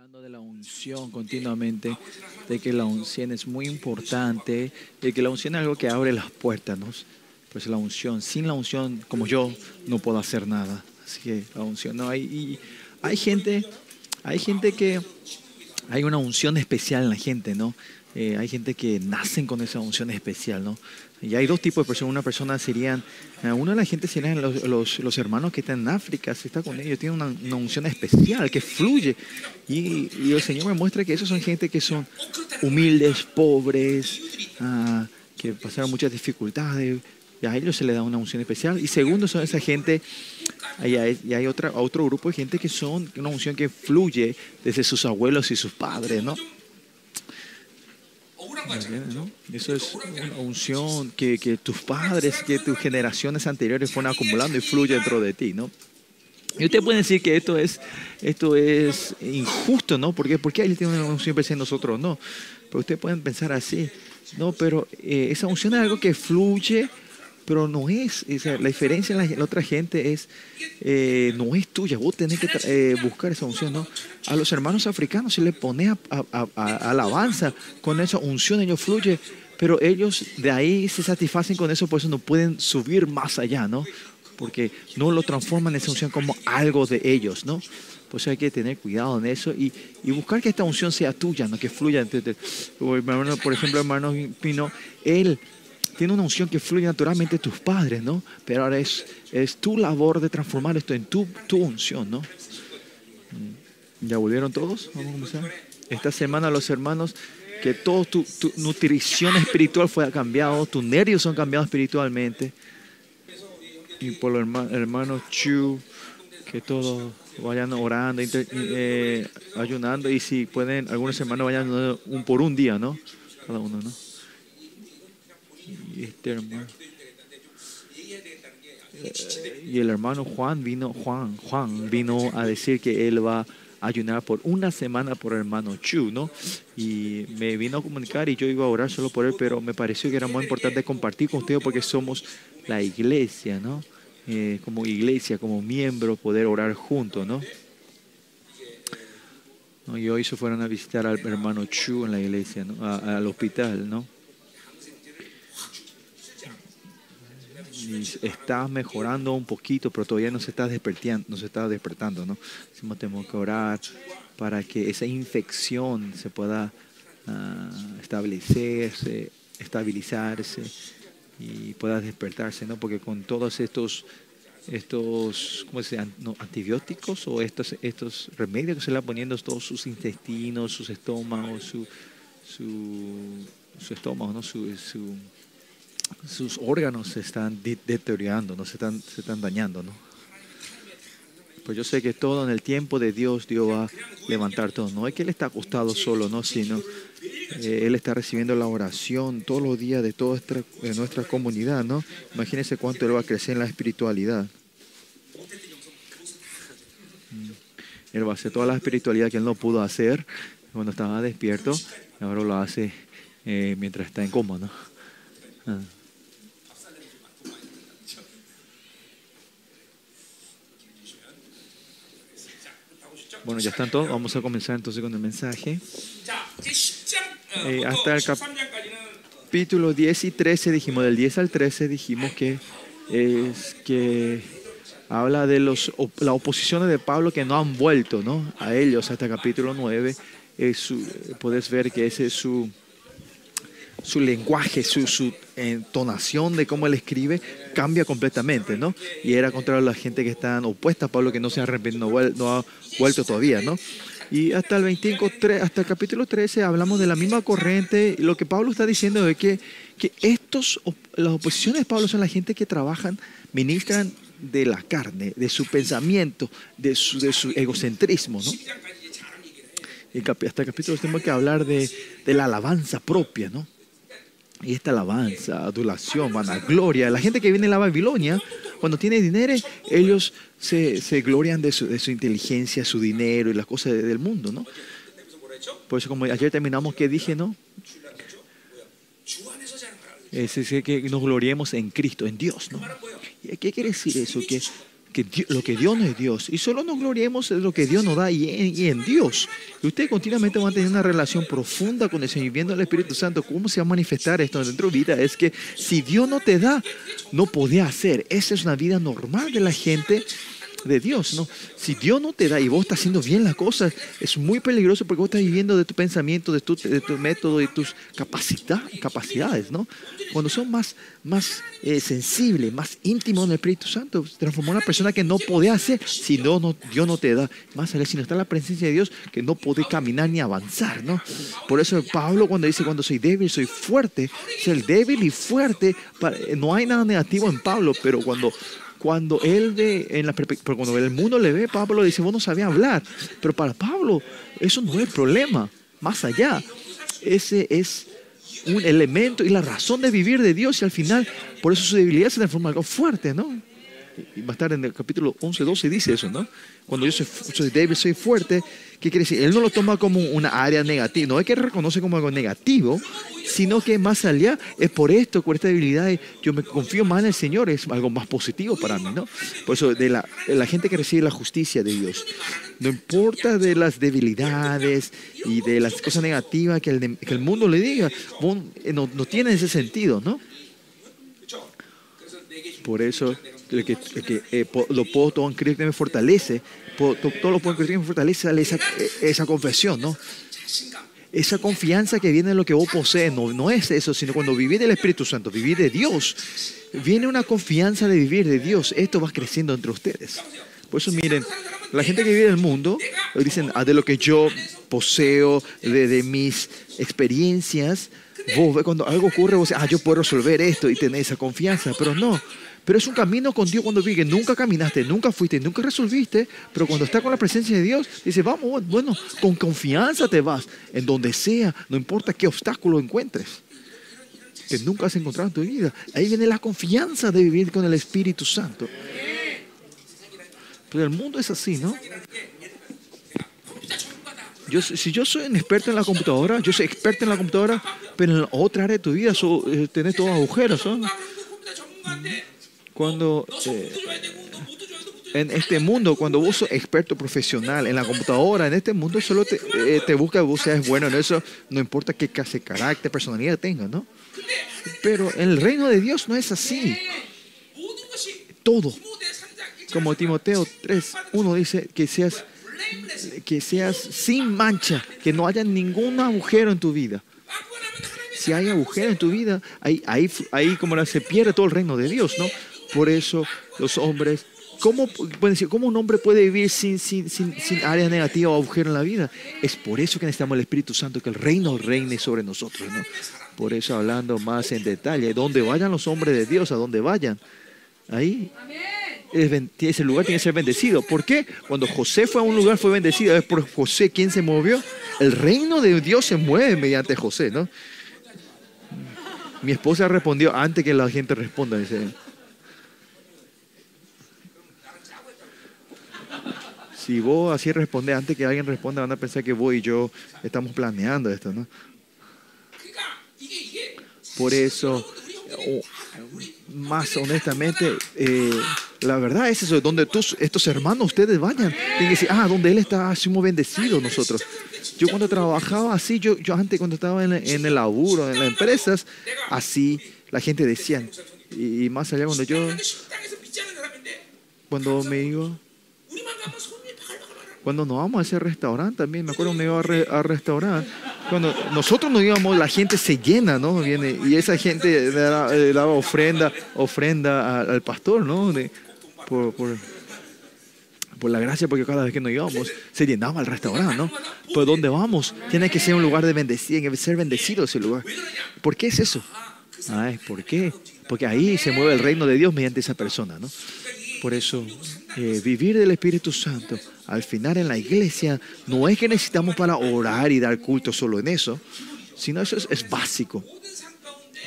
de la unción continuamente, de que la unción es muy importante, de que la unción es algo que abre las puertas, ¿no? Pues la unción, sin la unción, como yo, no puedo hacer nada. Así que la unción, no hay. Y hay gente, hay gente que hay una unción especial en la gente, ¿no? Eh, hay gente que nacen con esa unción especial, ¿no? Y hay dos tipos de personas. Una persona serían, eh, una de la gente serían los, hermanos que están en África, se está con ellos, tienen una, una unción especial que fluye. Y, el Señor me muestra que esos son gente que son humildes, pobres, uh, que pasaron muchas dificultades. Y a ellos se les da una unción especial. Y segundo, son esa gente, y hay, y otra, otro grupo de gente que son una unción que fluye desde sus abuelos y sus padres, ¿no? ¿No? Eso es una unción que, que, tus padres, que tus generaciones anteriores fueron acumulando y fluye dentro de ti, ¿no? Y ustedes pueden decir que esto es, esto es injusto, ¿no? ¿Por qué? Porque él tiene una unción especial nosotros no. Pero ustedes pueden pensar así, no, pero eh, esa unción es algo que fluye pero no es, la diferencia en la, la, otra gente es, eh, no es tuya, vos tenés que eh, buscar esa unción, ¿no? A los hermanos africanos se les pone a, a, a, alabanza con esa unción, ellos fluyen, pero ellos de ahí se satisfacen con eso, por eso no pueden subir más allá, ¿no? Porque no lo transforman esa unción como algo de ellos, ¿no? Por eso hay que tener cuidado en eso y, y buscar que esta unción sea tuya, ¿no? Que fluya. Por ejemplo, hermano Pino, él tiene una unción que fluye naturalmente de tus padres, ¿no? Pero ahora es, es tu labor de transformar esto en tu, tu unción, ¿no? ¿Ya volvieron todos? Vamos a comenzar. Esta semana los hermanos, que toda tu, nutrición espiritual fue cambiado, tus nervios son cambiados espiritualmente. Y por los hermanos, Chu, que todos vayan orando, inter, eh, ayunando, y si pueden, algunos hermanos vayan un por un día, ¿no? Cada uno, ¿no? Este hermano y el hermano Juan vino Juan Juan vino a decir que él va a ayunar por una semana por hermano Chu, ¿no? Y me vino a comunicar y yo iba a orar solo por él, pero me pareció que era muy importante compartir con ustedes porque somos la iglesia, ¿no? Eh, como iglesia, como miembro, poder orar juntos, ¿no? Y hoy se fueron a visitar al hermano Chu en la iglesia, ¿no? Al hospital, ¿no? Estás mejorando un poquito, pero todavía no se está despertando, no se está despertando, ¿no? Tenemos que orar para que esa infección se pueda uh, establecerse, estabilizarse y pueda despertarse, ¿no? Porque con todos estos estos ¿cómo se llama? Antibióticos o estos, estos remedios que se le van poniendo todos sus intestinos, sus estómagos, su, su, su estómago, ¿no? su, su sus órganos se están deteriorando, ¿no? se, están, se están dañando. ¿no? Pues yo sé que todo en el tiempo de Dios, Dios va a levantar todo. No es que Él está acostado solo, no, sino eh, Él está recibiendo la oración todos los días de toda nuestra, comunidad. ¿no? Imagínense cuánto Él va a crecer en la espiritualidad. Él va a hacer toda la espiritualidad que Él no pudo hacer cuando estaba despierto, ahora lo hace eh, mientras está en coma. ¿no? Ah. Bueno, ya están todos. Vamos a comenzar entonces con el mensaje. Eh, hasta el capítulo 10 y 13 dijimos, del 10 al 13 dijimos que es que habla de los, las oposiciones de Pablo que no han vuelto ¿no? a ellos hasta el capítulo 9. Es su, puedes ver que ese es su, su lenguaje, su, su, entonación de cómo él escribe cambia completamente, ¿no? Y era contra la gente que están opuesta a Pablo, que no se ha arrepentido, no, ha vuelto todavía, ¿no? Y hasta el 25, hasta el capítulo 13 hablamos de la misma corriente. Lo que Pablo está diciendo es que, que estos, las oposiciones de Pablo son la gente que trabajan, ministran de la carne, de su pensamiento, de su, de su egocentrismo, ¿no? Y hasta el capítulo tenemos que hablar de, de la alabanza propia, ¿no? Y esta alabanza, adulación, vanagloria. La gente que viene a la Babilonia, cuando tiene dinero, ellos se, se glorian de su, de su, inteligencia, su dinero y las cosas del mundo, ¿no? Por eso, como ayer terminamos, que dije, no? Es, es que nos gloriemos en Cristo, en Dios, ¿no? ¿Y ¿Qué quiere decir eso? Que que lo que Dios no es Dios. Y solo nos gloriemos en lo que Dios nos da y en, Dios. Y usted continuamente va a tener una relación profunda con el Señor y viendo al Espíritu Santo cómo se va a manifestar esto dentro de tu vida. Es que si Dios no te da, no podía hacer. Esa es una vida normal de la gente de Dios, ¿no? Si Dios no te da y vos estás haciendo bien las cosas, es muy peligroso porque vos estás viviendo de tu pensamiento, de tu, de tu método, de tus capacidad, capacidades, ¿no? Cuando son más, más eh, sensibles, más íntimos en el Espíritu Santo, transformó a una persona que no puede hacer si no, no, Dios no te da. Más allá, si no está en la presencia de Dios, que no puede caminar ni avanzar, ¿no? Por eso Pablo cuando dice, cuando soy débil, soy fuerte, ser débil y fuerte, no hay nada negativo en Pablo, pero cuando cuando él ve, en la, cuando el mundo le ve, Pablo dice, vos no sabías hablar. Pero para Pablo, eso no es problema. Más allá, ese es un elemento y la razón de vivir de Dios y al final, por eso su debilidad se transforma en algo fuerte, ¿no? Va a estar en el capítulo 11, 12 dice eso, ¿no? Cuando yo soy, soy débil, soy fuerte, ¿qué quiere decir? Él no lo toma como una área negativa, no es que reconoce como algo negativo, sino que más allá es por esto, por esta debilidad, yo me confío más en el Señor, es algo más positivo para mí, ¿no? Por eso, de la, la gente que recibe la justicia de Dios, no importa de las debilidades y de las cosas negativas que el, que el mundo le diga, no, no tiene ese sentido, ¿no? Por eso, el que, eh, lo puedo todo en Cristo que me fortalece, todo lo puedo en Cristo me fortalece, esa, esa confesión, ¿no? Esa confianza que viene de lo que vos posees, no, no es eso, sino cuando vivís del Espíritu Santo, vivís de Dios, viene una confianza de vivir de Dios. Esto va creciendo entre ustedes. Por eso miren, la gente que vive en el mundo, dicen, ah, de lo que yo poseo, de, de mis experiencias, vos cuando algo ocurre, vos ah, yo puedo resolver esto y tener esa confianza, pero no. Pero es un camino con Dios cuando vive. Nunca caminaste, nunca fuiste, nunca resolviste. Pero cuando estás con la presencia de Dios, dice, vamos, bueno, con confianza te vas. En donde sea, no importa qué obstáculo encuentres. Que nunca has encontrado en tu vida. Ahí viene la confianza de vivir con el Espíritu Santo. Pero el mundo es así, ¿no? Si yo soy un experto en la computadora, yo soy experto en la computadora, pero en otra área de tu vida so, eh, tenés todos agujeros. ¿no? Cuando eh, en este mundo, cuando vos sos experto profesional en la computadora, en este mundo solo te, eh, busca vos seas bueno en eso, no importa qué clase, carácter, personalidad tengas, ¿no? Pero en el reino de Dios no es así. Todo. Como Timoteo 3, uno dice que seas, que seas sin mancha, que no haya ningún agujero en tu vida si hay agujero en tu vida, ahí, ahí, ahí como se pierde todo el reino de Dios, ¿no? Por eso los hombres, ¿cómo, decir, ¿cómo un hombre puede vivir sin, sin, sin, sin área negativa o agujero en la vida? Es por eso que necesitamos el Espíritu Santo, que el reino reine sobre nosotros. ¿no? Por eso hablando más en detalle, donde vayan los hombres de Dios, a donde vayan, ahí ese lugar tiene que ser bendecido. ¿Por qué? Cuando José fue a un lugar fue bendecido. Es por José quien se movió. El reino de Dios se mueve mediante José, ¿no? Mi esposa respondió antes que la gente responda. Dice, si vos así respondes antes que alguien responda, van a pensar que vos y yo estamos planeando esto, ¿no? Por eso, más honestamente, eh, la verdad es eso, donde tus, estos hermanos, ustedes vayan, tienen que decir, ah, donde él está, somos bendecidos nosotros. Yo cuando trabajaba así, yo, yo antes cuando estaba en, en el laburo, en las empresas, así la gente decía, y, más allá cuando yo, cuando me iba cuando nos vamos a ese restaurante también, me acuerdo me iba a, restaurar. Cuando nosotros nos íbamos, la gente se llena, ¿no? Viene, y esa gente daba, ofrenda, ofrenda al, pastor, ¿no? por, la gracia, porque cada vez que nos íbamos se llenaba el restaurante, ¿no? Pues ¿dónde vamos? Tiene que ser un lugar de bendecido, tiene que ser bendecido ese lugar. ¿Por qué es eso? Ay, ¿por qué? Porque ahí se mueve el reino de Dios mediante esa persona, ¿no? Por eso, eh, vivir del Espíritu Santo, al final en la iglesia, no es que necesitamos para orar y dar culto solo en eso, sino eso es, básico.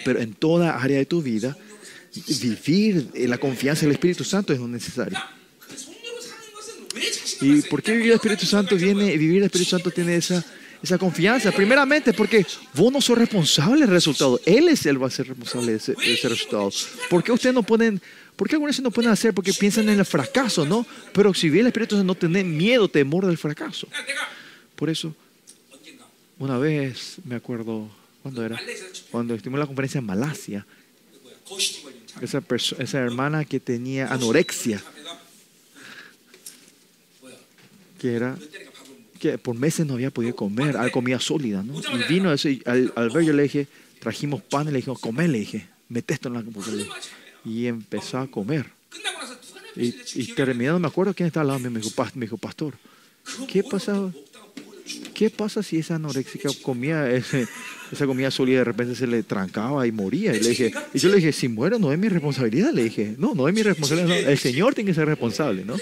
Pero en toda área de tu vida, vivir la confianza del Espíritu Santo es lo necesario. ¿Y por qué vivir el Espíritu Santo viene, vivir el Espíritu Santo tiene esa, esa confianza? Primeramente porque vos no sos responsable del resultado. Él es el va a ser responsable de ese, de ese resultado. ¿Por qué ustedes no pueden, por qué algunos no pueden hacer? Porque piensan en el fracaso, ¿no? Pero si vive el Espíritu Santo no tener miedo, temor del fracaso. Por eso, una vez, me acuerdo, ¿cuándo era? Cuando estuvimos en la conferencia en Malasia, esa, esa hermana que tenía anorexia, que era que por meses no había podido comer, comida sólida, ¿no? Y vino eso al, al ver yo le dije, trajimos pan y le dije, comer, le dije, mete esto en la computadora y empezó a comer. Y, y terminando, me acuerdo quién estaba al lado mío, me dijo, me dijo pastor, ¿qué pasaba? ¿Qué pasa si esa anoréxica comía ese, esa comida sólida de repente se le trancaba y moría? Y, le dije, y yo le dije, si muero no es mi responsabilidad, le dije. No, no es mi responsabilidad, no. el Señor tiene que ser responsable, ¿no?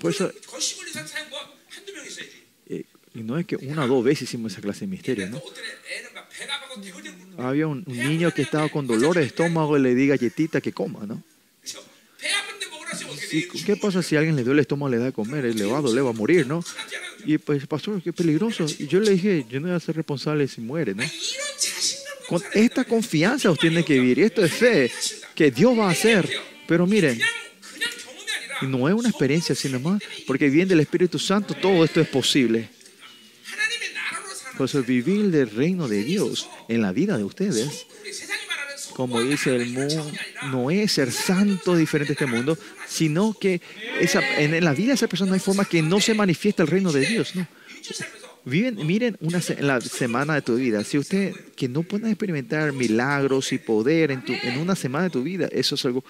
Por eso, eh, y no es que una o dos veces hicimos esa clase de misterio, ¿no? había un, un, niño que estaba con dolor de estómago y le di galletita que coma, ¿no? ¿Qué pasa si a alguien le duele el estómago le da de comer? Eh, le va a doler, va a morir, ¿no? Y pues, pastor, qué peligroso. Y yo le dije, yo no voy a ser responsable si muere, ¿no? Con esta confianza usted tiene que vivir. Y esto es fe que Dios va a hacer. Pero miren, no es una experiencia, sino más, porque bien del Espíritu Santo todo esto es posible pues vivir del reino de Dios en la vida de ustedes. Como dice el mundo, no es ser santo diferente a este mundo, sino que esa, en la vida de esa persona no hay forma que no se manifieste el reino de Dios. No. Viven, miren una en la semana de tu vida. Si usted que no pueda experimentar milagros y poder en, tu, en, una semana de tu vida, eso es algo,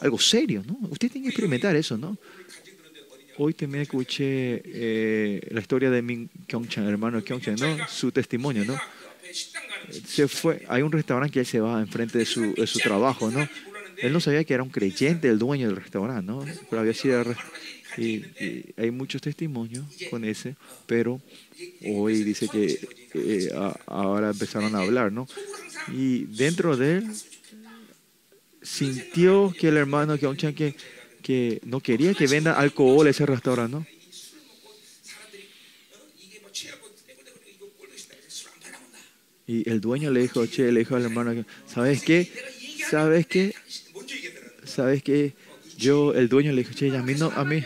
algo serio, ¿no? Usted tiene que experimentar eso, ¿no? Hoy también escuché eh, la historia de Min Kyung-chan, hermano Kyung-chan, ¿no? Su testimonio, ¿no? Se fue, hay un restaurante que él se va enfrente de su, de su trabajo, ¿no? Él no sabía que era un creyente el dueño del restaurante, ¿no? Pero había sido... Y, y hay muchos testimonios con ese, pero hoy dice que eh, a, ahora empezaron a hablar, ¿no? Y dentro de él sintió que el hermano Kyung-chan que que no quería que venda alcohol ese restaurante. Y el dueño le dijo, che, le dijo al hermano, ¿sabes qué? ¿Sabes qué? ¿Sabes qué? Yo, el dueño le dijo, che, a mí no, a mí.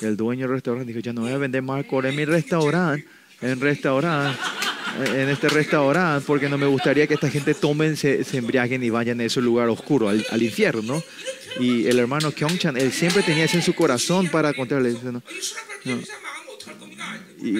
El dueño del restaurante dijo, ya no voy a vender más alcohol en mi restaurante, en restaurante en este restaurante porque no me gustaría que esta gente tomen, se, se embriaguen y vayan a ese lugar oscuro, al, al infierno. ¿no? Y el hermano Kyongchan, él siempre tenía eso en su corazón para contarle. ¿no? no. Y,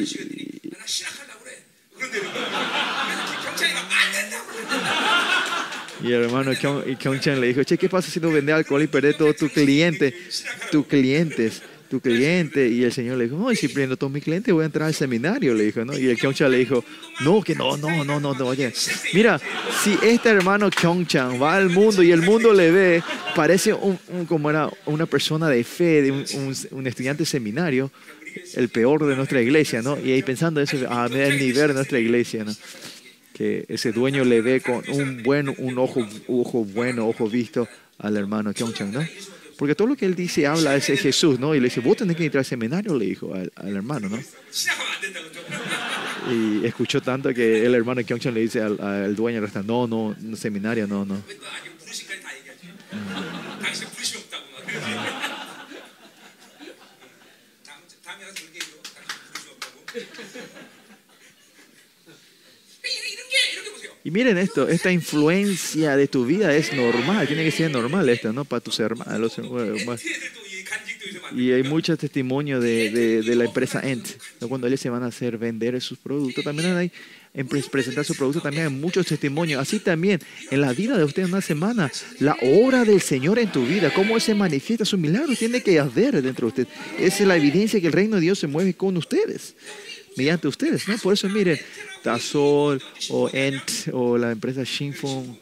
y, el hermano Kyongchan le dijo, che, ¿qué pasa si no vende alcohol y perdés todos tus clientes? Tus clientes tu cliente? Y el señor le dijo, no, si prendo todos mis clientes voy a entrar al seminario, le dijo, ¿no? Y el Kyung-chan le dijo, no, que no, no, no, no, no, oye, mira, si este hermano Kyung-chan va al mundo y el mundo le ve, parece un, como era una persona de fe, de un, un- estudiante seminario, el peor de nuestra iglesia, ¿no? Y ahí pensando eso, ah, mira el nivel de nuestra iglesia, ¿no? que ese dueño le ve con un buen un ojo ojo bueno ojo visto al hermano Kyung-chan, ¿no? Porque todo lo que él dice habla es Jesús, ¿no? Y le dice, vos tenés que entrar al seminario, le dijo al, hermano, ¿no? Y escuchó tanto que el hermano Kyungchon le dice al, dueño del restaurante, no, no, no, seminario, no, no. Y miren esto, esta influencia de tu vida es normal, tiene que ser normal esto, ¿no? Para tus hermanos. Y hay muchos testimonios de, de, la empresa Ent, cuando ellos se van a hacer vender sus productos, también hay, en presentar su producto, también hay muchos testimonios. Así también, en la vida de usted en una semana, la obra del Señor en tu vida, cómo se manifiesta su milagro, tiene que haber dentro de usted. Esa es la evidencia que el reino de Dios se mueve con ustedes mediante ustedes, ¿no? Por eso, miren, Tazol o Ent o la empresa Shinfon.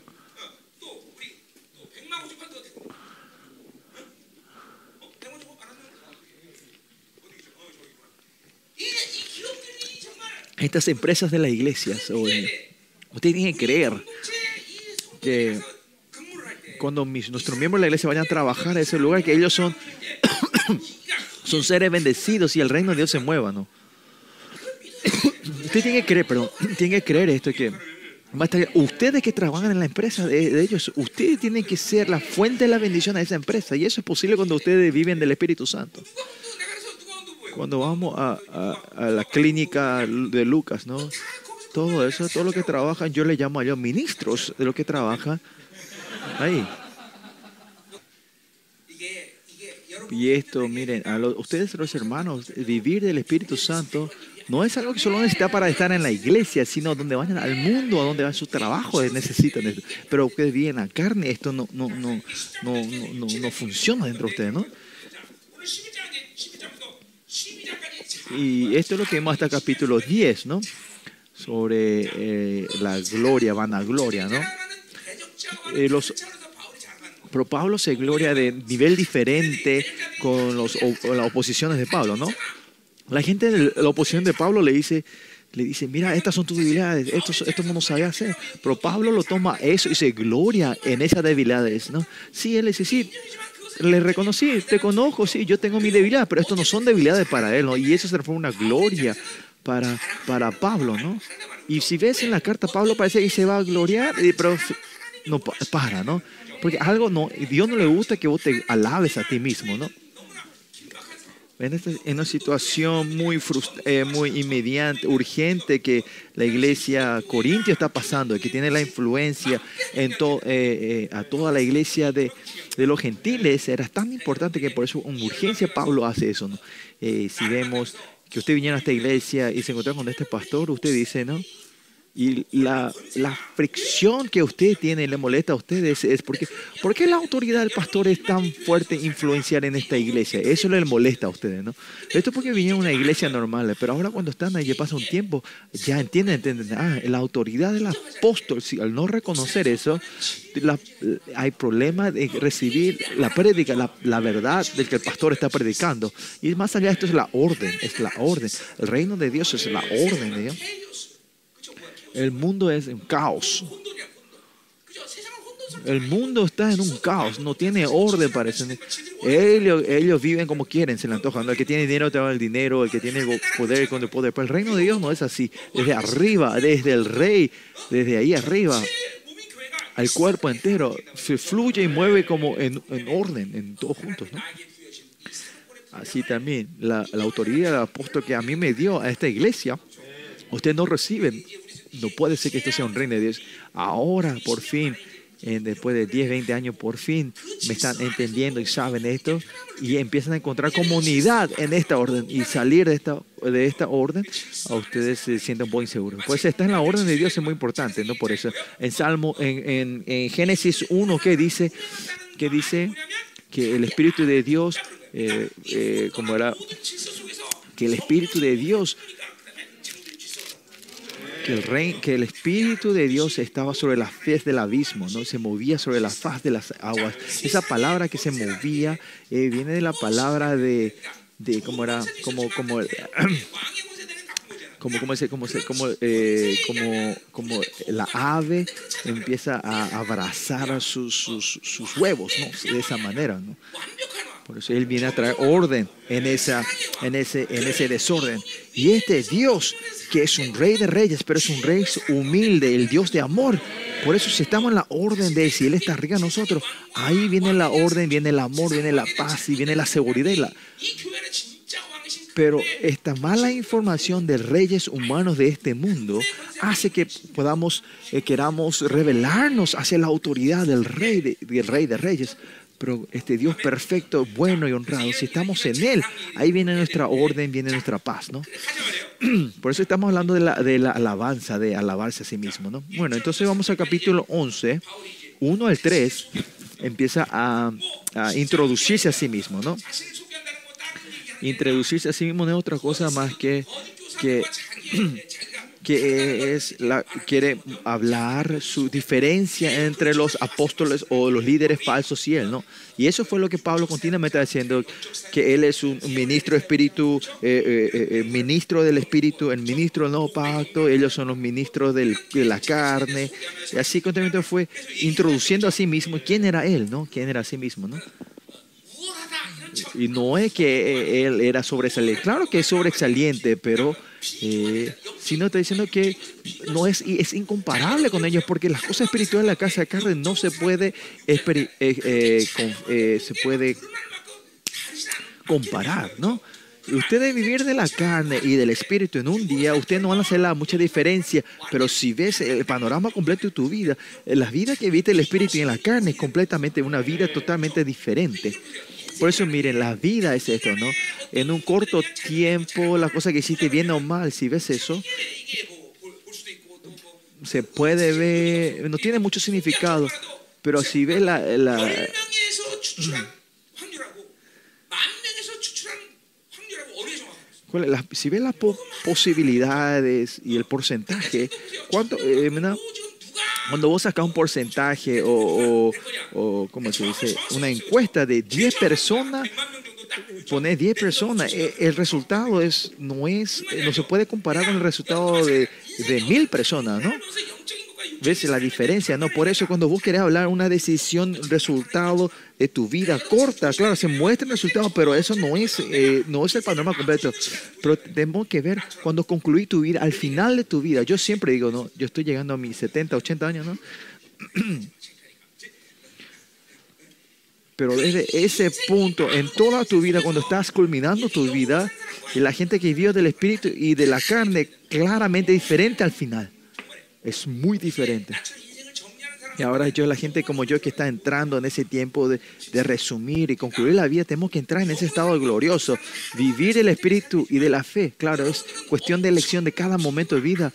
Estas empresas de las iglesias, hoy, ustedes tienen que creer que cuando mis, nuestros miembros de la iglesia vayan a trabajar a ese lugar, que ellos son, son seres bendecidos y el reino de Dios se mueva, ¿no? usted tiene que creer, pero tiene que creer esto que ustedes que trabajan en la empresa de, ellos, ustedes tienen que ser la fuente de la bendición a esa empresa. Y eso es posible cuando ustedes viven del Espíritu Santo. Cuando vamos a, la clínica de Lucas, ¿no? Todo eso, todo lo que trabajan, yo le llamo a ellos ministros de lo que trabajan ahí. Y esto, miren, a los, ustedes los hermanos, vivir del Espíritu Santo no es algo que solo necesita para estar en la iglesia, sino donde vayan al mundo, a donde van su trabajo, eh, necesitan esto. Pero ustedes viven la carne, esto no, no, no, no, no, no, funciona dentro de ustedes, ¿no? Y esto es lo que vemos hasta capítulo 10, ¿no? Sobre eh, la gloria, vanagloria, ¿no? Eh, los pero Pablo se gloria de nivel diferente con, los, con las oposiciones de Pablo, ¿no? La gente de la oposición de Pablo le dice, le dice, mira, estas son tus debilidades, esto, esto no sabe hacer. Pero Pablo lo toma eso y se gloria en esas debilidades, ¿no? Sí, él dice, sí, le reconocí, te conozco, sí, yo tengo mi debilidad, pero esto no son debilidades para él, ¿no? Y eso se fue una gloria para, para Pablo, ¿no? Y si ves en la carta, Pablo parece que se va a gloriar, pero no pa- para, ¿no? Porque algo no, Dios no le gusta que vos te alabes a ti mismo, ¿no? En, este- en una situación muy, eh, muy inmediata, urgente que la iglesia corintio está pasando, que tiene la influencia en to- eh, eh, a toda la iglesia de, de los gentiles, era tan importante que por eso con urgencia Pablo hace eso. ¿no? Eh, si vemos que usted viniera a esta iglesia y se encontró con este pastor, usted dice, ¿no? Y la, la fricción que usted tiene le molesta a ustedes es porque ¿por qué la autoridad del pastor es tan fuerte influenciar en esta iglesia? Eso le molesta a ustedes, ¿no? Esto es porque vinieron a una iglesia normal, pero ahora cuando están ahí, pasa un tiempo, ya entienden, entienden, ah, la autoridad del apóstol, si al no reconocer eso, la- hay problema de recibir la prédica, la, la verdad del que el pastor está predicando. Y más allá esto es la orden, es la orden. El reino de Dios es la orden de Dios. El mundo es un caos. El mundo está en un caos, no tiene orden, parece. Ellos, ellos viven como quieren, se le antojan. El que tiene dinero te da el dinero, el que tiene poder con el poder. Pero el reino de Dios no es así. Desde arriba, desde el rey, desde ahí arriba, al cuerpo entero, se fluye y mueve como en, orden, en todos juntos. ¿no? Así también, la, la autoridad del apóstol que a mí me dio a esta iglesia, ustedes no reciben no puede ser que esto sea un reino de Dios. Ahora, por fin, después de 10, 20 años, por fin me están entendiendo y saben esto y empiezan a encontrar comunidad en esta orden y salir de esta, de esta orden, a ustedes se sienten un poco inseguros. Pues está en la orden de Dios, es muy importante, ¿no? Por eso, en Salmo, en, en, en Génesis 1, ¿qué dice? Que dice que el Espíritu de Dios, eh, eh, como era, que el Espíritu de Dios que el, rey, que el Espíritu de Dios estaba sobre la faz del abismo, ¿no? se movía sobre la faz de las aguas. Esa palabra que se movía eh, viene de la palabra de, de ¿cómo era? Como, como, como, como, ese, como, como, como, la ave empieza a abrazar sus, sus huevos, ¿no? De esa manera, ¿no? Por eso Él viene a traer orden en, esa, en, ese, en ese desorden. Y este Dios, que es un rey de reyes, pero es un rey humilde, el Dios de amor. Por eso si estamos en la orden de Él, si Él está arriba de nosotros, ahí viene la orden, viene el amor, viene la paz y viene la seguridad. Pero esta mala información de reyes humanos de este mundo hace que podamos, eh, queramos rebelarnos hacia la autoridad del rey, de, del rey de reyes pero este Dios perfecto, bueno y honrado, si estamos en Él, ahí viene nuestra orden, viene nuestra paz, ¿no? Por eso estamos hablando de la, de la alabanza, de alabarse a sí mismo, ¿no? Bueno, entonces vamos al capítulo 11, 1 al 3, empieza a, a introducirse a sí mismo, ¿no? Introducirse a sí mismo no es otra cosa más que, que que es la, quiere hablar su diferencia entre los apóstoles o los líderes falsos y él, ¿no? Y eso fue lo que Pablo continuamente está diciendo, que él es un ministro espíritu, eh, eh, eh, ministro del espíritu, el ministro del nuevo pacto, ellos son los ministros del, de la carne, y así continuamente fue introduciendo a sí mismo quién era él, ¿no? ¿Quién era a sí mismo, ¿no? Y no es que él era sobresaliente, claro que es sobresaliente, pero eh, sino está diciendo que no es, es incomparable con ellos, porque las cosas espirituales de la casa de carne no se puede, eh, eh, se puede comparar, ¿no? Ustedes vivir de la carne y del espíritu en un día, ustedes no van a hacer mucha diferencia, pero si ves el panorama completo de tu vida, la vida que viste el espíritu y en la carne es completamente una vida totalmente diferente. Por eso, miren, la vida es esto, ¿no? En un corto tiempo, la cosa que hiciste bien o mal, si ves eso, se puede ver, no tiene mucho significado, pero si ves la, si ves las posibilidades y el porcentaje, ¿cuánto, eh, cuando vos sacas un porcentaje o, o, ¿cómo se dice? Una encuesta de 10 personas, pones 10 personas, e, el resultado es, no, es, no se puede comparar con el resultado de, de mil personas, ¿no? Ves la diferencia, ¿no? Por eso cuando vos querés hablar una decisión, resultado de tu vida corta, claro, se muestra el resultado, pero eso no es, eh, no es el panorama completo. Pero tenemos que ver cuando concluí tu vida, al final de tu vida, yo siempre digo, ¿no? Yo estoy llegando a mis 70, 80 años, ¿no? Pero desde ese punto, en toda tu vida, cuando estás culminando tu vida, y la gente que vivió del espíritu y de la carne, claramente diferente al final. Es muy diferente. Y ahora yo, la gente como yo que está entrando en ese tiempo de, de, resumir y concluir la vida, tenemos que entrar en ese estado glorioso, vivir el espíritu y de la fe. Claro, es cuestión de elección de cada momento de vida,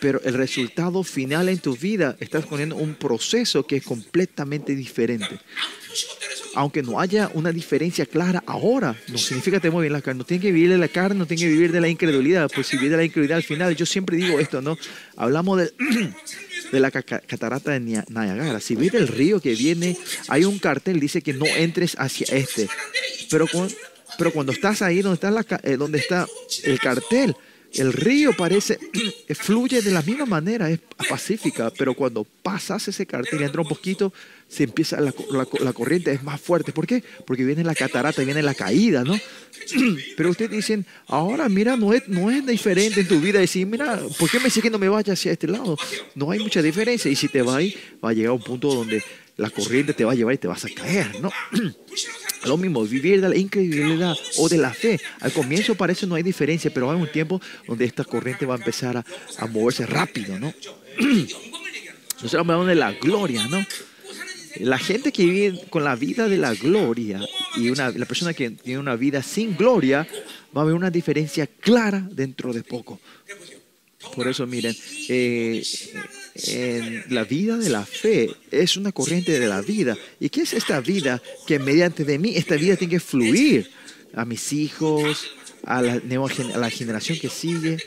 pero el resultado final en tu vida, estás poniendo un proceso que es completamente diferente aunque no haya una diferencia clara ahora, no significa que te bien la carne. No tiene que vivir de la carne, no tiene que vivir de la incredulidad. Pues si vive de la incredulidad al final, yo siempre digo esto, ¿no? Hablamos de, la catarata de Niagara. Si ves el río que viene, hay un cartel, dice que no entres hacia este. Pero, pero cuando estás ahí donde está, la, eh, donde está el cartel, el río parece, fluye de la misma manera, es pacífica, pero cuando pasas ese cartel y entra un poquito, se empieza la, la, corriente, es más fuerte. ¿Por qué? Porque viene la catarata, viene la caída, ¿no? Pero ustedes dicen, ahora mira, no es, no es diferente en tu vida. Decir, mira, ¿por qué me sigue que no me vaya hacia este lado? No hay mucha diferencia. Y si te vas, va a llegar a un punto donde la corriente te va a llevar y te vas a caer, ¿no? Lo mismo, vivir de la incredulidad o de la fe. Al comienzo parece no hay diferencia, pero hay un tiempo donde esta corriente va a empezar a, a moverse rápido, ¿no? Nosotros hablamos de la gloria, ¿no? La gente que vive con la vida de la gloria y una, la persona que tiene una vida sin gloria va a haber una diferencia clara dentro de poco. Por eso, miren, eh, la vida de la fe es una corriente de la vida. ¿Y qué es esta vida? Que mediante de mí, esta vida tiene que fluir a mis hijos, a la, a la generación que sigue.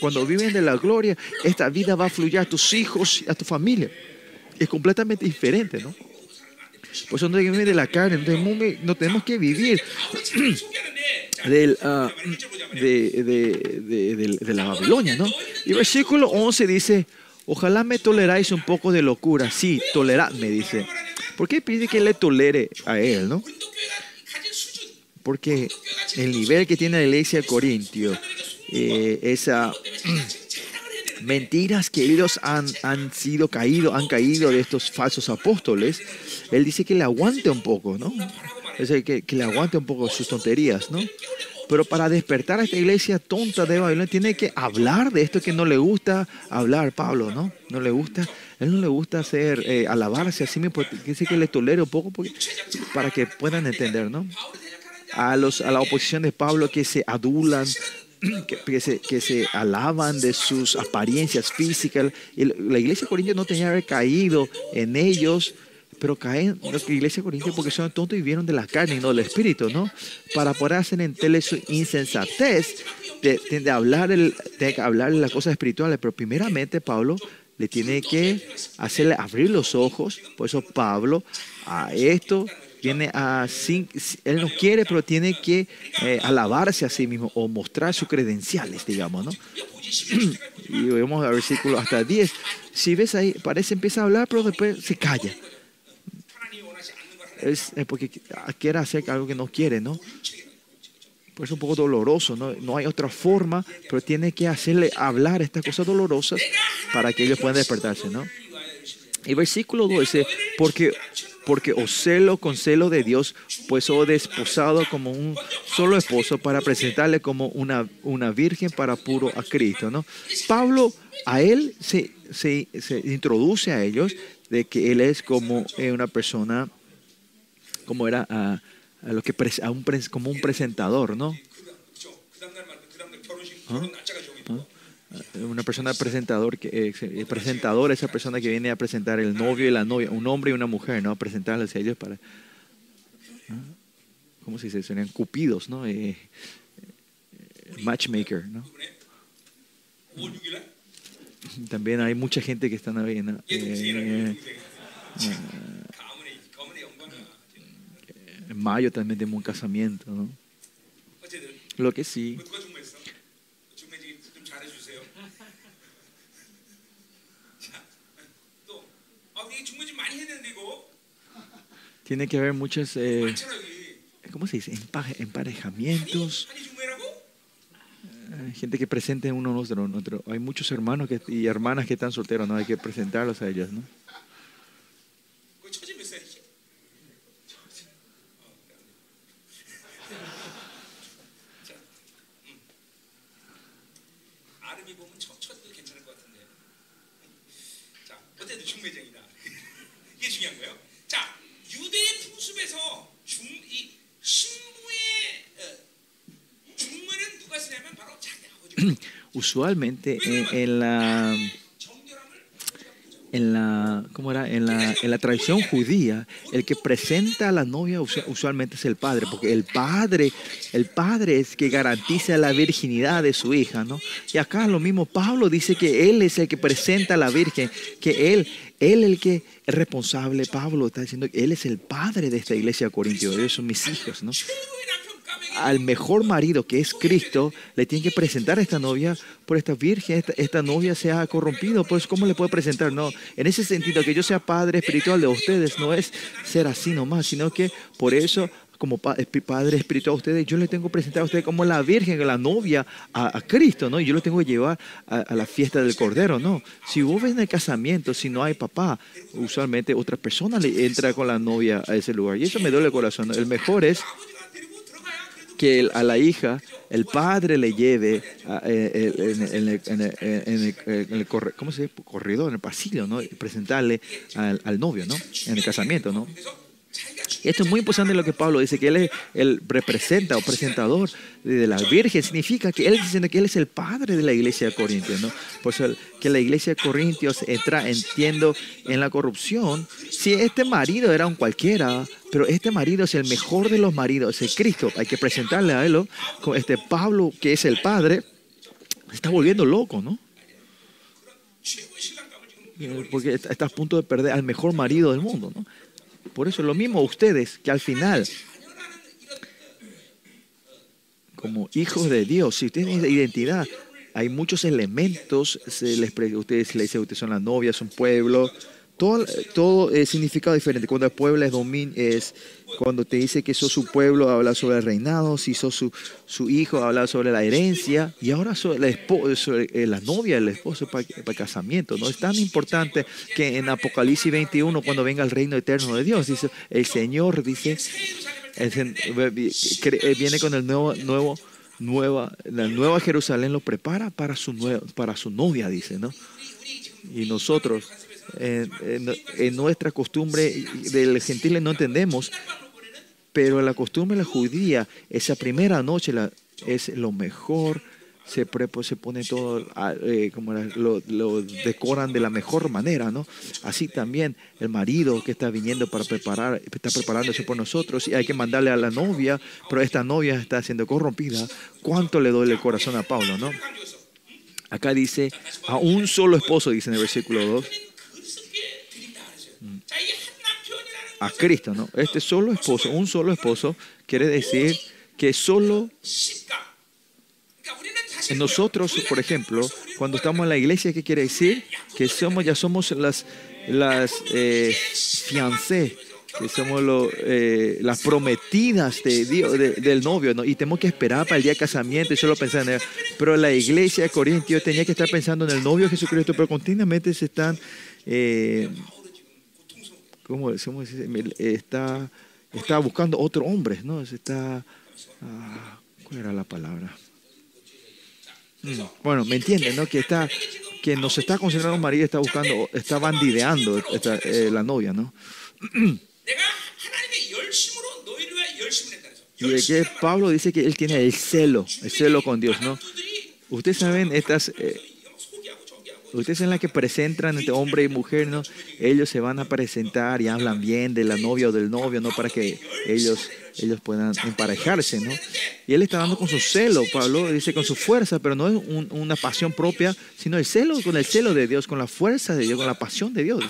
Cuando viven de la gloria, esta vida va a fluir a tus hijos, a tu familia. Es completamente diferente, ¿no? Por eso no tenemos que vivir de la carne, no tenemos, que vivir de, de, de, la Babilonia, ¿no? Y versículo 11 dice, Ojalá me toleráis un poco de locura. Sí, toleradme, dice. ¿Por qué pide que le tolere a él, no? Porque el nivel que tiene la iglesia de Corintio, eh, esa mentiras que ellos han, han sido caídos, han caído de estos falsos apóstoles, él dice que le aguante un poco, ¿no? Es que, que le aguante un poco sus tonterías, ¿no? Pero para despertar a esta iglesia tonta de Babilonia, tiene que hablar de esto que no le gusta hablar, Pablo, ¿no? No le gusta, él no le gusta hacer, eh, alabarse así mismo, dice que le tolere un poco para que puedan entender, ¿no? A, los, a la oposición de Pablo que se adulan, que, se, que, se, alaban de sus apariencias físicas. la iglesia corintia no tenía que haber caído en ellos pero caen la iglesia corintia porque son tontos y vieron de la carne y no del espíritu, ¿no? Para poder hacer en su insensatez de, de, hablar el, de hablar las cosas espirituales, pero primeramente Pablo le tiene que hacerle abrir los ojos, por eso Pablo a esto viene a él no quiere, pero tiene que eh, alabarse a sí mismo o mostrar sus credenciales, digamos, ¿no? y vemos el versículo hasta 10. Si ves ahí, parece empieza a hablar, pero después se calla es porque quiere hacer algo que no quiere, ¿no? Pues es un poco doloroso, ¿no? No hay otra forma, pero tiene que hacerle hablar estas cosas dolorosas para que ellos puedan despertarse, ¿no? Y versículo 12, porque, porque os celo con celo de Dios, pues os desposado como un solo esposo para presentarle como una, una virgen para puro a Cristo, ¿no? Pablo, a él se, se, introduce a ellos de que él es como eh, una persona como era a, a lo que a un, como un presentador, ¿no? ¿Ah? ¿Ah? Una persona presentador, que, eh, presentador, esa persona que viene a presentar el novio y la novia, un hombre y una mujer, ¿no? A presentarles a ellos para. ¿cómo se dice? Serían cupidos, ¿no? Eh, eh, matchmaker, ¿no? También hay mucha gente que están ahí. Eh, en mayo también tenemos un casamiento, ¿no? Lo que sí. Tiene que haber muchos, eh, ¿cómo se dice? Emparejamientos. Gente que presente uno a otro. Hay muchos hermanos que, y hermanas que están solteros, ¿no? Hay que presentarlos a ellos, ¿no? Usualmente en, la en la, ¿cómo era? En la, en la tradición judía, el que presenta a la novia usualmente es el padre, porque el padre, el padre es que garantiza la virginidad de su hija, ¿no? Y acá lo mismo, Pablo dice que él es el que presenta a la virgen, que él, él el que es responsable, Pablo está diciendo que él es el padre de esta iglesia de Corintios, ellos son mis hijos, ¿no? Al mejor marido que es Cristo, le tiene que presentar a esta novia por esta virgen, esta, novia se ha corrompido, pues ¿cómo le puede presentar? No, en ese sentido, que yo sea padre espiritual de ustedes no es ser así nomás, sino que por eso como padre espiritual a ustedes, yo le tengo que presentar a ustedes como la virgen, la novia a, Cristo, ¿no? Y yo lo tengo que llevar a, la fiesta del Cordero, ¿no? Si vos ves en el casamiento, si no hay papá, usualmente otra persona le entra con la novia a ese lugar. Y eso me duele el corazón. El mejor es que a la hija el padre le lleve en, el, ¿cómo se dice? corredor, en el pasillo, ¿no? presentarle al, al novio, ¿no? En el casamiento, ¿no? Esto es muy importante lo que Pablo dice, que él, es, representa o presentador de la Virgen. Significa que él diciendo que él es el padre de la iglesia de Corintios. ¿no? Por eso que la iglesia de Corintios entra, entiendo, en la corrupción. Si este marido era un cualquiera, pero este marido es el mejor de los maridos, es Cristo. Hay que presentarle a él, con este Pablo, que es el padre, se está volviendo loco, ¿no? Porque está a punto de perder al mejor marido del mundo, ¿no? Por eso es lo mismo ustedes, que al final, como hijos de Dios, si tienen identidad, hay muchos elementos, se les, ustedes le dicen, ustedes son la novia, son pueblo, todo, es significado diferente. Cuando el pueblo es dominio, es cuando te dice que sos su pueblo, habla sobre el reinado, si sos su, su hijo, habla sobre la herencia, y ahora la, eh, la novia del esposo para, el casamiento. ¿no? Es tan importante que en Apocalipsis 21, cuando venga el reino eterno de Dios, dice, el Señor dice, eh, viene con el nuevo, nuevo nueva, la nueva Jerusalén lo prepara para su, para su novia, dice, ¿no? Y nosotros eh, eh, en, nuestra costumbre del gentil no entendemos, pero la costumbre de la judía, esa primera noche es lo mejor, se, pre, pues, se pone todo, ah, eh, como lo, decoran de la mejor manera, ¿no? Así también el marido que está viniendo para preparar, está preparándose por nosotros y hay que mandarle a la novia, pero esta novia está siendo corrompida. ¿Cuánto le duele el corazón a Pablo, no? Acá dice, a un solo esposo, dice en el versículo 2 a Cristo, ¿no? Este solo esposo, un solo esposo, quiere decir que solo nosotros, por ejemplo, cuando estamos en la iglesia, ¿qué quiere decir? Que somos, ya somos las, las eh, fiancés, que somos eh, las prometidas de Dios, del novio, ¿no? Y tenemos que esperar para el día de casamiento y solo pensar en él. Pero la iglesia de Corintios tenía que estar pensando en el novio Jesucristo, pero continuamente se están... Eh, ¿cómo decimos? Está, está buscando otro hombre, ¿no? Está, ah, ¿cuál era la palabra? Mm, bueno, me entienden, ¿no? Que está, que nos está considerando marido está buscando, está bandideando eh, la novia, ¿no? Y de que Pablo dice que él tiene el celo, el celo con Dios, ¿no? Ustedes saben estas eh, Ustedes en la que presentan entre hombre y mujer, ¿no? Ellos se van a presentar y hablan bien de la novia o del novio, ¿no? Para que ellos, ellos puedan emparejarse, ¿no? Y él está dando con su celo, Pablo dice con su fuerza, pero no es un, una pasión propia, sino el celo, con el celo de Dios, con la fuerza de Dios, con la pasión de Dios.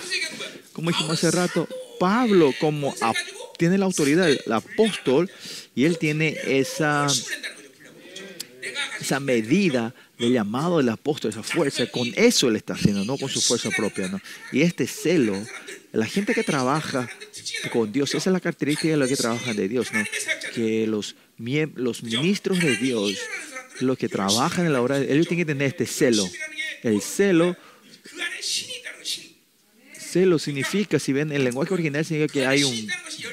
Como dijimos hace rato, Pablo como tiene la autoridad, el apóstol, y él tiene esa, esa medida del llamado del apóstol, esa fuerza, con eso él está haciendo, no con su fuerza propia. ¿no? Y este celo, la gente que trabaja con Dios, esa es la característica de los que trabajan de Dios, ¿no? que los, los ministros de Dios, los que trabajan en la obra, ellos tienen que tener este celo. El celo Celo significa, si ven, el lenguaje original significa que hay un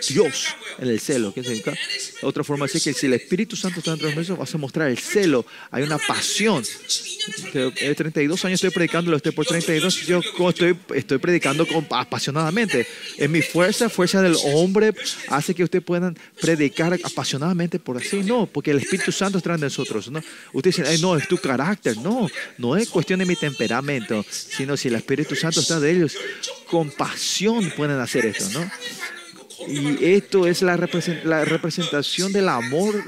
Dios en el celo. ¿Qué significa? Otra forma decir que si el Espíritu Santo está dentro de nosotros, vas a mostrar el celo. Hay una pasión. 32년을 Que, eh, 32 años estoy predicando, lo estoy por 32, yo estoy, estoy predicando con, apasionadamente. En mi fuerza, fuerza del hombre, hace que ustedes puedan predicar apasionadamente por así. No, porque el Espíritu Santo está en nosotros. ¿no? Ustedes dicen, "Ay, no, es tu carácter. No, no es cuestión de mi temperamento, sino si el Espíritu Santo está de ellos, con pasión pueden hacer esto. ¿no? Y esto es la, represent- la representación del amor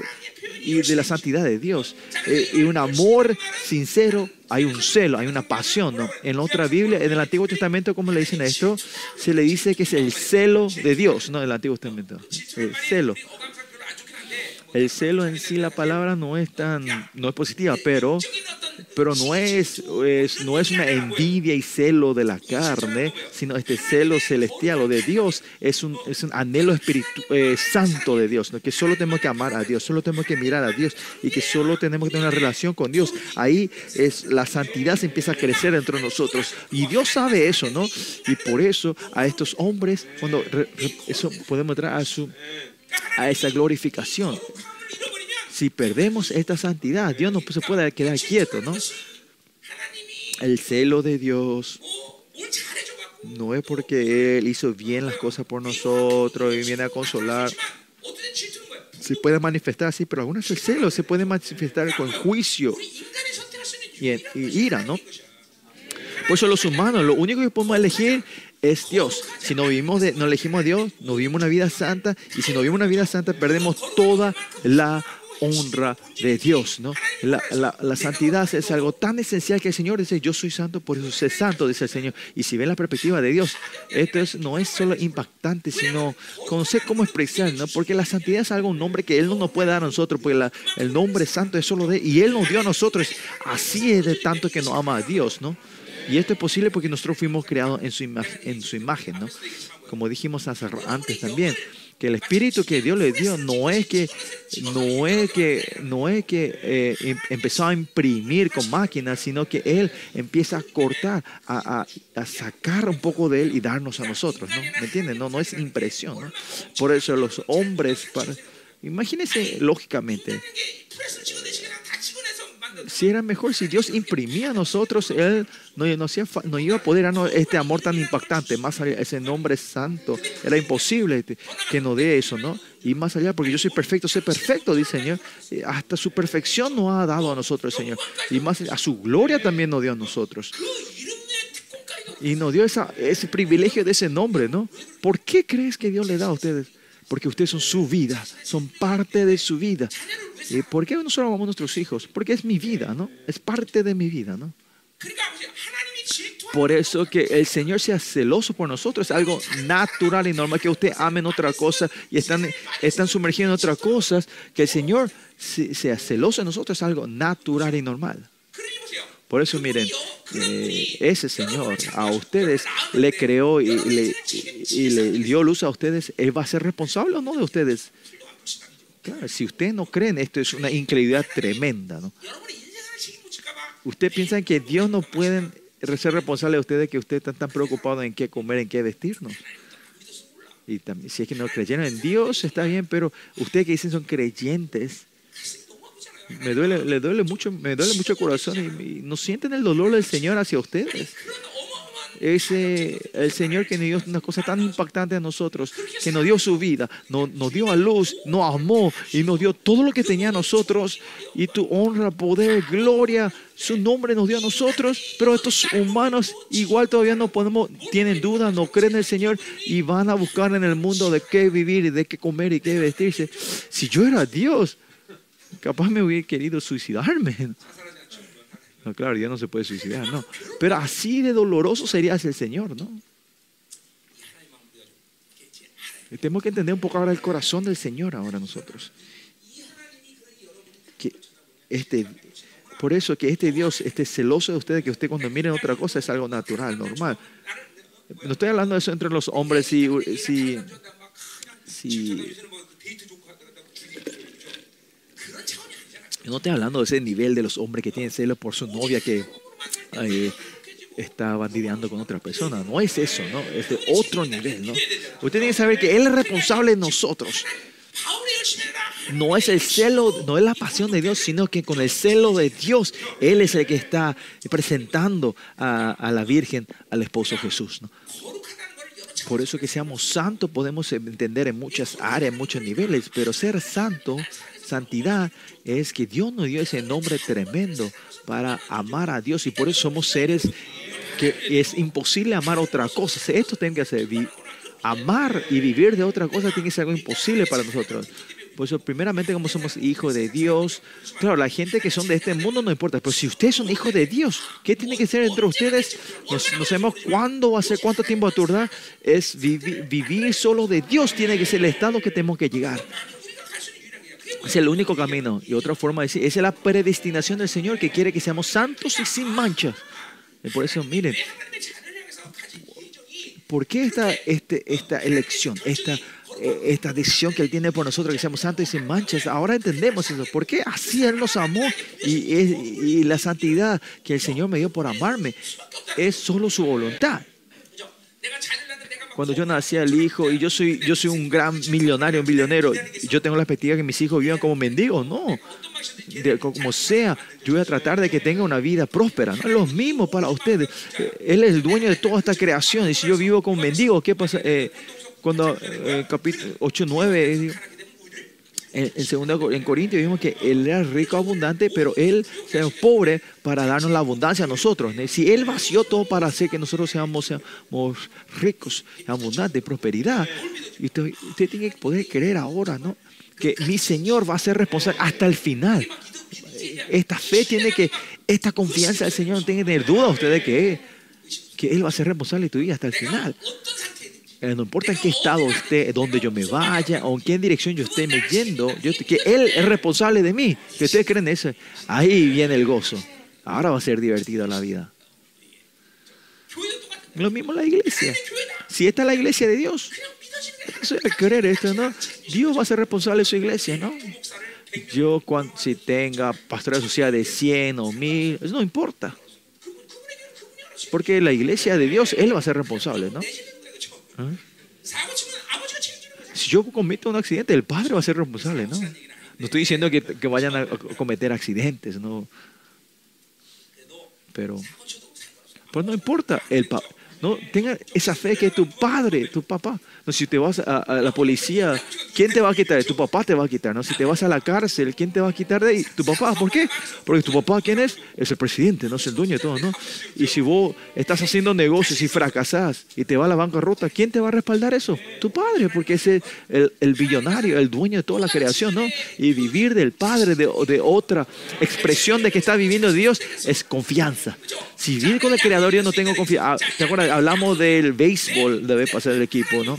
y de la santidad de Dios. Eh, y un amor sincero, hay un celo, hay una pasión. ¿no? En la otra Biblia, en el Antiguo Testamento, ¿cómo le dicen a esto? Se le dice que es el celo de Dios, ¿no? En el Antiguo Testamento. El celo. El celo en sí, la palabra no es tan, no es positiva, pero, pero no, es, es, no es una envidia y celo de la carne, sino este celo celestial o de Dios es un, es un anhelo espiritu, eh, santo de Dios, ¿no? que solo tenemos que amar a Dios, solo tenemos que mirar a Dios y que solo tenemos que tener una relación con Dios. Ahí es la santidad se empieza a crecer dentro de nosotros y Dios sabe eso, ¿no? Y por eso a estos hombres, cuando eso podemos entrar a su a esa glorificación. Si perdemos esta santidad, Dios no se puede quedar quieto, ¿no? El celo de Dios no es porque Él hizo bien las cosas por nosotros y viene a consolar. Se puede manifestar así, pero algunas el celo se puede manifestar con juicio y, en, ira, ¿no? Por eso los humanos, lo único que podemos elegir es Dios. Si no vivimos de, no elegimos a Dios, no vivimos una vida santa, y si no vivimos una vida santa, perdemos toda la honra de Dios, ¿no? La, santidad es algo tan esencial que el Señor dice, yo soy santo, por eso sé santo, dice el Señor. Y si ven la perspectiva de Dios, esto es- no es solo impactante, sino conocer cómo expresar, ¿no? Porque la santidad es algo, un nombre que Él no nos puede dar a nosotros, porque el nombre santo es solo de Él, y Él nos dio a nosotros. Así es de tanto que nos ama a Dios, ¿no? Y esto es posible porque nosotros fuimos creados en su, en su imagen, ¿no? Como dijimos antes también, que el espíritu que Dios le dio no es que, no es que, no es que eh, em- empezó a imprimir con máquinas, sino que Él empieza a cortar, a, a- a sacar un poco de Él y darnos a nosotros, ¿no? ¿Me entienden? No, no es impresión, ¿no? Por eso los hombres, para, imagínense lógicamente, si era mejor si Dios imprimía a nosotros, Él no, no, iba a poder ah, darnos este amor tan impactante, más allá, ese nombre santo. Era imposible que nos dé eso, ¿no? Y más allá, porque yo soy perfecto, soy perfecto, dice Señor. Eh, hasta su perfección nos ha dado a nosotros Señor. Y más a su gloria también nos dio a nosotros. Y nos dio esa, ese privilegio de ese nombre, ¿no? ¿Por qué crees que Dios le da a ustedes? porque ustedes son su vida, son parte de su vida. ¿Y ¿Por qué nosotros amamos a nuestros hijos? Porque es mi vida, ¿no? Es parte de mi vida, ¿no? Por eso que el Señor sea celoso por nosotros es algo natural y normal que usted amen otra cosa y están, están sumergidos en otras cosas. Que el Señor sea celoso en nosotros es algo natural y normal. Por eso miren, eh, ese Señor a ustedes le creó y, le, y, le, dio luz a ustedes, Él va a ser responsable o no de ustedes. Claro, si ustedes no creen, esto es una incredulidad tremenda. ¿no? Ustedes piensan que Dios no puede ser responsable de ustedes, que ustedes están tan preocupados en qué comer, en qué vestirnos y también, si es que no creyeron en Dios, está bien, pero ustedes que dicen son creyentes, me duele, le duele mucho, me duele mucho el corazón y, y no sienten el dolor del Señor hacia ustedes. Es eh, el Señor que nos dio una cosa tan impactante a nosotros, que nos dio su vida, nos, nos dio a luz, nos amó y nos dio todo lo que tenía a nosotros y tu honra, poder, gloria, su nombre nos dio a nosotros, pero estos humanos igual todavía no podemos, tienen dudas, no creen en el Señor y van a buscar en el mundo de qué vivir y de qué comer y qué vestirse. Si yo era Dios, Capaz me hubiera querido suicidarme. No, claro, ya no se puede suicidar, no. Pero así de doloroso sería hacia el Señor, ¿no? Tenemos que entender un poco ahora el corazón del Señor ahora nosotros. Este, por eso que este Dios esté celoso de ustedes, que usted cuando miren otra cosa es algo natural, normal. No estoy hablando de eso entre los hombres, si, si, si Yo no estoy hablando de ese nivel de los hombres que tienen celos por su novia que está bandideando con otra persona. No es eso, ¿no? Es de otro nivel, ¿no? Usted tiene que saber que Él es responsable de nosotros. No es el celo, no es la pasión de Dios, sino que con el celo de Dios, Él es el que está presentando a, a la Virgen al esposo Jesús. ¿no? Por eso que seamos santos podemos entender en muchas áreas, en muchos niveles, pero ser santo santidad, es que Dios nos dio ese nombre tremendo para amar a Dios y por eso somos seres que es imposible amar otra cosa. Esto tiene que vi- amar y vivir de otra cosa tiene que ser algo imposible para nosotros. Por eso, primeramente, como somos hijos de Dios, claro, la gente que son de este mundo no importa, pero si ustedes son hijos de Dios, ¿qué tiene que ser entre ustedes? No, no sabemos cuándo ser, cuánto tiempo va a. Es vivi- vivir solo de Dios, tiene que ser el estado que tenemos que llegar. Es el único camino y otra forma de decir, esa es la predestinación del Señor que quiere que seamos santos y sin manchas. Y por eso, miren, ¿por qué esta, este, esta elección, esta, eh, esta decisión que Él tiene por nosotros, que seamos santos y sin manchas? Ahora entendemos eso. ¿Por qué así Él nos amó y, y la santidad que el Señor me dio por amarme es solo su voluntad? Cuando yo nací el hijo y yo soy, yo soy un gran millonario, un billonero, yo tengo la expectativa de que mis hijos vivan como mendigos, no. Como sea, yo voy a tratar de que tenga una vida próspera. No los mismos para ustedes. Él es el dueño de toda esta creación. Y si yo vivo como mendigo, ¿qué pasa? Eh, cuando eh, capítulo 8, 9, en, en segundo Cor- en Corintios vimos que él era rico abundante, pero él se pobre para darnos la abundancia a nosotros. ¿no? Si él vació todo para hacer que nosotros seamos, seamos ricos, abundantes, prosperidad, y usted, tiene que poder creer ahora, ¿no? Que mi Señor va a ser responsable hasta el final. Esta fe tiene que, esta confianza del Señor no tiene que tener duda usted de que, que Él va a ser responsable de tu vida hasta el final. Eh, no importa en qué estado esté, donde yo me vaya o en qué dirección yo esté me yendo, que Él es responsable de mí. Que ustedes creen eso. Ahí viene el gozo. Ahora va a ser divertida la vida. Lo mismo la iglesia. Si esta es la iglesia de Dios, eso es creer esto, ¿no? Dios va a ser responsable de su iglesia, ¿no? Yo, si tenga pastoral social de 100 o 1000, eso no importa. Porque la iglesia de Dios, Él va a ser responsable, ¿no? ¿Ah? Si yo cometo un accidente, el padre va a ser responsable, ¿no? No estoy diciendo que, vayan a, cometer accidentes, no. Pero, pero no importa, el pa no tenga esa fe que tu padre, tu papá, no, si te vas a, la policía, ¿quién te va a quitar? Tu papá te va a quitar. ¿no? Si te vas a la cárcel, ¿quién te va a quitar de ahí? Tu papá. ¿Por qué? Porque tu papá, ¿quién es? Es el presidente, no es el dueño de todo, ¿no? Y si vos estás haciendo negocios y fracasás y te va a la bancarrota, ¿quién te va a respaldar eso? Tu padre, porque es el, el billonario, el dueño de toda la creación, ¿no? Y vivir del padre, de, de otra expresión de que está viviendo Dios, es confianza. Si vivir con el creador, yo no tengo confianza. ¿Te acuerdas? Hablamos del béisbol, debe pasar el equipo, ¿no?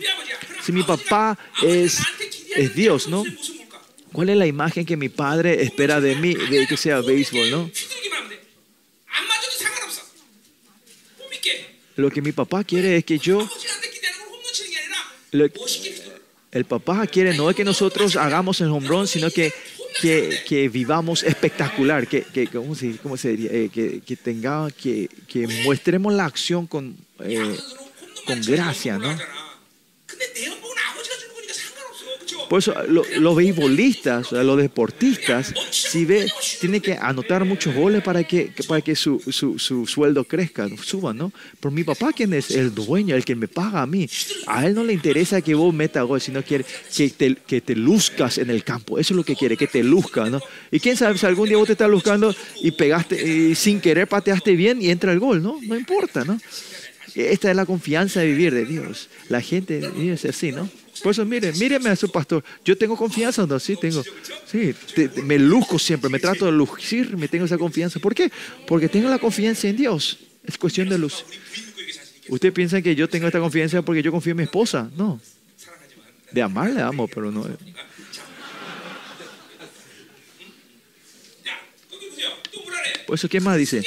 Si mi papá es, es Dios, ¿no? ¿Cuál es la imagen que mi padre espera de mí, de que sea béisbol, ¿no? Lo que mi papá quiere es que yo... Lo, el papá quiere no es que nosotros hagamos el hombrón, sino que, que, que, vivamos espectacular, que, que ¿cómo se, cómo se diría? Eh, que, que, tenga, que, que, muestremos la acción con, eh, con gracia, ¿no? Por eso lo- los beisbolistas, los deportistas, si ve, tienen que anotar muchos goles para que, para que su, su, su sueldo crezca, suba, ¿no? Pero mi papá, quien es el dueño, el que me paga a mí, a él no le interesa que vos metas gol, sino quiere que te, que te luzcas en el campo. Eso es lo que quiere, que te luzcas, ¿no? Y quién sabe si algún día vos te estás luzcando y pegaste, y sin querer pateaste bien y entra el gol, ¿no? No importa, ¿no? Esta es la confianza de vivir de Dios. La gente debe ser así, ¿no? Por eso, miren, mírenme a su pastor. Yo tengo confianza, ¿no? Sí, tengo. Sí, me luzco siempre, me trato de lucir, me tengo esa confianza. ¿Por qué? Porque tengo la confianza en Dios. Es cuestión de luz. Usted piensa que yo tengo esta confianza porque yo confío en mi esposa. No. De amarle amo, pero no. Por eso, ¿qué más dice?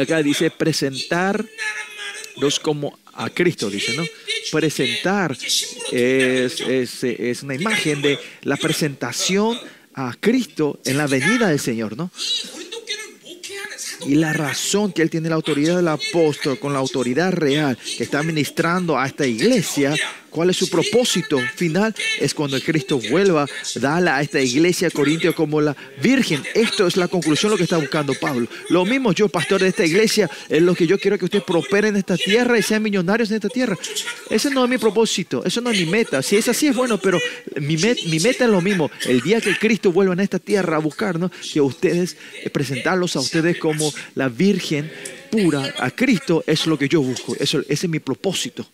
Acá dice presentarnos como a Cristo, dice, ¿no? Presentar es, es, es una imagen de la presentación a Cristo en la venida del Señor, ¿no? Y la razón que él tiene la autoridad del apóstol con la autoridad real que está ministrando a esta iglesia ¿cuál es su propósito final? Es cuando Cristo vuelva, darle a esta iglesia de Corintio como la Virgen. Esto es la conclusión, lo que está buscando Pablo. Lo mismo yo, pastor de esta iglesia, es lo que yo quiero que ustedes prosperen en esta tierra y sean millonarios en esta tierra. Ese no es mi propósito, eso no es mi meta. Si es así es bueno, pero mi, met- mi meta es lo mismo. El día que Cristo vuelva en esta tierra a buscarnos, que ustedes, eh, presentarlos a ustedes como la Virgen pura a Cristo, es lo que yo busco. Eso, ese es mi propósito.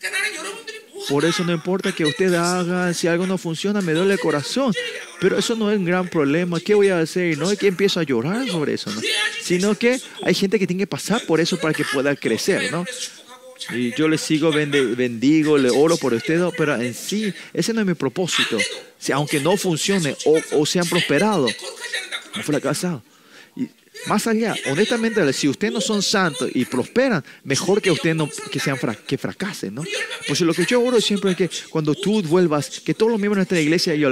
Por eso no importa que usted haga, si algo no funciona, me duele el corazón. Pero eso no es un gran problema. ¿Qué voy a hacer? No es que empiezo a llorar sobre eso. Sino que hay gente que tiene que pasar por eso para que pueda crecer, ¿no? Y yo le sigo, bendigo, le oro por usted, pero en sí, ese no es mi propósito. Si, aunque no funcione o, o sean prosperados, no fracasado. Más allá, honestamente, si ustedes no son santos y prosperan, mejor que ustedes no, que sean que fracasen, ¿no? Pues lo que yo oro siempre es que cuando tú vuelvas, que todos los miembros de esta iglesia y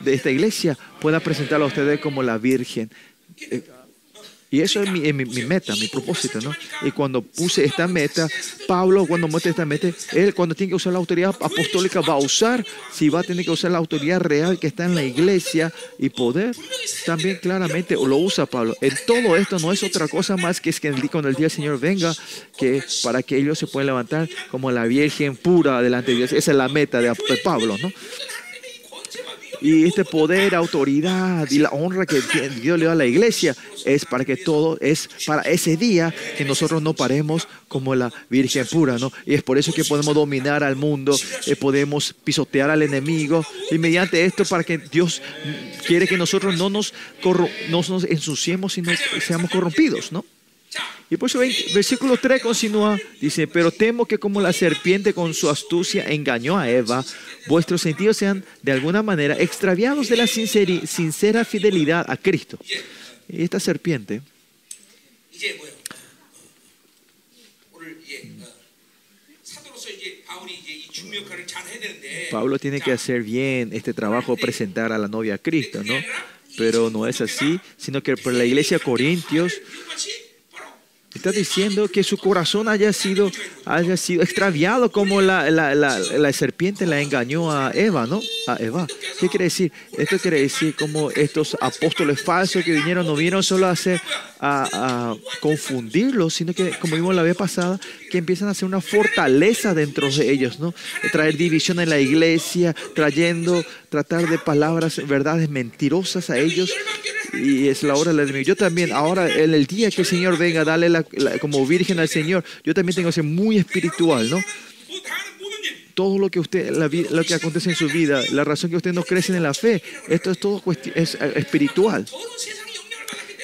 de esta iglesia, puedan presentarlo a ustedes como la Virgen. Y eso es mi, es mi- mi meta, mi propósito, ¿no? Y cuando puse esta meta, Pablo, cuando muestra esta meta, él cuando tiene que usar la autoridad apostólica va a usar, si va a tener que usar la autoridad real que está en la iglesia y poder, también claramente lo usa Pablo. En todo esto no es otra cosa más que es que cuando el día del Señor venga, que para que ellos se puedan levantar como la Virgen pura delante de Dios. Esa es la meta de Pablo, ¿no? Y este poder, autoridad y la honra que Dios le da a la iglesia es para que todo, es para ese día que nosotros no paremos como la Virgen pura, ¿no? Y es por eso que podemos dominar al mundo, eh, podemos pisotear al enemigo y mediante esto para que Dios quiere que nosotros no nos, no nos ensuciemos, sino que seamos corrompidos, ¿no? Y por eso versículo 3 continúa, dice, pero temo que como la serpiente con su astucia engañó a Eva, vuestros sentidos sean de alguna manera extraviados de la sincera fidelidad a Cristo. Y esta serpiente Pablo tiene que hacer bien este trabajo, presentar a la novia a Cristo, ¿no? Pero no es así, sino que por la iglesia de Corintios Está diciendo que su corazón haya sido, haya sido extraviado como la, la, la, serpiente la engañó a Eva, ¿no? A Eva. ¿Qué quiere decir? Esto quiere decir como estos apóstoles falsos que vinieron, no vinieron solo a hacer, a confundirlos, sino que, como vimos la vez pasada, que empiezan a hacer una fortaleza dentro de ellos, ¿no? Traer división en la iglesia, trayendo, tratar de palabras, verdades mentirosas a ellos y es la hora de la Yo también, ahora en el día que el Señor venga, dale la, como virgen al Señor, yo también tengo que ser muy espiritual, ¿no? Todo lo que usted, la, lo que acontece en su vida, la razón que usted no crece en la fe, esto es todo es eh, espiritual.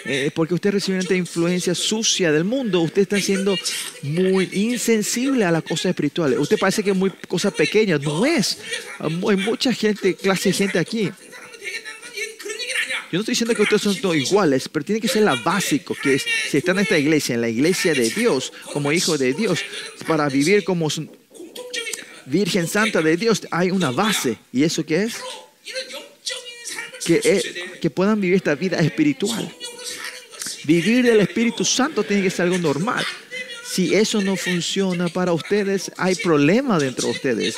Eh, porque usted recibe esta influencia sucia del mundo, usted está siendo muy insensible a las cosas espirituales. Usted parece que es muy cosa pequeña, no es. Hay mucha gente, clase de gente aquí yo no estoy diciendo que ustedes son todos iguales, pero tiene que ser la básico, que es, si están en esta iglesia, en la iglesia de Dios, como hijo de Dios, para vivir como Virgen Santa de Dios, hay una base. ¿Y eso qué es? Que, es, que puedan vivir esta vida espiritual. Vivir del Espíritu Santo tiene que ser algo normal. Si eso no funciona para ustedes, hay problema dentro de ustedes.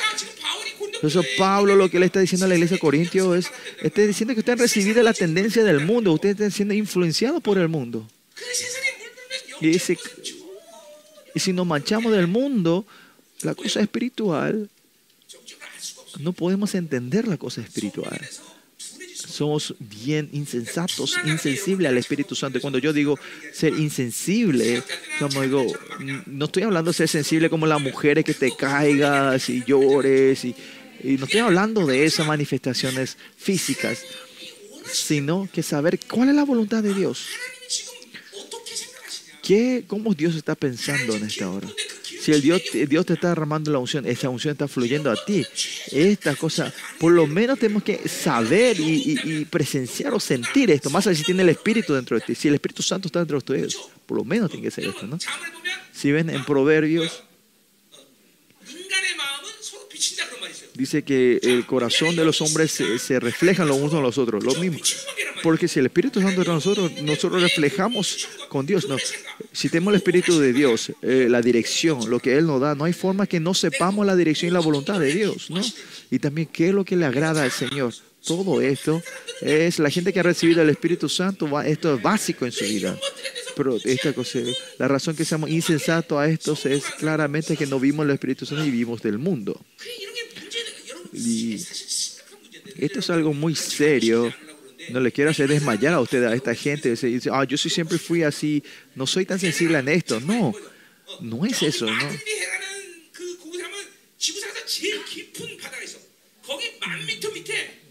Entonces Pablo lo que le está diciendo a la iglesia de Corintio es, está diciendo que usted han recibido la tendencia del mundo, usted está siendo influenciado por el mundo. Y, ese, y si nos manchamos del mundo, la cosa espiritual, no podemos entender la cosa espiritual. Somos bien insensatos, insensibles al Espíritu Santo. Cuando yo digo ser insensible, como digo, no estoy hablando de ser sensible como las mujeres que te caigas y llores y y no estoy hablando de esas manifestaciones físicas, sino que saber cuál es la voluntad de Dios. ¿Qué, ¿Cómo Dios está pensando en esta hora? Si el Dios, Dios te está derramando la unción, esa unción está fluyendo a ti. Esta cosa, por lo menos tenemos que saber y, y, y presenciar o sentir esto. Más allá si tiene el Espíritu dentro de ti, si el Espíritu Santo está dentro de ustedes, por lo menos tiene que ser esto, ¿no? Si ven en Proverbios dice que el corazón de los hombres se, se reflejan los unos a los otros, lo mismo. Porque si el Espíritu Santo es nosotros, nosotros reflejamos con Dios. No. Si tenemos el Espíritu de Dios, eh, la dirección, lo que Él nos da, no hay forma que no sepamos la dirección y la voluntad de Dios, ¿no? Y también qué es lo que le agrada al Señor. Todo esto es la gente que ha recibido el Espíritu Santo, esto es básico en su vida. Pero esta cosa, la razón que seamos insensatos a estos es claramente que no vivimos el Espíritu Santo y vivimos del mundo. Esto es algo muy serio. No le quiero hacer desmayar a usted, a esta gente. Dice, ah, yo sí siempre fui así, no soy tan sensible en esto. No, no es eso. No.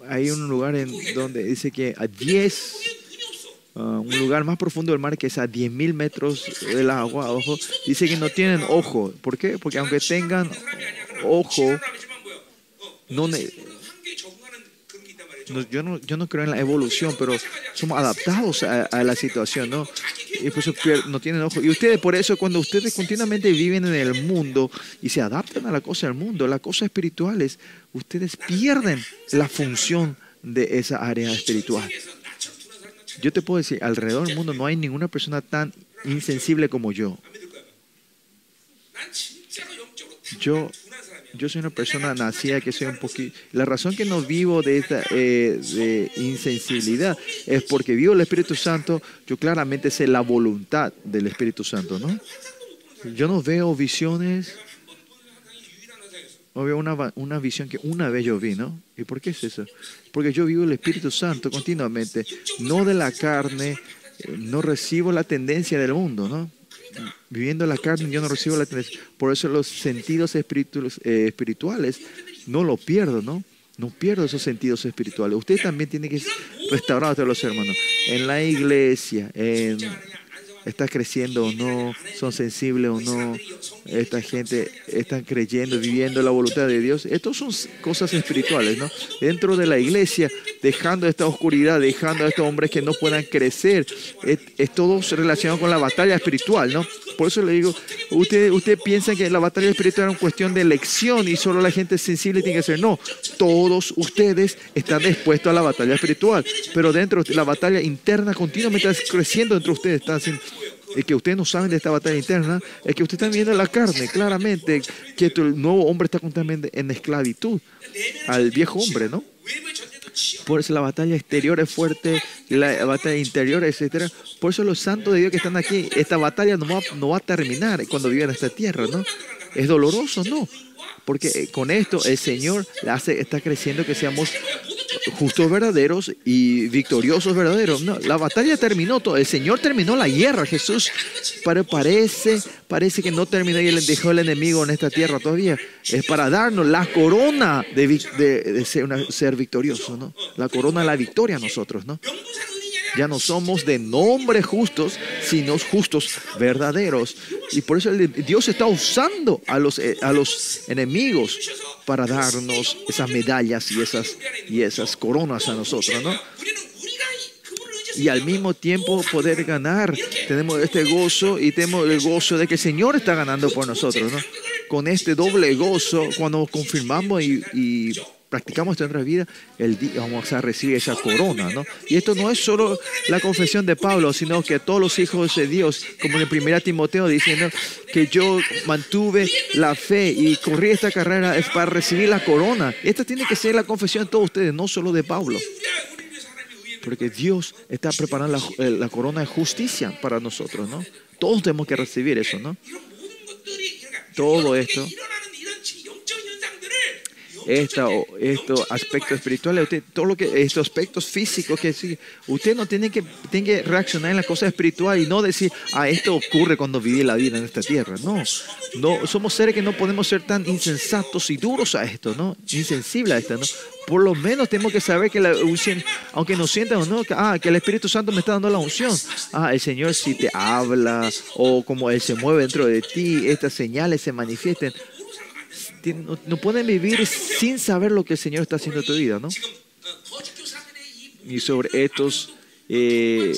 Hay un lugar en donde dice que a 10, ah, un lugar más profundo del mar que es a 10.000 metros del agua, ojo, dice que no tienen ojo. ¿Por qué? Porque aunque tengan ojo, no, yo, no, yo no creo en la evolución, pero somos adaptados a, la situación, ¿no? Y por eso no tienen ojo. Y ustedes, por eso, cuando ustedes continuamente viven en el mundo y se adaptan a la cosa del mundo, las cosas espirituales, ustedes pierden la función de esa área espiritual. Yo te puedo decir, alrededor del mundo no hay ninguna persona tan insensible como yo. Yo yo soy una persona nacida que soy un poquito... La razón que no vivo de esta eh, insensibilidad es porque vivo el Espíritu Santo, yo claramente sé la voluntad del Espíritu Santo, ¿no? Yo no veo visiones, no veo una, una visión que una vez yo vi, ¿no? ¿Y por qué es eso? Porque yo vivo el Espíritu Santo continuamente, no de la carne, eh, no recibo la tendencia del mundo, ¿no? Viviendo la carne yo no recibo la tendencia. Por eso los sentidos espirituales, eh, espirituales no lo pierdo, ¿no? No pierdo esos sentidos espirituales. Usted también tiene que restaurar los hermanos. En la iglesia, está creciendo o no, son sensibles o no, esta gente está creyendo, viviendo la voluntad de Dios. Estas son cosas espirituales, ¿no? Dentro de la iglesia, dejando esta oscuridad, dejando a estos hombres que no puedan crecer, es, todo relacionado con la batalla espiritual, ¿no? Por eso le digo, usted, usted piensa que la batalla espiritual es una cuestión de elección y solo la gente sensible tiene que ser. No, todos ustedes están expuestos a la batalla espiritual, pero dentro de la batalla interna continuamente está creciendo entre ustedes, están haciendo es que ustedes no saben de esta batalla interna, es que ustedes están viendo la carne, claramente, que el nuevo hombre está constantemente en esclavitud al viejo hombre, ¿no? Por eso la batalla exterior es fuerte, la batalla interior, etc. Por eso los santos de Dios que están aquí, esta batalla no va, no va a terminar cuando viven en esta tierra, ¿no? ¿Es doloroso? No. Porque con esto el Señor hace, está creciendo que seamos justos verdaderos y victoriosos verdaderos. No, la batalla terminó, todo. el Señor terminó la guerra, Jesús, pero parece, parece que no terminó y dejó el enemigo en esta tierra todavía. Es para darnos la corona de, de- de ser, una- ser victorioso, ¿no? La corona de la victoria a nosotros, ¿no? Ya no somos de nombre justos, sino justos verdaderos. Y por eso Dios está usando a los, eh, a los enemigos para darnos esas medallas y esas, y esas coronas a nosotros, ¿no? y al mismo tiempo poder ganar. Tenemos este gozo y tenemos el gozo de que el Señor está ganando por nosotros. ¿no? Con este doble gozo, cuando confirmamos y practicamos en nuestra vida, el día vamos a recibir esa corona, ¿no? Y esto no es solo la confesión de Pablo, sino que todos los hijos de Dios, como en 1 Timoteo diciendo que yo mantuve la fe y corrí esta carrera para recibir la corona. Esta tiene que ser la confesión de todos ustedes, no solo de Pablo. Porque Dios está preparando la, eh, la corona de justicia para nosotros, ¿no? Todos tenemos que recibir eso, ¿no? Todo esto esta, estos aspectos espirituales, usted, todo lo que, estos aspectos físicos que sí, usted no tiene que, tiene que reaccionar en las cosas espirituales y no decir, ah, esto ocurre cuando viví la vida en esta tierra. No, no somos seres que no podemos ser tan insensatos y duros a esto, ¿no? Insensibles a esto, ¿no? Por lo menos tenemos que saber que la unción, aunque nos sientan o no, que, ah, que el Espíritu Santo me está dando la unción. Ah, el Señor sí te habla, o como Él se mueve dentro de ti, estas señales se manifiestan no, pueden vivir sin saber lo que el Señor está haciendo en tu vida, ¿no? Y sobre estos eh,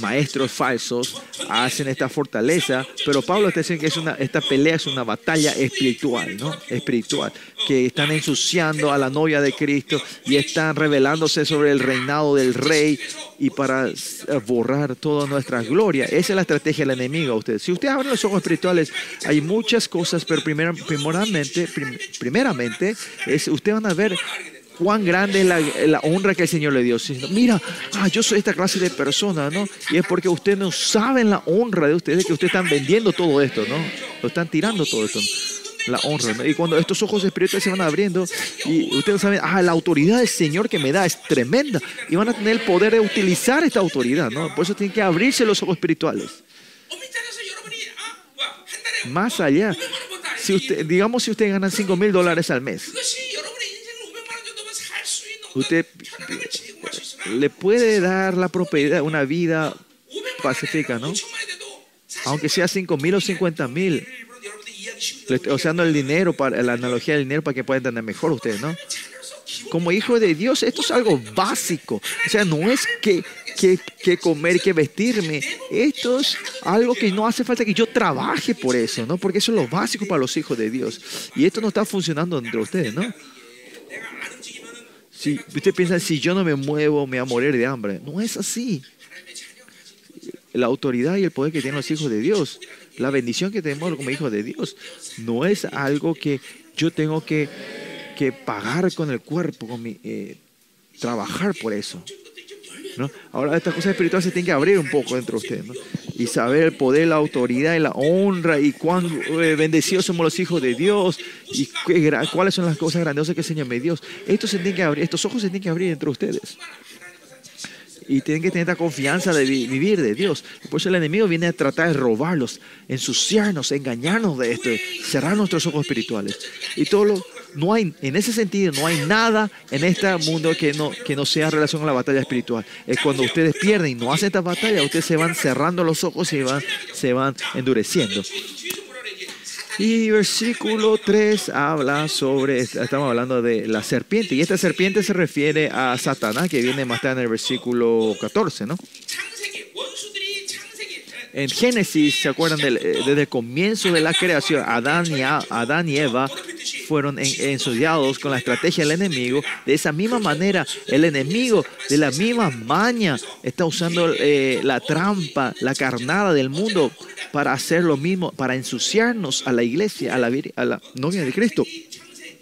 maestros falsos hacen esta fortaleza, pero Pablo está diciendo que es una, esta pelea es una batalla espiritual, ¿no? Espiritual, que están ensuciando a la novia de Cristo y están revelándose sobre el reinado del rey y para borrar toda nuestra gloria. Esa es la estrategia del enemigo a ustedes. Si ustedes abren los ojos espirituales, hay muchas cosas, pero primeramente, prim- primeramente, es, ustedes van a ver cuán grande es la, la, honra que el Señor le dio. Diciendo, mira, ah, yo soy esta clase de persona, ¿no? Y es porque ustedes no saben la honra de ustedes, que ustedes están vendiendo todo esto, ¿no? Lo están tirando todo esto. La honra, ¿no? Y cuando estos ojos espirituales se van abriendo y ustedes saben, ah, la autoridad del Señor que me da es tremenda. Y van a tener el poder de utilizar esta autoridad, ¿no? Por eso tienen que abrirse los ojos espirituales. Más allá, si usted, digamos si ustedes ganan 5 mil dólares al mes usted le puede dar la propiedad, una vida pacífica, ¿no? Aunque sea 5 mil o 50 mil. O sea, no el dinero, para, la analogía del dinero para que puedan entender mejor ustedes, ¿no? Como hijo de Dios, esto es algo básico. O sea, no es que, que, que comer, que vestirme. Esto es algo que no hace falta que yo trabaje por eso, ¿no? Porque eso es lo básico para los hijos de Dios. Y esto no está funcionando entre ustedes, ¿no? Si usted piensa, si yo no me muevo, me voy a morir de hambre. No es así. La autoridad y el poder que tienen los hijos de Dios, la bendición que tenemos como hijos de Dios, no es algo que yo tengo que, que pagar con el cuerpo, con mi, eh, trabajar por eso. Ahora estas cosas espirituales se tienen que abrir un poco dentro de ustedes y saber el poder, la autoridad y la honra y cuán eh, bendecidos somos los hijos de Dios y cuáles son las cosas grandiosas que enseña mi Dios. Esto se tiene que abrir, estos ojos se tienen que abrir entre ustedes y tienen que tener esta confianza de vi- vivir de Dios. Por eso el enemigo viene a tratar de robarlos, ensuciarnos, engañarnos de esto, cerrar nuestros ojos espirituales. Y todo lo, no hay, en ese sentido, no hay nada en este mundo que no, que no sea relación a la batalla espiritual. Es cuando ustedes pierden y no hacen esta batalla, ustedes se van cerrando los ojos y van, se van endureciendo. Y versículo 3 habla sobre, estamos hablando de la serpiente, y esta serpiente se refiere a Satanás, que viene más tarde en el versículo 14, ¿no? En Génesis, ¿se acuerdan? Del, eh, desde el comienzo de la creación, Adán y, Adán y Eva fueron en- ensuciados con la estrategia del enemigo, de esa misma manera el enemigo de la misma maña está usando eh, la trampa, la carnada del mundo para hacer lo mismo, para ensuciarnos a la iglesia, a la, a la novia de Cristo.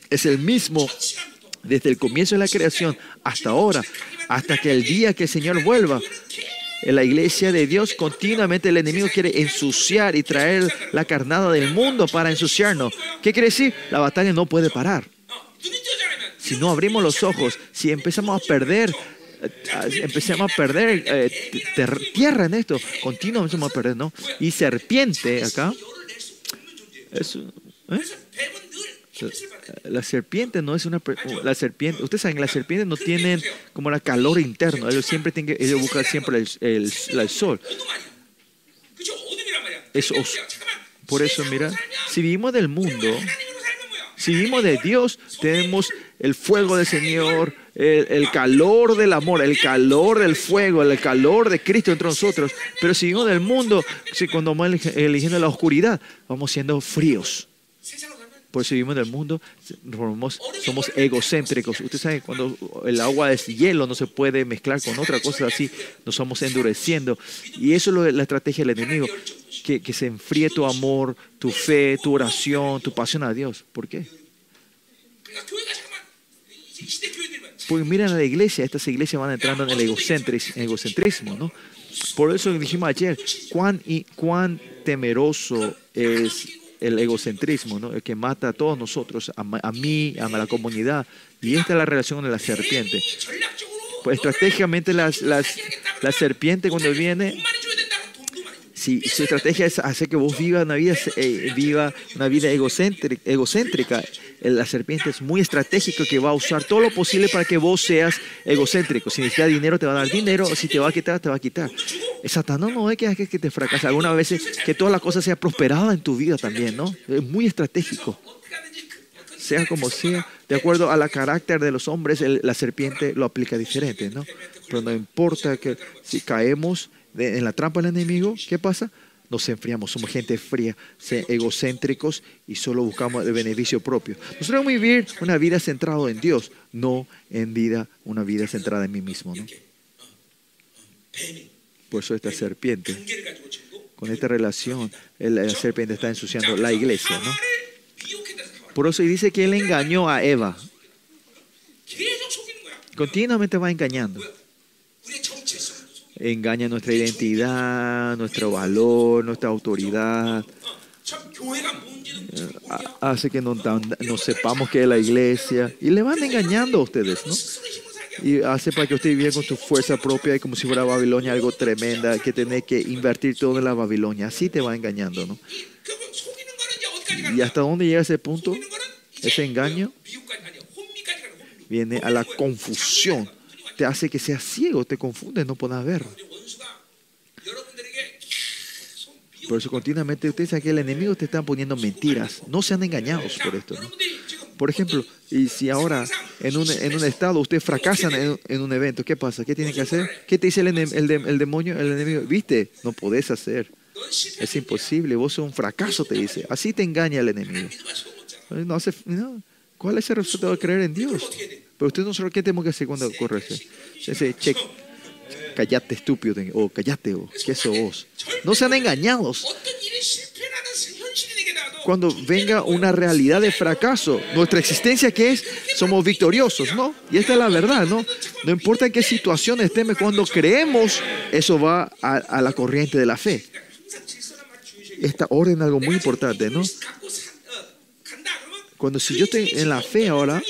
Es el mismo desde el comienzo de la creación hasta ahora, hasta que el día que el Señor vuelva en la iglesia de Dios, continuamente el enemigo quiere ensuciar y traer la carnada del mundo para ensuciarnos. ¿Qué quiere decir? La batalla no puede parar. Si no abrimos los ojos, si empezamos a perder, eh, empezamos a perder eh, tierra en esto, continuamente vamos a perder, ¿no? Y serpiente acá. Es, ¿eh? Eh, la, serpiente no es una oh, la serpiente ustedes saben las serpientes no tienen como la calor interno ellos siempre tienen que, ellos buscan siempre el, el, el sol. Es os, por eso mira si vivimos del mundo si vivimos de Dios tenemos el fuego del Señor el, calor del amor el calor del fuego el calor de Cristo entre nosotros. Pero si vivimos del mundo si cuando vamos eligiendo la oscuridad vamos siendo fríos. Por eso vivimos en el mundo, somos, somos egocéntricos. Ustedes saben, cuando el agua es hielo, no se puede mezclar con otra cosa así, nos estamos endureciendo. Y eso es la estrategia del enemigo, que, que se enfríe tu amor, tu fe, tu oración, tu pasión a Dios. ¿Por qué? Porque miren a la iglesia, estas iglesias van entrando en el egocentrismo, en el egocentrismo ¿no? Por eso dijimos ayer, cuán, y, cuán temeroso es el egocentrismo, ¿no? el que mata a todos nosotros, a, a mí, a la comunidad. Y esta es la relación de la serpiente. Pues, estratégicamente las, las, la serpiente cuando viene si su estrategia es hacer que vos vivas una vida, eh, viva una vida egocéntrica, egocéntrica, la serpiente es muy estratégica que va a usar todo lo posible para que vos seas egocéntrico. Si necesitas dinero, te va a dar dinero, si te va a quitar, te va a quitar. Satanás no es que, es que te fracase. Algunas veces que toda la cosa sea prosperada en tu vida también, ¿no? Es muy estratégico. Sea como sea, de acuerdo a la carácter de los hombres, el, la serpiente lo aplica diferente, ¿no? Pero no importa que si caemos, en la trampa del enemigo, ¿qué pasa? Nos enfriamos, somos gente fría, egocéntricos y solo buscamos el beneficio propio. Nosotros debemos vivir una vida centrada en Dios, no en vida, una vida centrada en mí mismo. ¿no? Por eso esta serpiente, con esta relación, la serpiente está ensuciando la iglesia. ¿no? Por eso dice que él engañó a Eva. Continuamente va engañando engaña nuestra identidad, nuestro valor, nuestra autoridad. Ah, hace que nos, nos sepamos que es la iglesia. Y le van engañando a ustedes, ¿no? y hace para que usted viva con su fuerza propia y como si fuera Babilonia algo tremenda, que tenés que invertir todo en la Babilonia. Así te va engañando, ¿no? ¿Y hasta dónde llega ese punto? Ese engaño viene a la confusión te hace que seas ciego, te confunde, no puedas ver. Por eso continuamente ustedes saben que el enemigo te están poniendo mentiras. No sean engañados por esto. Por ejemplo, y si ahora en un, en un estado ustedes fracasan en, un evento, ¿qué pasa? ¿Qué tienen que hacer? ¿Qué te dice el, el, demonio, el enemigo? ¿Viste? No podés hacer. Es imposible. Vos sos un fracaso, te dice. Así te engaña el enemigo. No hace, no. ¿Cuál es el resultado de creer en Dios? Pero usted no sabe qué tenemos que hacer cuando ocurre eso. Ese check. Callate, estúpido. O callate, o oh, queso vos. No sean engañados. Cuando venga una realidad de fracaso, nuestra existencia que es, somos victoriosos, ¿no? Y esta es la verdad, ¿no? No importa en qué situación estemos, cuando creemos, eso va a, a la corriente de la fe. Esta orden algo muy importante, ¿no? Cuando si yo estoy en la fe ahora,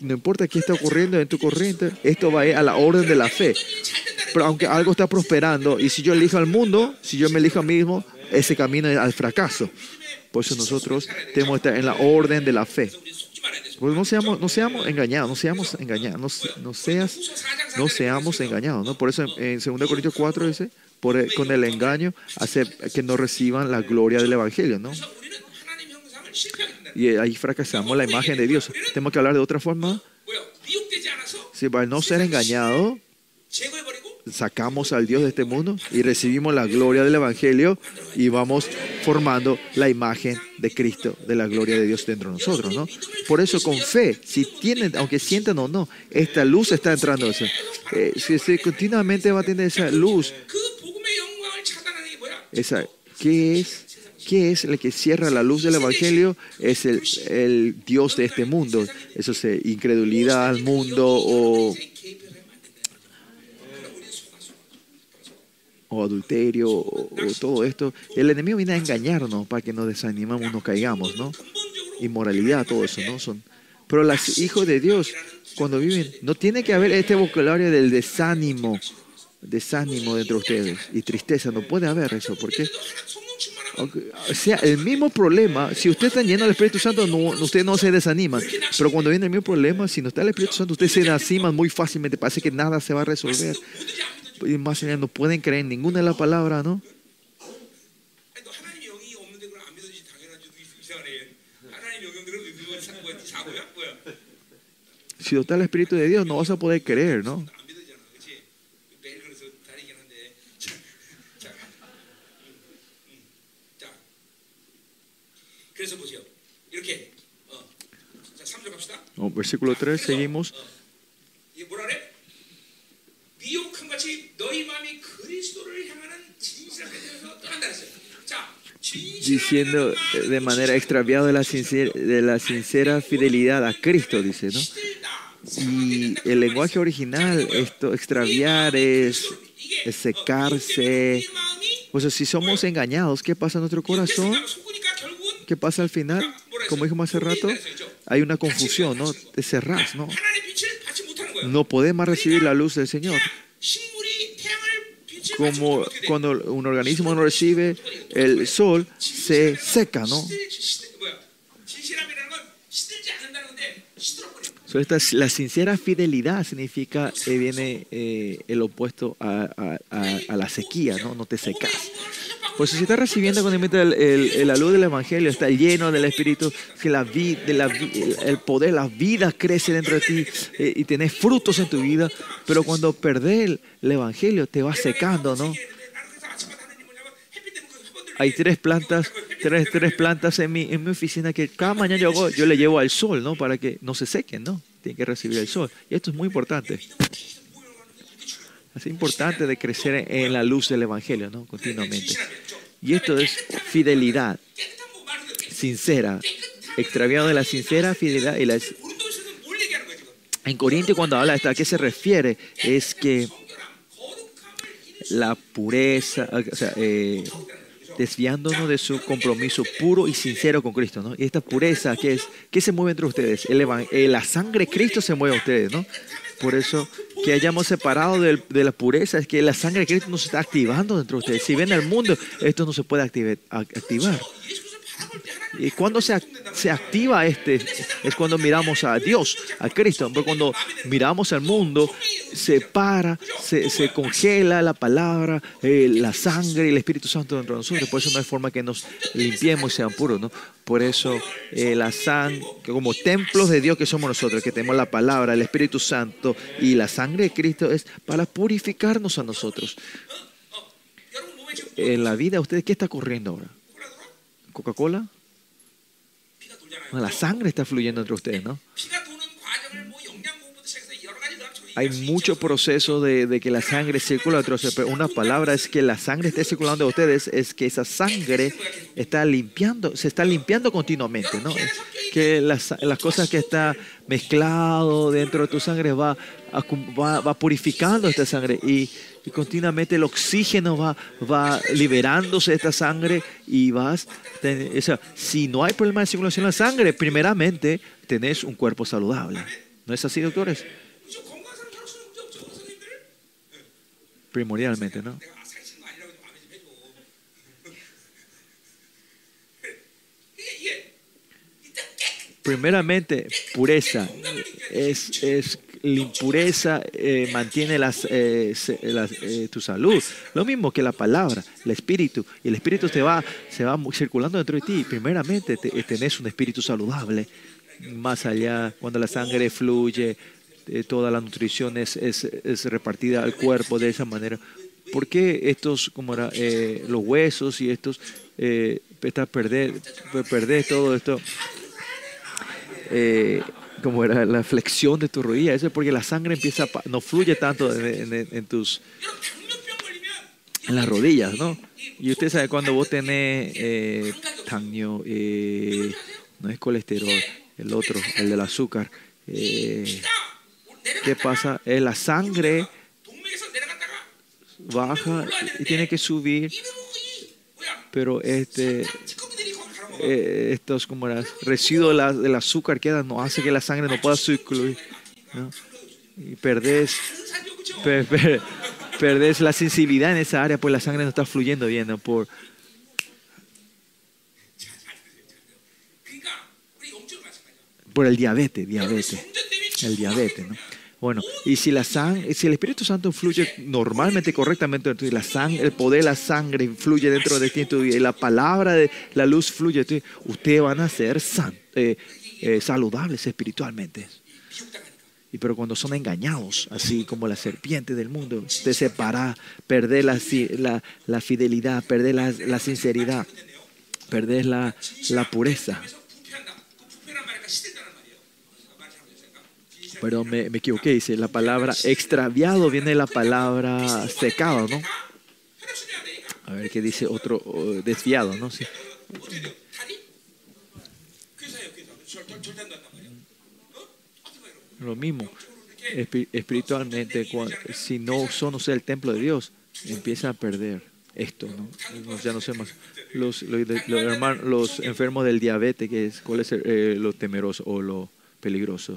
no importa qué está ocurriendo en tu corriente, esto va a ir a la orden de la fe. Pero aunque algo está prosperando, y si yo elijo al mundo, si yo me elijo a mí mismo, ese camino es al fracaso. Por eso nosotros tenemos que estar en la orden de la fe. Pues no seamos, no seamos engañados, no seamos engañados, no, seas, no seamos engañados. ¿no? Por eso en, en 2 Corintios 4 dice, con el engaño hace que no reciban la gloria del Evangelio. ¿no? Y ahí fracasamos la imagen de Dios. Tenemos que hablar de otra forma. Si para no ser engañado, sacamos al Dios de este mundo y recibimos la gloria del Evangelio y vamos formando la imagen de Cristo, de la gloria de Dios dentro de nosotros, ¿no? Por eso con fe, si tienen, aunque sientan o no, esta luz está entrando. Eh, si, si, continuamente va a tener esa luz, esa, ¿qué es? ¿Qué es el que cierra la luz del Evangelio? Es el, Dios de este mundo. Eso es eh, incredulidad al mundo o, o adulterio o, o, todo esto. El enemigo viene a engañarnos para que nos desanimamos, nos caigamos, ¿no? Inmoralidad, todo eso, ¿no? Son, pero los hijos de Dios, cuando viven, no tiene que haber este vocabulario del desánimo desánimo dentro de ustedes y tristeza. No puede haber eso, porque o sea el mismo problema, si usted está lleno del Espíritu Santo, no, usted no se desanima. Pero cuando viene el mismo problema, si no está el Espíritu Santo, usted se desanima muy fácilmente. Parece que nada se va a resolver. Y más allá, no pueden creer en ninguna de las palabras, ¿no? Si no está el Espíritu de Dios, no vas a poder creer, ¿no? Versículo 3, seguimos. Diciendo de manera extraviada de la, sincera, fidelidad a Cristo, dice, ¿no? Y el lenguaje original, esto extraviar es, secarse. O sea, si somos engañados, ¿qué pasa en nuestro corazón? ¿Qué pasa al final? como dijimos hace rato, hay una confusión, ¿no? Cerrás, ¿no? No podemos recibir la luz del Señor. Como cuando un organismo no recibe el sol, se seca, ¿no? So, esta, la sincera fidelidad significa, eh, viene el opuesto a, a, la sequía, ¿no? No te secas. Por eso si estás recibiendo con el, el, la luz del Evangelio, está lleno del Espíritu, que la, de la el, el poder, la vida crece dentro de ti eh, y tenés frutos en tu vida, pero cuando perdés el Evangelio te va secando, ¿no? hay tres plantas, tres, tres plantas en mi, en mi oficina que cada mañana yo, yo le llevo al sol, ¿no? Para que no se sequen, ¿no? Tienen que recibir el sol. Y esto es muy importante. Es importante de crecer en la luz del Evangelio, ¿no? Continuamente. Y esto es fidelidad sincera, extraviado de la sincera fidelidad y la... En Corinto cuando habla de esto, ¿a qué se refiere? Es que la pureza, eh, desviándonos de su compromiso puro y sincero con Cristo, ¿no? Y esta pureza, ¿qué es? ¿Qué se mueve entre ustedes? Eh, la sangre de Cristo se mueve a ustedes, ¿no? Por eso que hayamos separado de, la pureza es que la sangre de Cristo no se está activando dentro de ustedes. Si ven el mundo, esto no se puede activar. ¿Y cuando se, se activa este? Es cuando miramos a Dios, a Cristo. Pero cuando miramos al mundo, se para, se, se congela la palabra, eh, la sangre y el Espíritu Santo dentro de nosotros. Por eso no hay forma que nos limpiemos y sean puros, ¿no? Por eso eh, la sangre, como templos de Dios que somos nosotros, que tenemos la palabra, el Espíritu Santo y la sangre de Cristo es para purificarnos a nosotros. En la vida, ¿ustedes qué está corriendo ahora? ¿Coca-Cola? Bueno, la sangre está fluyendo entre ustedes, ¿no? Hay mucho proceso de, de que la sangre circula entre ustedes, pero una palabra es que la sangre esté circulando de ustedes, es que esa sangre está limpiando, se está limpiando continuamente, ¿no? Que las, las cosas que está mezclado dentro de tu sangre va, va, va purificando esta sangre y y continuamente el oxígeno va, va liberándose de esta sangre y vas... O sea, si no hay problema de circulación de la sangre, primeramente tenés un cuerpo saludable. ¿No es así, doctores? Primordialmente, ¿no? primeramente pureza es la impureza eh, mantiene las, eh, eh, tu salud. Lo mismo que la palabra, el espíritu. Y el espíritu te va, se va circulando dentro de ti. Primeramente, te- tenés un espíritu saludable. Más allá, cuando la sangre fluye, toda la nutrición es, es, repartida al cuerpo de esa manera. ¿Por qué estos, como los huesos y estos, estás perder, perder todo esto? como era la flexión de tu rodilla. Eso es porque la sangre empieza a, no fluye tanto en, tus en las rodillas, ¿no? Y usted sabe cuando vos tenés eh, tanio, eh, no es colesterol, el otro, el del azúcar. Eh, ¿Qué pasa? Eh, la sangre baja y tiene que subir, pero este eh, estos como era, residuos la, del azúcar que no hace que la sangre no pueda circular. ¿no? Y perdés, per, per, perdés la sensibilidad en esa área, pues la sangre no está fluyendo bien. ¿no? Por, por el diabetes, diabetes. El diabetes, ¿no? Bueno, y si la sangre, si el Espíritu Santo fluye normalmente, correctamente, dentro de la sangre, el poder de la sangre fluye dentro de ti y la palabra de la luz fluye, ti, ustedes van a ser san- eh, eh, saludables espiritualmente. Y pero cuando son engañados, así como la serpiente del mundo, te separa, perder la, la, la fidelidad, perder la, la sinceridad, perder la pureza. Perdón, me, me equivoqué, dice la palabra extraviado, viene la palabra secado, ¿no? A ver qué dice otro, desviado, ¿no? Sí. Lo mismo, espiritualmente, si no son, o sea, el templo de Dios, empieza a perder esto, ¿no? ya no sé más. Los, los, hermanos, los enfermos del diabetes, que es, ¿cuál es eh, lo temeroso o lo peligroso?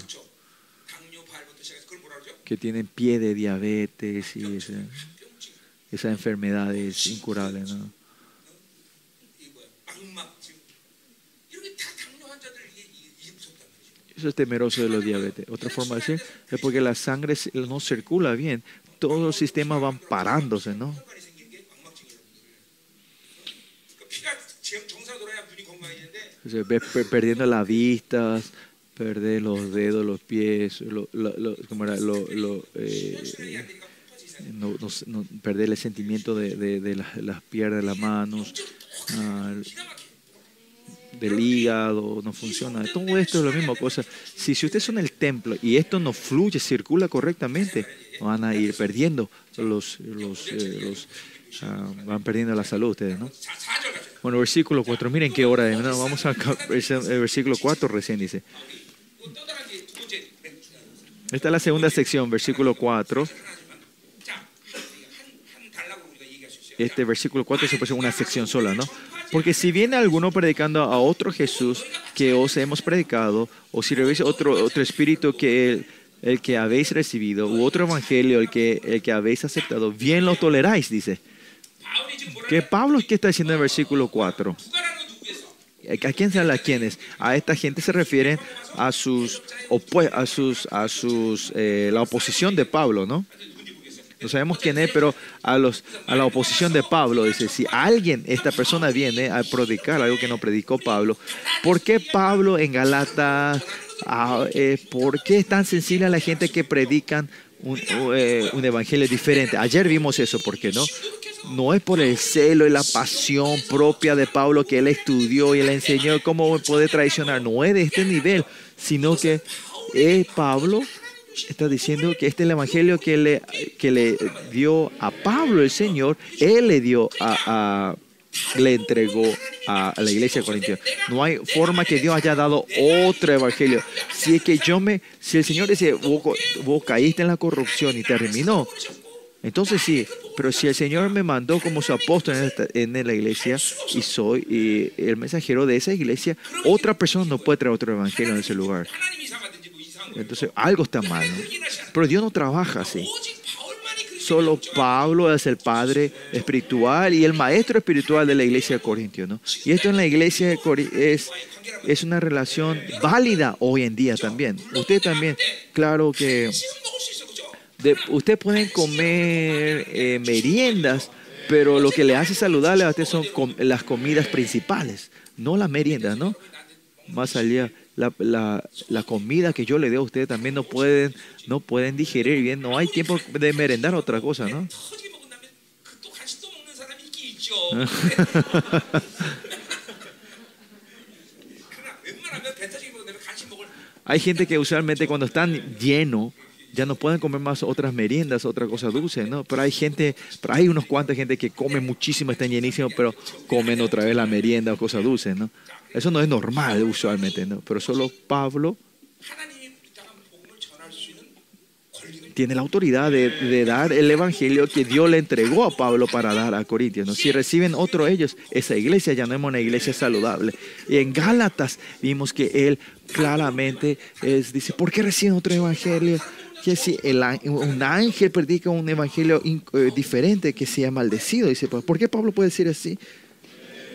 que tienen pie de diabetes y esa, esa enfermedad es ¿no? Eso es temeroso de los diabetes. Otra forma de decir es porque la sangre no circula bien. Todos los sistemas van parándose, ¿no? Se ve perdiendo las vistas, perder los dedos, los pies, lo, lo, ¿cómo era? Eh, no, perder el sentimiento de, las, las, piernas, las manos, ah, del hígado, no funciona. Todo esto es la misma cosa. Si, si ustedes son el templo y esto no fluye, circula correctamente, van a ir perdiendo los, los, eh, ah, van perdiendo la salud ustedes, ¿no? Bueno, versículo 4, miren qué hora es. No, vamos al versículo 4 recién dice. Esta es la segunda sección, versículo 4. Este versículo 4 se puede una sección sola, ¿no? Porque si viene alguno predicando a otro Jesús que os hemos predicado, o si recibís otro, otro espíritu que el, que habéis recibido, u otro evangelio el que, el que habéis aceptado, bien lo toleráis, dice. ¿Qué Pablo, ¿qué está diciendo en el versículo 4? ¿A quién se habla? ¿A quiénes? A esta gente se refieren a sus, a sus, a sus, eh, la oposición de Pablo, ¿no? No sabemos quién es, pero a, los, a la oposición de Pablo dice, si alguien, esta persona viene a predicar algo que no predicó Pablo, ¿por qué Pablo en Galata, ah, eh, por qué es tan sensible a la gente que predican un, eh, un evangelio diferente? Ayer vimos eso, ¿por qué no? No es por el celo y la pasión propia de Pablo que él estudió y le enseñó cómo poder traicionar, no es de este nivel, sino que es Pablo está diciendo que este es el evangelio que le, que le dio a Pablo el Señor, él le dio a, le entregó a, la iglesia de Corintios. No hay forma que Dios haya dado otro evangelio. Si es que yo me, si el Señor dice, vos caíste en la corrupción y terminó, entonces sí, pero si el Señor me mandó como su apóstol en, la iglesia y soy el mensajero de esa iglesia, otra persona no puede traer otro evangelio en ese lugar. Entonces algo está mal. ¿no? Pero Dios no trabaja así. Solo Pablo es el padre espiritual y el maestro espiritual de la iglesia de Corintio. ¿no? Y esto en la iglesia de Corintio es, es una relación válida hoy en día también. Usted también, claro que de, pueden comer eh, meriendas, pero lo que le hace saludable a usted son com las comidas principales, no las meriendas, ¿no? Más allá, la, la, la, comida que yo le doy a usted también no pueden, no pueden digerir bien, no hay tiempo de merendar otra cosa, ¿no? hay gente que usualmente cuando están lleno ya no pueden comer más otras meriendas, otra cosa dulce, ¿no? Pero hay gente, pero hay unos cuantos gente que come muchísimo, están llenísimos, pero comen otra vez la merienda o cosas dulces, ¿no? Eso no es normal usualmente, ¿no? Pero solo Pablo tiene la autoridad de, de, dar el evangelio que Dios le entregó a Pablo para dar a Corintios. ¿no? Si reciben otro ellos, esa iglesia ya no es una iglesia saludable. Y en Gálatas vimos que él claramente es, dice, ¿por qué reciben otro evangelio? Que si el un ángel predica un evangelio eh, diferente que sea maldecido, dice, ¿por qué Pablo puede decir así?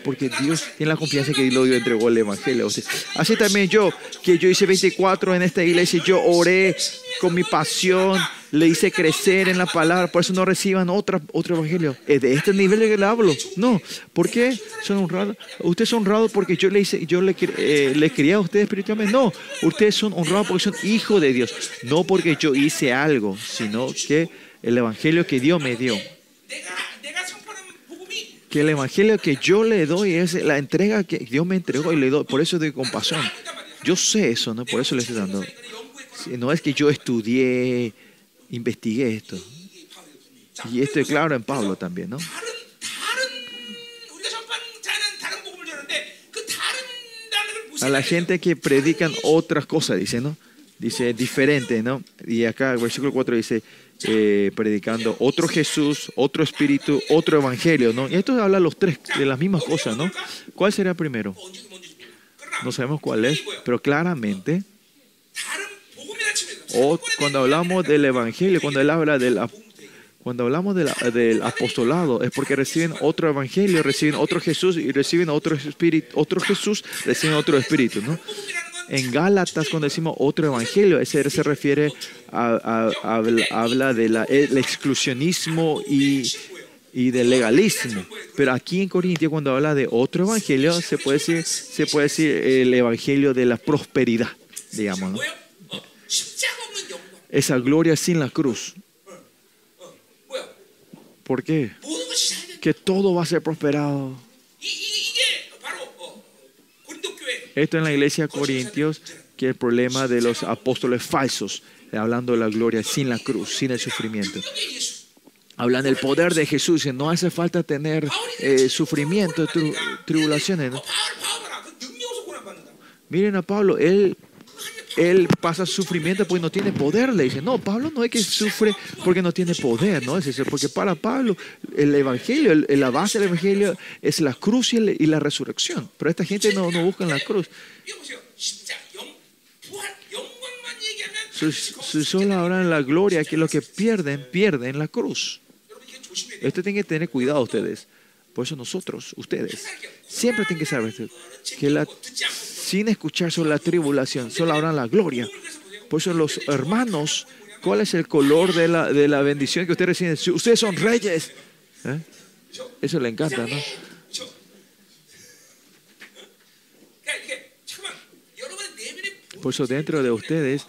Porque Dios tiene la confianza que Dios le entregó el Evangelio. O sea, así también yo, que yo hice 24 en esta iglesia, yo oré con mi pasión, le hice crecer en la palabra, por eso no reciban otra, otro Evangelio. ¿Es de este nivel que le hablo? No. ¿Por qué son honrados? ¿Ustedes son honrados porque yo le, hice, yo le, eh, le crié a ustedes espiritualmente? No. Ustedes son honrados porque son hijos de Dios. No porque yo hice algo, sino que el Evangelio que Dios me dio que el evangelio que yo le doy es la entrega que Dios me entregó y le doy. Por eso de compasión. Yo sé eso, ¿no? Por eso le estoy dando. No es que yo estudié, investigué esto. Y esto es claro en Pablo también, ¿no? A la gente que predican otras cosas, dice, ¿no? Dice, diferente, ¿no? Y acá, versículo 4 dice, eh, predicando otro Jesús, otro Espíritu, otro Evangelio, ¿no? Y esto habla los tres de las mismas cosas, ¿no? ¿Cuál será primero? No sabemos cuál es, pero claramente, o cuando hablamos del Evangelio, cuando él habla del cuando hablamos del, del, apostolado, es porque reciben otro evangelio, reciben otro Jesús y reciben otro espíritu, otro Jesús, reciben otro espíritu, ¿no? en Gálatas, cuando decimos otro evangelio, ese se refiere a, a, habla del exclusionismo y, y del legalismo. Pero aquí en Corintia, cuando habla de otro evangelio, se puede decir, se puede decir el evangelio de la prosperidad, digamos. ¿no? Esa gloria sin la cruz. ¿Por qué? Que todo va a ser prosperado. Esto en la iglesia de Corintios, que es el problema de los apóstoles falsos, hablando de la gloria sin la cruz, sin el sufrimiento. Hablan del poder de Jesús y no hace falta tener eh, sufrimiento, tribulaciones. Miren a Pablo, él él pasa sufrimiento porque no tiene poder, le dice. No, Pablo no es que sufre porque no tiene poder, ¿no? Es decir, porque para Pablo el Evangelio, el, la base del Evangelio es la cruz y, la resurrección. Pero esta gente no, no busca la cruz. Solo ahora en la gloria que lo que pierden, pierden en la cruz. Esto tienen que tener cuidado ustedes. Por eso nosotros, ustedes, siempre tienen que saber que la sin escuchar sobre la tribulación, solo hablan la gloria. Por eso los hermanos, ¿cuál es el color de la, de la bendición que ustedes reciben? Si ustedes son reyes. ¿eh? Eso le encanta, ¿no? Por eso dentro de ustedes,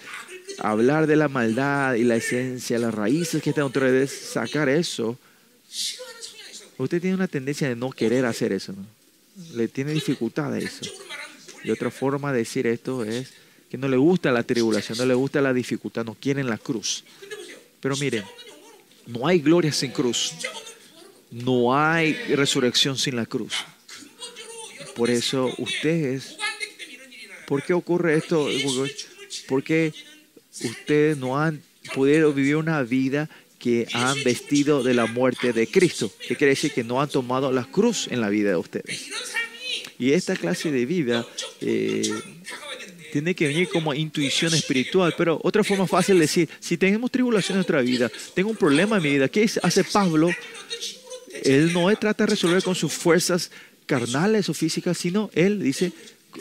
hablar de la maldad y la esencia, las raíces que están dentro de ustedes, sacar eso. Usted tiene una tendencia de no querer hacer eso, ¿no? Le tiene dificultad a eso. Y otra forma de decir esto es que no le gusta la tribulación, no le gusta la dificultad, no quieren la cruz. Pero miren, no hay gloria sin cruz. No hay resurrección sin la cruz. Por eso ustedes, ¿por qué ocurre esto? Porque ustedes no han podido vivir una vida que han vestido de la muerte de Cristo. ¿Qué quiere decir? Que no han tomado la cruz en la vida de ustedes. Y esta clase de vida eh, tiene que venir como intuición espiritual. Pero otra forma fácil de decir, si tenemos tribulación en nuestra vida, tengo un problema en mi vida, ¿qué hace Pablo? Él no trata de resolver con sus fuerzas carnales o físicas, sino él dice,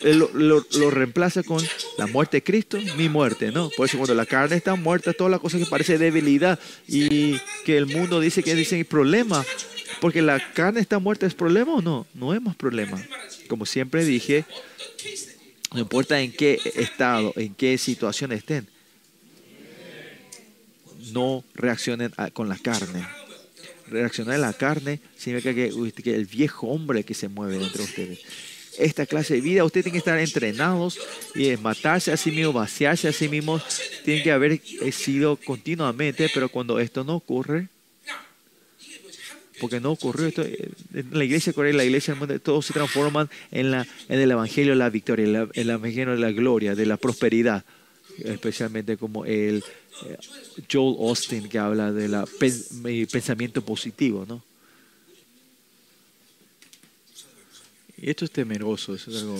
lo, reemplaza con la muerte de Cristo, mi muerte, ¿no? Por eso cuando la carne está muerta, toda la cosa que parece debilidad y que el mundo dice que dicen problema, porque la carne está muerta, ¿es problema o no? No es más problema. Como siempre dije, no importa en qué estado, en qué situación estén, no reaccionen a, con la carne. Reaccionar a la carne significa que, que el viejo hombre que se mueve entre ustedes esta clase de vida. Ustedes tienen que estar entrenados y es matarse a sí mismo, vaciarse a sí mismos. Tienen que haber sido continuamente, pero cuando esto no ocurre, porque no ocurrió esto eh, en la iglesia coreana, en la iglesia del mundo, todos se transforman en, la, en el evangelio de la victoria, en la- el evangelio de la gloria, de la prosperidad, especialmente como el eh, Joel Austin que habla de la pen- eh, pensamiento positivo, ¿no? Y esto es temeroso, eso es algo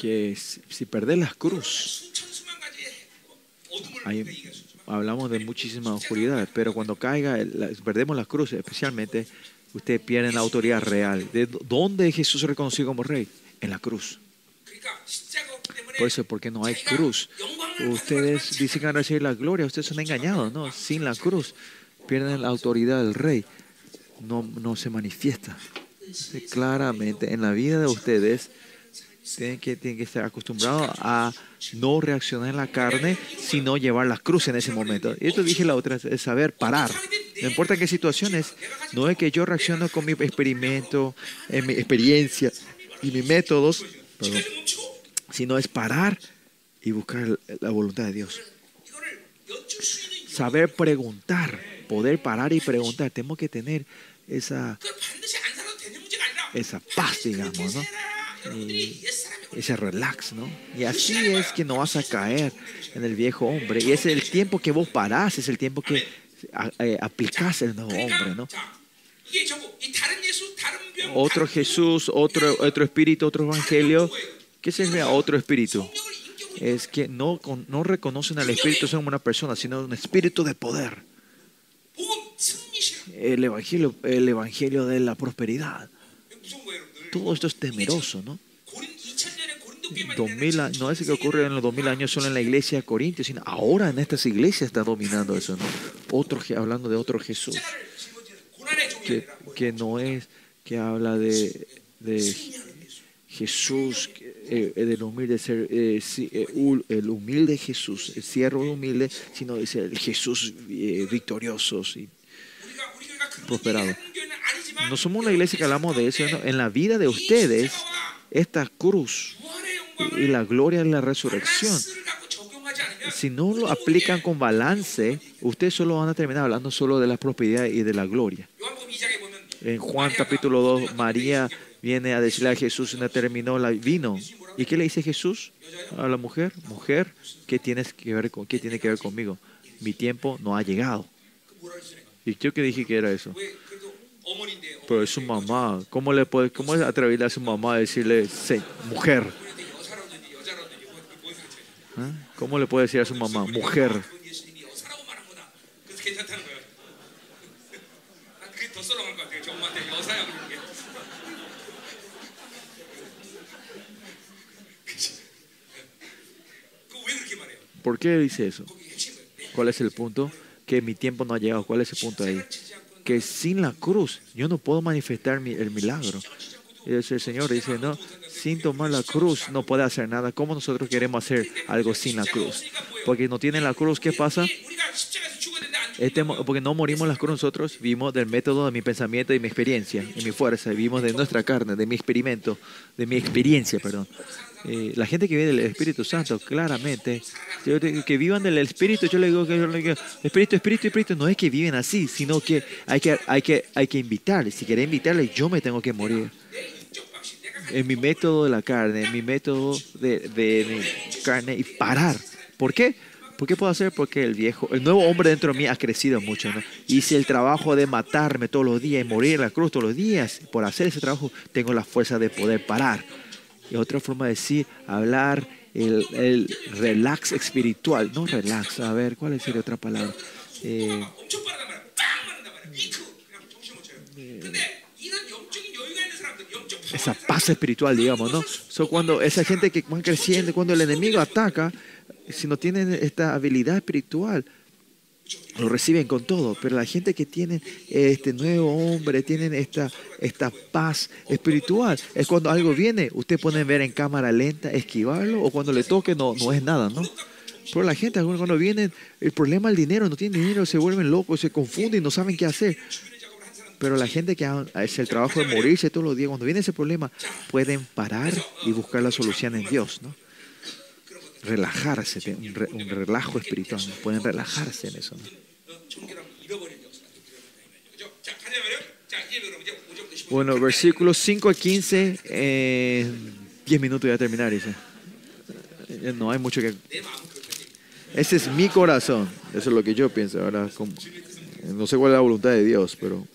que si, si perdés la cruz, 수 hablamos de muchísimas oscuridades, pero cuando caiga, perdemos las cruces, especialmente, ustedes pierden la autoridad real. ¿De dónde Jesús se reconoció como rey? En la cruz. Por eso porque no hay cruz. Ustedes dicen que van a recibir la gloria, ustedes son engañados, ¿no? Sin la cruz pierden la autoridad del rey. No, no se manifiesta. Claramente en la vida de ustedes tienen que, tienen que estar acostumbrados a no reaccionar en la carne, sino llevar las cruces en ese momento. Y esto dije la otra, es saber parar. No importa qué situaciones, no es que yo reacciono con mi experimento, en mi experiencia y mis métodos, perdón, sino es parar y buscar la voluntad de Dios. Saber preguntar, poder parar y preguntar. Tenemos que tener esa, esa paz, digamos, ¿no? y ese relax, ¿no? Y así es que no vas a caer en el viejo hombre. Y es el tiempo que vos parás, es el tiempo que eh, aplicás el nuevo hombre, ¿no? Otro Jesús, otro, otro espíritu, otro evangelio. ¿Qué significa otro espíritu? Es que no, no reconocen al espíritu como una persona, sino un espíritu de poder. El evangelio, el evangelio de la prosperidad todo esto es temeroso, ¿no? no es que ocurre en los 2000 años solo en la iglesia de Corintio, sino ahora en estas iglesias está dominando eso, ¿no? Otro, hablando de otro Jesús, que, no es, que habla de, Jesús, eh, eh, del humilde ser, eh, eh, el humilde Jesús, el siervo humilde, sino dice el Jesús victorioso y prosperado. No somos una iglesia que hablamos de eso. ¿no? En la vida de ustedes, esta cruz y la gloria en la resurrección, si no lo aplican con balance, ustedes solo van a terminar hablando solo de la prosperidad y de la gloria. En Juan capítulo 2, María viene a decirle a Jesús, no terminó la vino. ¿Y qué le dice Jesús a la mujer? Mujer, ¿qué, tienes que ver con, ¿qué tiene que ver conmigo? Mi tiempo no ha llegado. ¿Y yo qué dije que era eso? Pero su mamá, ¿cómo le puede, cómo es a su mamá a decirle mujer? ¿Eh? ¿Cómo le puede decir a su mamá mujer? ¿Por qué dice eso? ¿Cuál es el punto? Que mi tiempo no ha llegado. ¿Cuál es el punto ahí? que sin la cruz yo no puedo manifestar el milagro. Y el Señor dice, no, sin tomar la cruz no puede hacer nada. ¿Cómo nosotros queremos hacer algo sin la cruz? Porque no tienen la cruz, ¿qué pasa? Este, porque no morimos las cruz nosotros, vivimos del método de mi pensamiento y mi experiencia, y mi fuerza, vivimos de nuestra carne, de mi experimento, de mi experiencia, perdón. Eh, la gente que vive del Espíritu Santo, claramente, que vivan del Espíritu, yo le digo que yo le digo, Espíritu, Espíritu, Espíritu, no es que viven así, sino que hay que, hay que, hay que invitarles. Si querés invitarles, yo me tengo que morir. En mi método de la carne, en mi método de, de mi carne y parar. ¿Por qué? ¿Por qué puedo hacer? Porque el viejo, el nuevo hombre dentro de mí ha crecido mucho. ¿no? Hice el trabajo de matarme todos los días y morir en la cruz todos los días. Por hacer ese trabajo tengo la fuerza de poder parar es otra forma de decir, hablar, el, el, relax espiritual. No relax, a ver, ¿cuál sería otra palabra? Eh, esa paz espiritual, digamos, ¿no? So, cuando esa gente que van creciendo, cuando el enemigo ataca, si no tienen esta habilidad espiritual, lo reciben con todo, pero la gente que tiene este nuevo hombre, tienen esta, esta paz espiritual, es cuando algo viene, usted puede ver en cámara lenta, esquivarlo, o cuando le toque no, no es nada, ¿no? Pero la gente, cuando viene el problema del dinero, no tienen dinero, se vuelven locos, se confunden no saben qué hacer. Pero la gente que hace el trabajo de morirse todos los días, cuando viene ese problema, pueden parar y buscar la solución en Dios, ¿no? Relajarse, un, relajo espiritual, pueden relajarse en eso. Bueno, versículos 5 a 15, eh, 10 minutos ya terminar. Eh, no hay mucho que... Ese es mi corazón, eso es lo que yo pienso. Ahora, no sé cuál es la voluntad de Dios, pero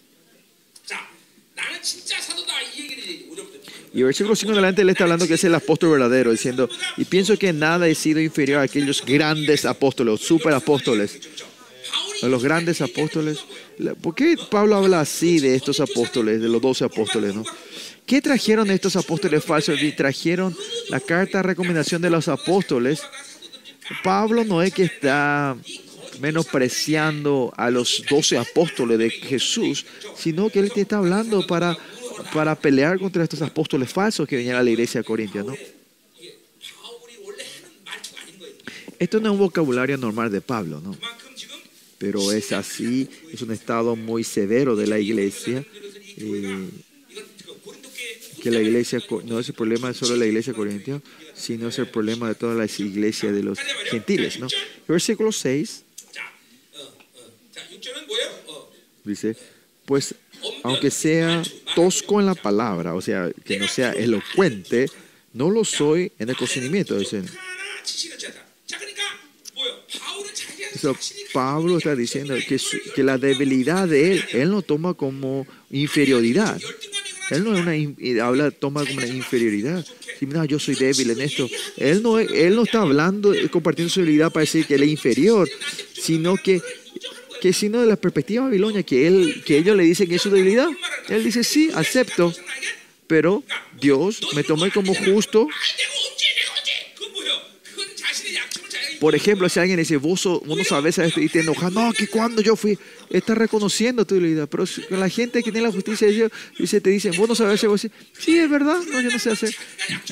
Y versículo 5 adelante él está hablando que es el apóstol verdadero, diciendo, y pienso que nada he sido inferior a aquellos grandes apóstoles, super apóstoles. A los grandes apóstoles. ¿Por qué Pablo habla así de estos apóstoles, de los doce apóstoles? ¿no? ¿Qué trajeron estos apóstoles falsos? Y trajeron la carta de recomendación de los apóstoles. Pablo no es que está menospreciando a los doce apóstoles de Jesús, sino que él te está hablando para para pelear contra estos apóstoles falsos que venían a la iglesia de Corintia, ¿no? Esto no es un vocabulario normal de Pablo, ¿no? Pero es así, es un estado muy severo de la iglesia. Eh, que la iglesia no es el problema solo de la iglesia corintia, sino es el problema de todas las iglesias de los gentiles, ¿no? versículo 6 dice, pues aunque sea tosco en la palabra, o sea, que no sea elocuente, no lo soy en el conocimiento. Pablo está diciendo que, que, la debilidad de él, él no toma como inferioridad. Él no es una, habla, toma como una inferioridad. Si, mira, yo soy débil en esto. Él no, él no está hablando, compartiendo su debilidad para decir que él es inferior, sino que que sino de la perspectiva babilonia, que, él, que ellos le dicen que es su debilidad. Él dice, sí, acepto, pero Dios me tomó como justo por ejemplo, si alguien dice, vos, no sabes y te enojas, no, que cuando yo fui, estás reconociendo tu debilidad. Pero la gente que tiene la justicia de Dios dice, te dicen, vos no sabes vos sí, es verdad, no, yo no sé hacer.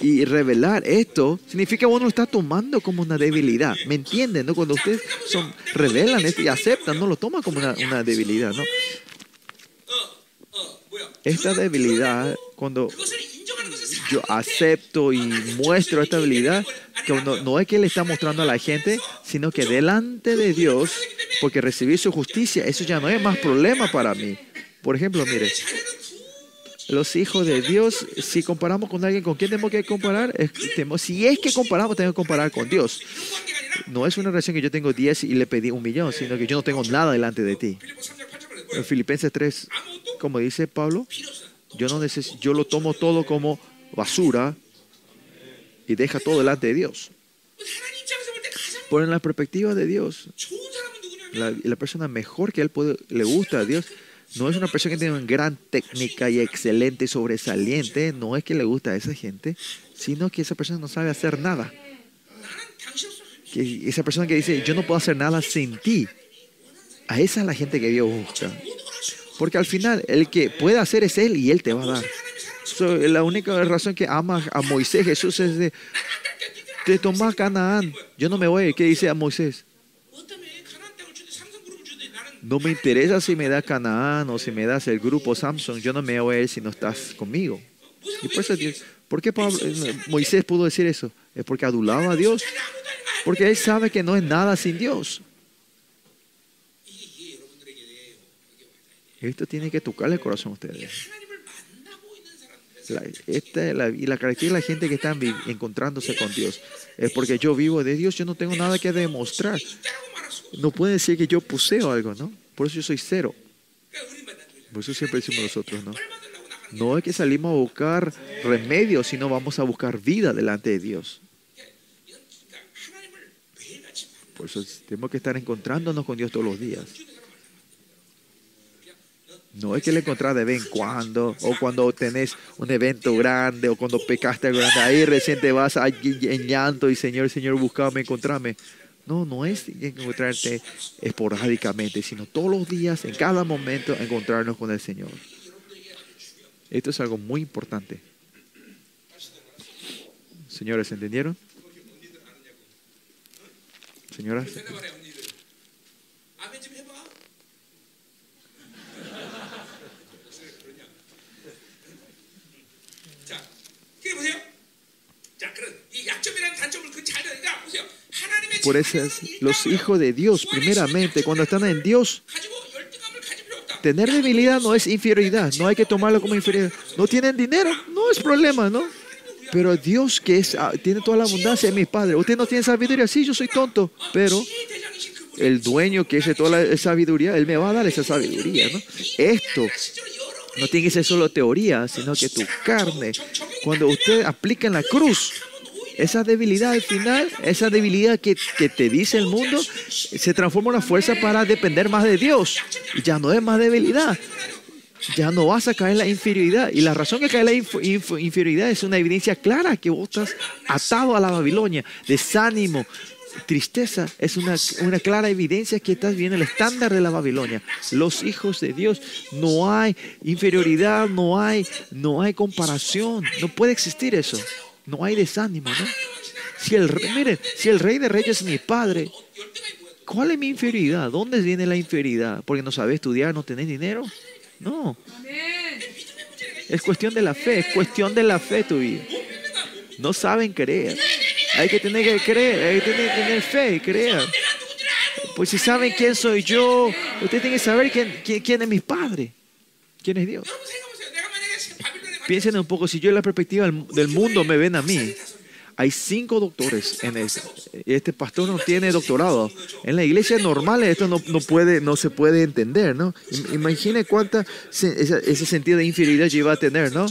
Y revelar esto significa vos no lo estás tomando como una debilidad. ¿Me entienden? No? Cuando ustedes revelan esto y aceptan, no lo toman como una, una debilidad. ¿no? Esta debilidad, cuando yo acepto y muestro esta habilidad, que no, es que le está mostrando a la gente, sino que delante de Dios, porque recibí su justicia, eso ya no es más problema para mí. Por ejemplo, mire, los hijos de Dios, si comparamos con alguien, ¿con quién tenemos que comparar? Si es que comparamos, tenemos que comparar con Dios. No es una relación que yo tengo 10 y le pedí un millón, sino que yo no tengo nada delante de ti. En Filipenses 3, como dice Pablo, yo, no yo lo tomo todo como basura y deja todo delante de Dios. Por en la perspectiva de Dios, la, la persona mejor que él puede, le gusta a Dios no es una persona que tiene una gran técnica y excelente y sobresaliente, no es que le gusta a esa gente, sino que esa persona no sabe hacer nada. Que esa persona que dice, yo no puedo hacer nada sin ti, a esa es la gente que Dios busca. Porque al final, el que puede hacer es Él y Él te va a dar la única razón que ama a Moisés, Jesús es de, te tomas Canaán. Yo no me voy. ¿Qué dice a Moisés? No me interesa si me das Canaán o si me das el grupo Samson. Yo no me voy a ir si no estás conmigo. Y por, eso, ¿por qué eh, Moisés pudo decir eso? Es porque adulaba a Dios. Porque él sabe que no es nada sin Dios. Esto tiene que tocarle el corazón a ustedes. La, esta, la, y la característica de la gente que está encontrándose con Dios es porque yo vivo de Dios, yo no tengo nada que demostrar. No puede decir que yo poseo algo, ¿no? Por eso yo soy cero. Por eso siempre decimos nosotros, ¿no? No es que salimos a buscar remedios, sino vamos a buscar vida delante de Dios. Por eso tenemos que estar encontrándonos con Dios todos los días. No es que le encontrás de vez en cuando, o cuando tenés un evento grande, o cuando pecaste grande, ahí recién te vas en llanto y Señor, Señor, buscame, encontrame. No, no es encontrarte esporádicamente, sino todos los días, en cada momento, encontrarnos con el Señor. Esto es algo muy importante. Señores, ¿entendieron? Señoras. Por eso los hijos de Dios, primeramente, cuando están en Dios, tener debilidad no es inferioridad, no hay que tomarlo como inferioridad. No tienen dinero, no es problema, ¿no? Pero Dios que es, ah, tiene toda la abundancia es mi Padre. Usted no tiene sabiduría, sí, yo soy tonto, pero el dueño que es toda la sabiduría, Él me va a dar esa sabiduría, ¿no? Esto no tiene que ser solo teoría, sino que tu carne, cuando usted aplica en la cruz, esa debilidad al final, esa debilidad que, que te dice el mundo, se transforma en una fuerza para depender más de Dios. Ya no es más debilidad. Ya no vas a caer en la inferioridad. Y la razón que cae en la inf- inf- inferioridad es una evidencia clara que vos estás atado a la Babilonia. Desánimo, tristeza es una, una clara evidencia que estás bien el estándar de la Babilonia. Los hijos de Dios no hay inferioridad, no hay, no hay comparación, no puede existir eso no hay desánimo, ¿no? Si el, rey, si el rey de reyes es mi padre, ¿cuál es mi inferioridad? ¿Dónde viene la inferioridad? ¿Porque no sabes estudiar, no tenés dinero? No. Es cuestión de la fe, es cuestión de la fe tu vida. No saben creer. Hay que tener que creer, hay que tener, tener fe y creer. Pues si saben quién soy yo, ustedes tienen que saber quién, quién, quién es mi padre, quién es Dios. Piensen un poco, si yo en la perspectiva del mundo me ven a mí, hay cinco doctores en este. Este pastor no tiene doctorado. En la iglesia normal esto no, no puede, no se puede entender, ¿no? Imagine cuánta ese, sentido de inferioridad yo iba a tener, ¿no?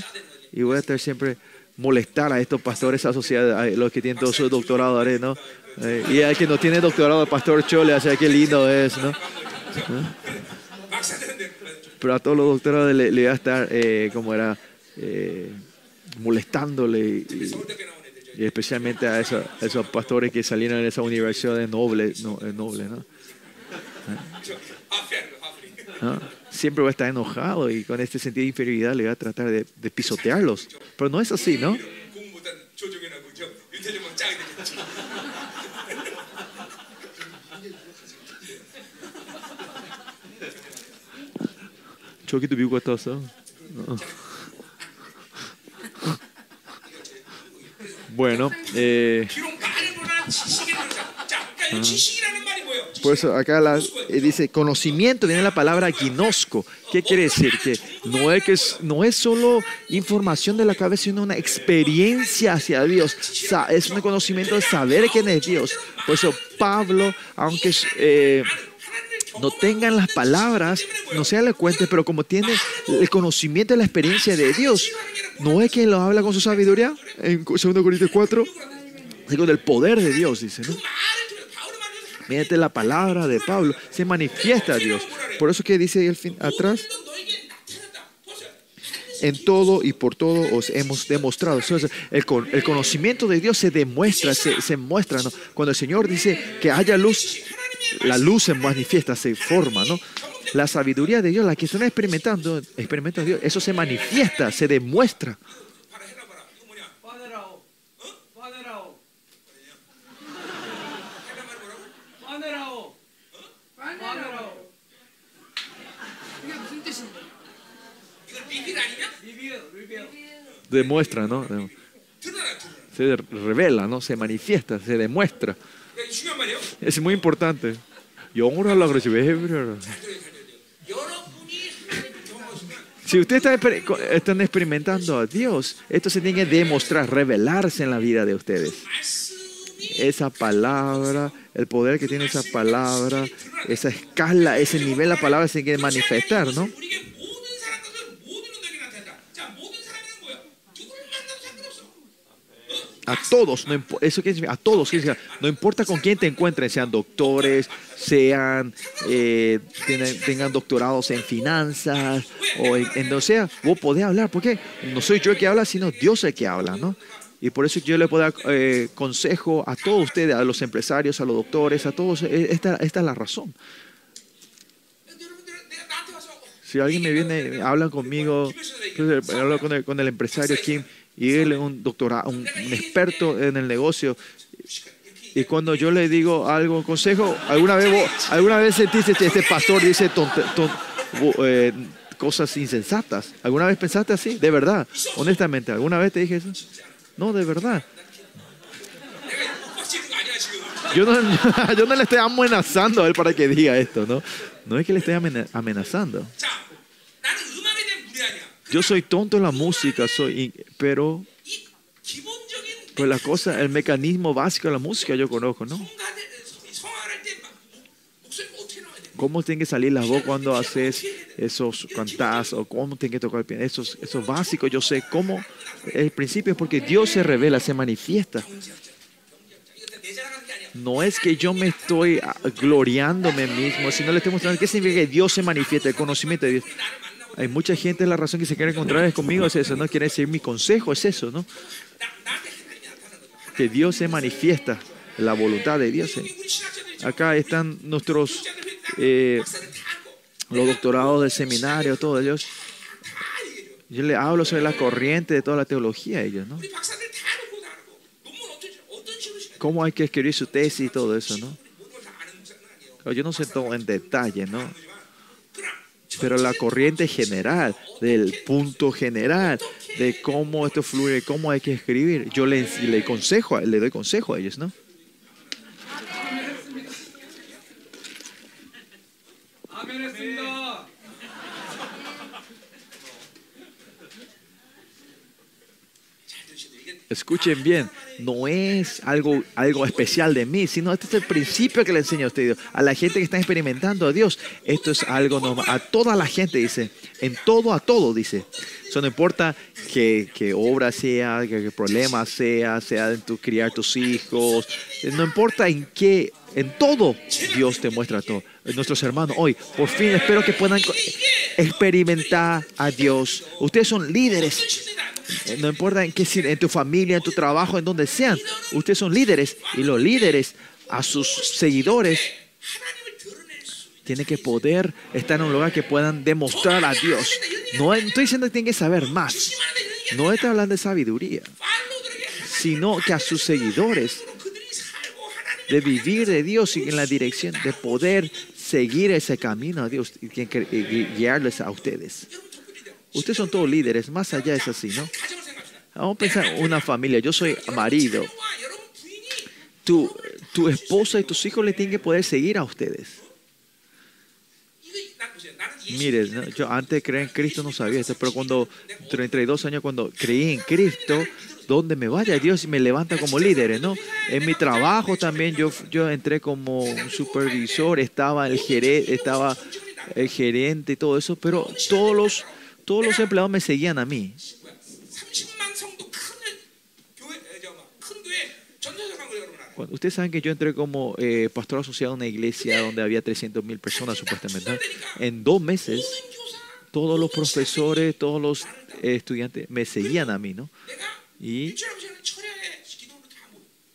Y voy a estar siempre molestar a estos pastores asociados, a los que tienen todos sus doctorados, ¿no? Eh, y al que no tiene doctorado, el pastor Chole, o sea, qué lindo es, ¿no? ¿Ah? Pero a todos los doctorados le, le va a estar, eh, como era, eh, molestándole y- y, 서울대학교 나온 애들 저 y especialmente a, esos- a esos pastores que salieron de esa universidad de noble, no, eh, noble ¿no? 저 하프리하는 거 하프리. ¿no? Siempre va a estar enojado y con este sentido de inferioridad le va a tratar de, de pisotearlos. Pero no es así, ¿no? 공부 못한 조정현하고 저 윤태정은 짝이 되겠죠. 저기도 미국 갔다 왔어. 어. Bueno, eh, ah, por eso acá eh, dice conocimiento, viene la palabra ginosco. ¿Qué quiere decir? Que no es, que es, no es solo información de la cabeza, sino una experiencia hacia Dios. Es un conocimiento de saber quién es Dios. Por eso Pablo, aunque... Eh, no tengan las palabras, no sean elocuentes, pero como tienen el conocimiento y la experiencia de Dios, no es quien lo habla con su sabiduría, en 2 Corintios 4, con el poder de Dios, dice, ¿no? la palabra de Pablo, se manifiesta a Dios. Por eso que dice ahí el fin atrás, en todo y por todo os hemos demostrado. El, el conocimiento de Dios se demuestra, se, se muestra. ¿no? Cuando el Señor dice que haya luz, la luz se manifiesta, se forma, ¿no? La sabiduría de Dios, la que están experimentando, experimentan Dios, eso se manifiesta, se demuestra. Demuestra, ¿no? Se revela, ¿no? Se manifiesta, se demuestra. Es muy importante. Si ustedes están, están experimentando a Dios, esto se tiene que demostrar, revelarse en la vida de ustedes. Esa palabra, el poder que tiene esa palabra, esa escala, ese nivel, la palabra se tiene que manifestar, ¿no? A todos, no eso quiere a todos, decir, no importa con quién te encuentres, sean doctores, sean, eh, tengan doctorados en finanzas, o en, en donde sea, vos podés hablar, porque no soy yo el que habla, sino Dios el que habla, ¿no? Y por eso yo le puedo dar eh, consejo a todos ustedes, a los empresarios, a los doctores, a todos, e, esta, esta es la razón. Si alguien me viene, habla conmigo, hablo con el, con el empresario Kim y él es un doctorado, un, un experto en el negocio. Y cuando yo le digo algo, un consejo, alguna vez, vos, alguna vez sentiste, este pastor dice tonte, eh, cosas insensatas. ¿Alguna vez pensaste así? De verdad, honestamente, ¿alguna vez te dije eso? No, de verdad. Yo no, yo no le estoy amenazando a él para que diga esto, ¿no? No es que le esté amenazando. Yo soy tonto en la música, soy, pero pues la cosa, el mecanismo básico de la música yo conozco, ¿no? ¿Cómo tiene que salir la voz cuando haces esos cantás o cómo tiene que tocar el piano? Eso, eso básico, yo sé cómo. El principio es porque Dios se revela, se manifiesta. No es que yo me estoy ah, gloriándome mismo, sino le estoy mostrando qué significa que Dios se manifiesta, el conocimiento de Dios. Hay mucha gente, la razón que se quiere encontrar es conmigo, es eso, ¿no? Quiere decir mi consejo, es eso, ¿no? Que Dios se manifiesta, la voluntad de Dios. ¿eh? Acá están nuestros, eh, los doctorados del seminario, todos ellos. Yo le hablo sobre la corriente de toda la teología a ellos, ¿no? Cómo hay que escribir su tesis y todo eso, ¿no? Yo no sé todo en detalle, ¿no? pero la corriente general, del punto general, de cómo esto fluye, cómo hay que escribir. Yo le, le, consejo, le doy consejo a ellos, ¿no? Amén. Escuchen bien, no es algo, algo especial de mí, sino este es el principio que le enseño a ustedes, a la gente que está experimentando a Dios. Esto es algo normal, a toda la gente, dice, en todo, a todo, dice. No importa que, que obra sea, que, problema sea, sea en tu criar tus hijos, eh, no importa en qué, en todo Dios te muestra todo. Nuestros hermanos hoy, por fin espero que puedan experimentar a Dios. Ustedes son líderes. Eh, no importa en qué, en tu familia, en tu trabajo, en donde sean, ustedes son líderes y los líderes a sus seguidores tienen que poder estar en un lugar que puedan demostrar a Dios. No estoy diciendo que tienen que saber más. No estoy hablando de sabiduría, sino que a sus seguidores de vivir de Dios y en la dirección de poder seguir ese camino a Dios y guiarles a ustedes. Ustedes son todos líderes, más allá es así, ¿no? Vamos a pensar una familia, yo soy marido. Tu, tu esposa y tus hijos le tienen que poder seguir a ustedes. Miren, yo antes creí en Cristo no sabía esto, pero cuando 32 años cuando creí en Cristo, donde me vaya Dios y me levanta como líder, ¿no? En mi trabajo también yo, yo entré como un supervisor, estaba el gerente, estaba el gerente y todo eso, pero todos los todos los empleados me seguían a mí. Ustedes saben que yo entré como eh, pastor asociado a una iglesia donde había 300 mil personas supuestamente. En dos meses, todos los profesores, todos los eh, estudiantes me seguían a mí, ¿no? Y,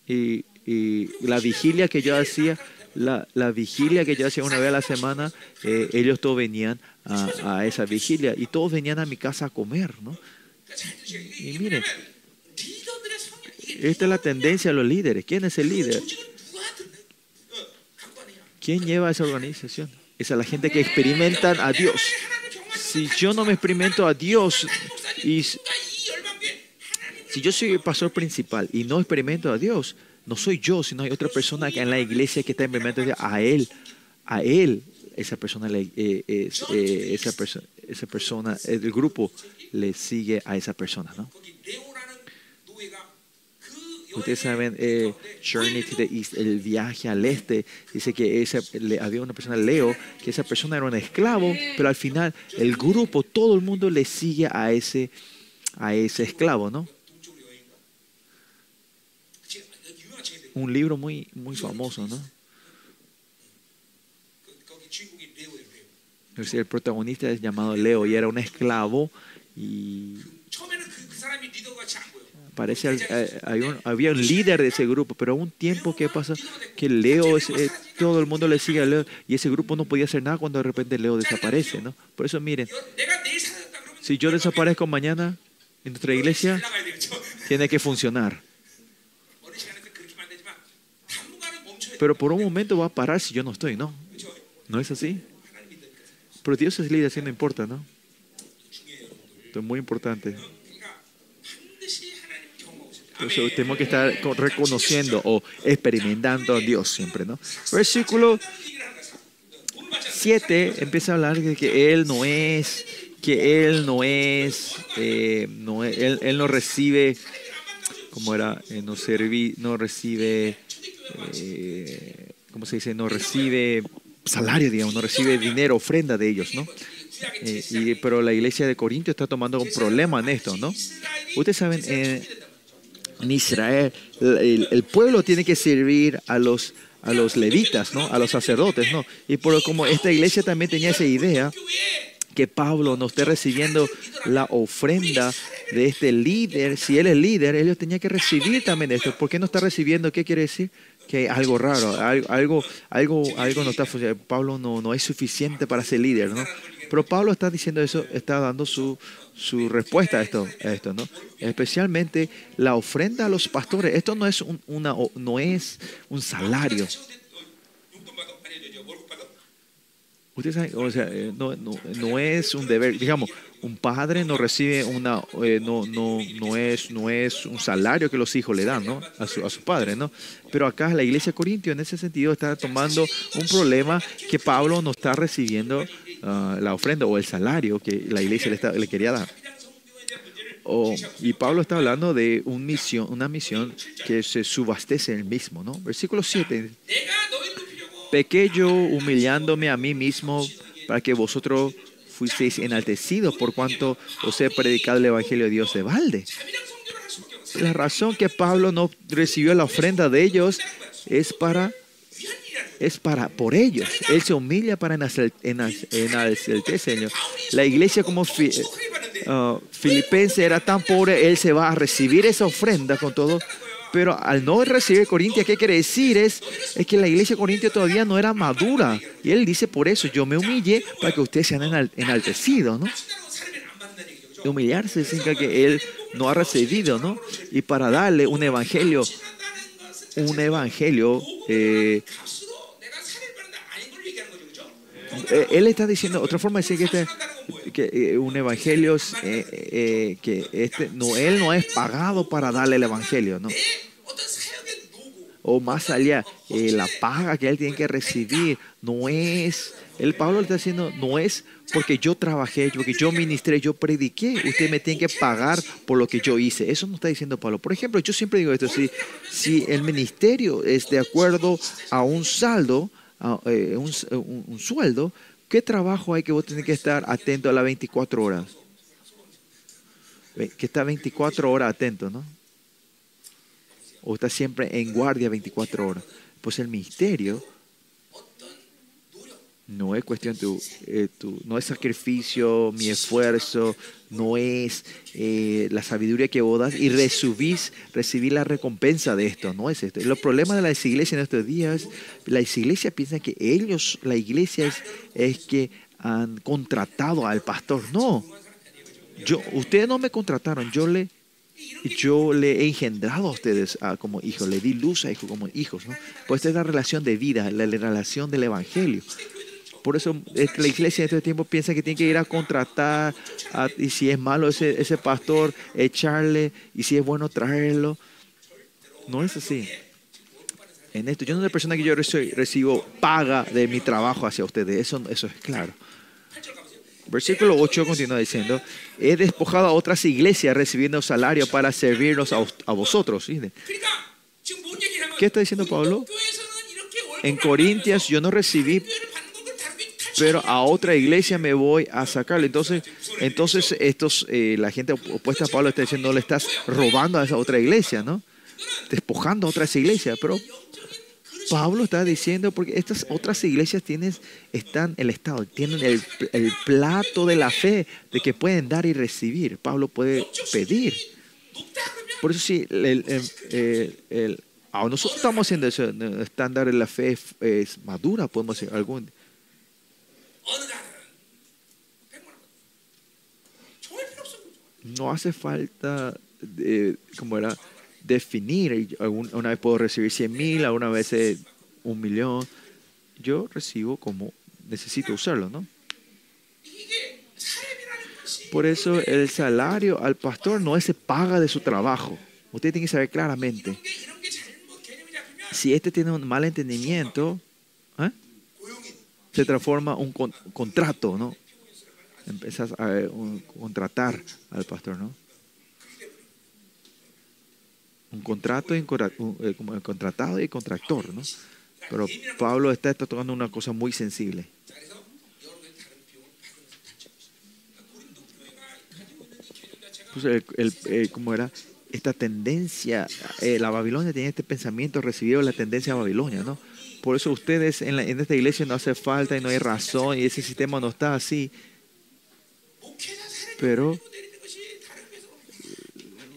y, y la vigilia que yo hacía, la, la, vigilia que yo hacía una vez a la semana, eh, ellos todos venían a, esa vigilia y todos venían a mi casa a comer, ¿no? Y miren, esta es la tendencia de los líderes. ¿Quién es el líder? ¿Quién lleva esa organización? Es a la gente que experimentan a Dios. Si yo no me experimento a Dios y si yo soy el pastor principal y no experimento a Dios, no soy yo, sino hay otra persona en la iglesia que está experimentando a Él. A Él esa persona, le, eh, eh, esa, perso esa persona, el grupo le sigue a esa persona, ¿no? Ustedes saben, eh, Journey to the East, el viaje al este, dice que esa, había una persona, Leo, que esa persona era un esclavo, pero al final el grupo, todo el mundo le sigue a ese, a ese esclavo, ¿no? Un libro muy, muy famoso, ¿no? El protagonista es llamado Leo y era un esclavo y parece al, a, a un, había un líder de ese grupo, pero a un tiempo que pasa que Leo, es, eh, todo el mundo le sigue a Leo y ese grupo no podía hacer nada cuando de repente Leo desaparece, ¿no? Por eso miren, si yo desaparezco mañana en nuestra iglesia, tiene que funcionar. Pero por un momento va a parar si yo no estoy, ¿no? ¿No es así? Pero Dios es líder, así no importa, ¿no? Esto es muy importante. Entonces tenemos que estar reconociendo o experimentando a Dios siempre, ¿no? Versículo 7 empieza a hablar de que Él no es, que Él no es, eh, no, él, él, no recibe, ¿cómo era? Eh, no, serví, no recibe, eh, ¿cómo se dice? No recibe salario, digamos, no recibe dinero, ofrenda de ellos, ¿no? Eh, y, pero la iglesia de Corinto está tomando un problema en esto, ¿no? Ustedes saben, en Israel, el, el pueblo tiene que servir a los, a los levitas, ¿no? A los sacerdotes, ¿no? Y por como esta iglesia también tenía esa idea, que Pablo no esté recibiendo la ofrenda de este líder, si él es líder, ellos tenían que recibir también esto. ¿Por qué no está recibiendo? ¿Qué quiere decir? que algo raro, algo, algo, algo no está funcionando. Pablo no, no es suficiente para ser líder, ¿no? Pero Pablo está diciendo eso, está dando su, su respuesta a esto, esto, ¿no? Especialmente la ofrenda a los pastores. Esto no es un, una, no es un salario. Ustedes saben, o sea, eh, no, no, no es un deber. Digamos, un padre no recibe una, eh, no, no, no, es, no es un salario que los hijos le dan, ¿no? A su, a padre, ¿no? Pero acá la iglesia de Corintio en ese sentido está tomando un problema que Pablo no está recibiendo ah, la ofrenda o el salario que la iglesia le, quería dar. Oh, y Pablo está hablando de un misión, una misión que se subastece en el mismo, ¿no? Versículo 7. Pequeño humillándome a mí mismo para que vosotros fuisteis enaltecidos por cuanto os he predicado el Evangelio de Dios de balde. La razón que Pablo no recibió la ofrenda de ellos es para es para por ellos. Él se humilla para enaltecer, Señor. La iglesia como fi, eh, ah, filipense era tan pobre, él se va a recibir esa ofrenda con todo pero al no recibir Corintia, ¿qué quiere decir? Es, es que la iglesia de Corintia todavía no era madura. Y él dice, por eso yo me humillé para que ustedes sean enaltecidos, ¿no? De humillarse significa que él no ha recibido, ¿no? Y para darle un evangelio, un evangelio eh, eh, eh, él está diciendo, otra forma de decir que este, que, eh, un evangelio eh, eh, que este, no, él no es pagado para darle el evangelio, ¿no? O más allá, la paga que él tiene que recibir no es, el Pablo le está diciendo, no es porque yo trabajé, porque yo ministré, yo prediqué, usted me tiene que pagar por lo que yo hice. Eso no está diciendo Pablo. Por ejemplo, yo siempre digo esto, si, si el ministerio es de acuerdo a un saldo, a, un sueldo, ¿qué trabajo hay que vos tenés que estar atento a las 24 horas? Que está 24 horas atento, ¿no? o está siempre en guardia 24 horas. Pues el ministerio no es cuestión tu, eh, tu- no es sacrificio, mi esfuerzo, no es eh, la sabiduría que vos das y recibís, recibir la recompensa de esto, no es esto. Los problemas de las iglesias en estos días, las iglesias piensan que ellos, la iglesia es, que han contratado al pastor. No, yo, ustedes no me contrataron, yo le yo le he engendrado a ustedes ah, como hijos, le di luz a hijos como hijos, ¿no? Pues esta es la relación de vida, la relación del evangelio. Por eso es que la iglesia en este tiempo piensa que tiene que ir a contratar, y si es malo ese, ese pastor, echarle, y si es bueno traerlo. No es así. En esto, yo no soy persona que yo recibo paga de mi trabajo hacia ustedes, eso, eso es claro. Versículo 8 continúa diciendo, he despojado a otras iglesias recibiendo salario para servirnos a, a vosotros. ¿Qué está diciendo Pablo? En Corintias yo no recibí pero a otra iglesia me voy a sacarle. Entonces, entonces estos, eh, la gente opuesta a Pablo está diciendo, no le estás robando a esa otra iglesia, ¿no? Despojando a otras iglesias, pero Pablo está diciendo, porque estas otras iglesias tienen, están el Estado, tienen el, plato de la fe de que pueden dar y recibir. Pablo puede pedir. Por eso sí, nosotros estamos haciendo eso, el estándar de la fe es madura, podemos decir, algún no hace falta, como era, definir. Una vez puedo recibir 100 mil, alguna vez eh, un millón. Yo recibo como necesito usarlo, ¿no? Por eso el salario al pastor no se paga de su trabajo. Usted tiene que saber claramente. Si este tiene un mal entendimiento, ¿eh? se transforma un con, contrato, ¿no? Empiezas a eh, un, contratar al pastor, ¿no? Un contrato, y eh, como el contratado y el contractor, ¿no? Pero Pablo está, está tocando una cosa muy sensible. Pues eh, el, ¿Cómo era? Esta tendencia, eh, la Babilonia tenía este pensamiento recibido la tendencia a Babilonia, ¿no? Por eso ustedes en, esta iglesia no hace falta y no hay razón y ese sistema no está así. Pero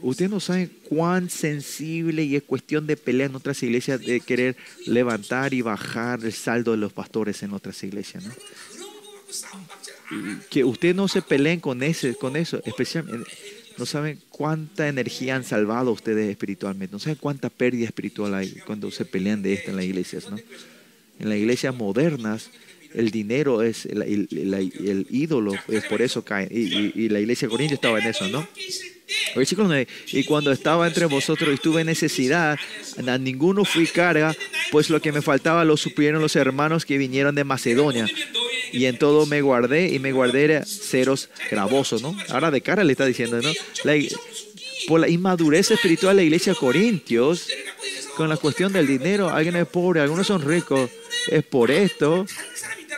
Ustedes no saben cuán sensible y es cuestión de pelear en otras iglesias de querer levantar y bajar el saldo de los pastores en otras iglesias. Que ustedes no se peleen con ese, con eso, especialmente no saben cuánta energía han salvado ustedes espiritualmente. No saben cuánta pérdida espiritual hay cuando se pelean de esto en las iglesias. ¿no? En las iglesias modernas, el dinero es el, ídolo, es por eso caen. Y, la iglesia de Corinto estaba en eso, ¿no? Y cuando estaba entre vosotros y tuve necesidad, a ninguno fui carga, pues lo que me faltaba lo supieron los hermanos que vinieron de Macedonia y en todo me guardé y me guardé era ceros gravosos, ¿no? Ahora de cara le está diciendo, ¿no? La, por la inmadurez espiritual de la iglesia de Corintios, con la cuestión del dinero, alguien es pobre, algunos son ricos, es por esto.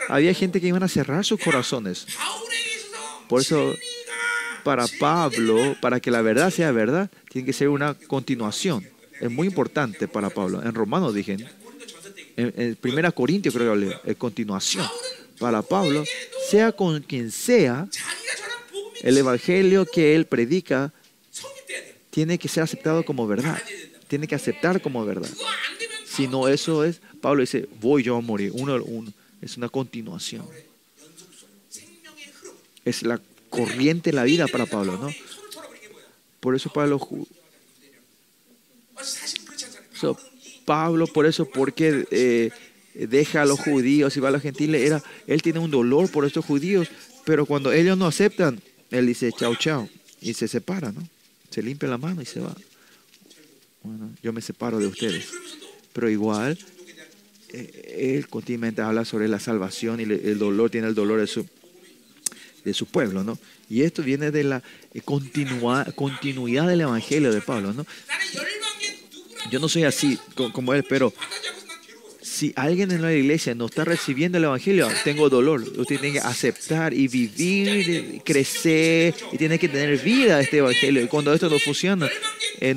Había gente que iban a cerrar sus corazones. Por eso, para Pablo, para que la verdad sea verdad, tiene que ser una continuación. Es muy importante para Pablo. En Romanos dije, en, en Primera Corintios creo que hablé, es continuación para Pablo, sea con quien sea, el evangelio que él predica tiene que ser aceptado como verdad. Tiene que aceptar como verdad. Si no, eso es, Pablo dice, voy yo a morir. Uno, uno. Es una continuación. Es la corriente en la vida para Pablo, ¿no? Por eso Pablo... So, Pablo, por eso, porque eh, eh, deja a los judíos y va a los gentiles, era, él tiene un dolor por estos judíos, pero cuando ellos no aceptan, él dice, chao, chao, y se separa, ¿no? Se limpia la mano y se va. Bueno, yo me separo de ustedes. Pero igual, eh, él continuamente habla sobre la salvación y el dolor, tiene el dolor de su, de su pueblo, ¿no? Y esto viene de la eh, continuidad del Evangelio de Pablo, ¿no? Yo no soy así como él, pero si alguien en la iglesia no está recibiendo el Evangelio, tengo dolor. Usted tiene que aceptar y vivir, crecer y tiene que tener vida este Evangelio. Cuando esto no funciona,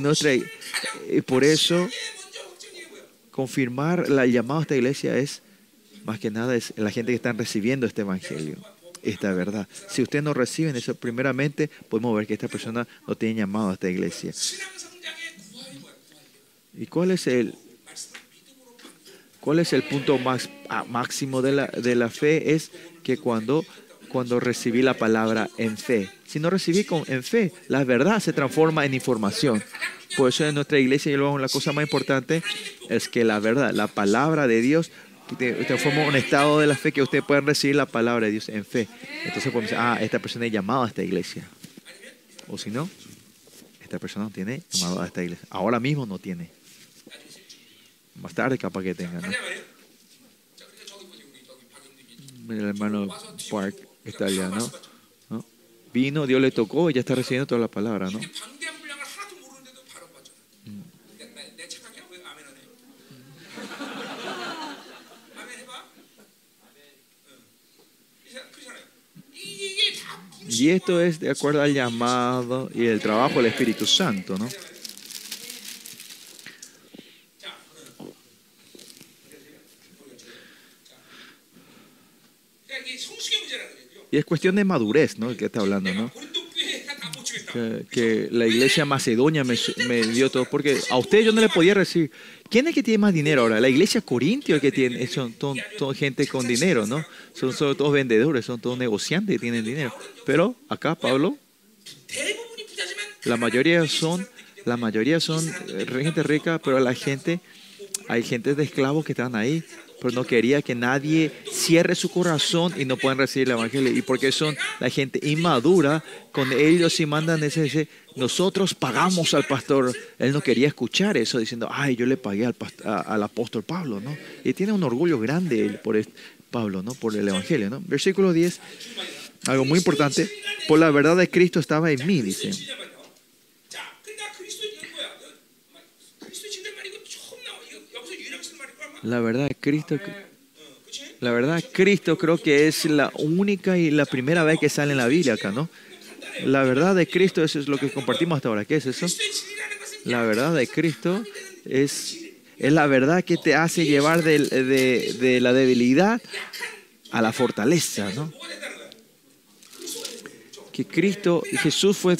nuestra, y eh, por eso, confirmar la llamada a esta iglesia es, más que nada, es la gente que está recibiendo este Evangelio esta verdad. Si ustedes no reciben eso, primeramente podemos ver que esta persona no tiene llamado a esta iglesia. ¿Y cuál es el, cuál es el punto más ah, máximo de la, de la fe? Es que cuando cuando recibí la palabra en fe. Si no recibí con, en fe, la verdad se transforma en información. Por eso en nuestra iglesia, y luego la cosa más importante es que la verdad, la palabra de Dios, transforma un estado de la fe que ustedes pueden recibir la palabra de Dios en fe. Entonces podemos decir, ah, esta persona es llamada a esta iglesia. O si no, esta persona no tiene llamado a esta iglesia. Ahora mismo no tiene. Más tarde capaz que tengan. El hermano Park está allá, ¿no? Vino, Dios le tocó y ya está recibiendo todas las palabras, ¿no? Y esto es de acuerdo al llamado y el trabajo del Espíritu Santo, ¿no? Y es cuestión de madurez, ¿no? El que está hablando, ¿no? Que, que, la iglesia macedonia me, me, dio todo, porque a usted yo no le podía recibir. ¿Quién es el que tiene más dinero ahora? La iglesia corintio el que tiene, son gente con dinero, ¿no? Son, son, todos vendedores, son todos negociantes que tienen dinero. Pero acá Pablo, la mayoría son, la mayoría son eh, gente rica, pero la gente, hay gente de esclavos que están ahí pero no quería que nadie cierre su corazón y no puedan recibir el evangelio. Y porque son la gente inmadura, con ellos si mandan ese, nosotros pagamos al pastor. Él no quería escuchar eso diciendo, ay, yo le pagué al, a- al apóstol Pablo, ¿no? Y tiene un orgullo grande él por Pablo, ¿no? Por el evangelio, ¿no? Versículo 10, algo muy importante, por la verdad de Cristo estaba en mí, dice. La verdad Cristo, la verdad Cristo creo que es la única y la primera vez que sale en la Biblia acá, ¿no? La verdad de Cristo, eso es lo que compartimos hasta ahora. ¿Qué es eso? La verdad de Cristo es, es la verdad que te hace llevar de, de, la debilidad a la fortaleza, ¿no? Que Cristo, Jesús fue,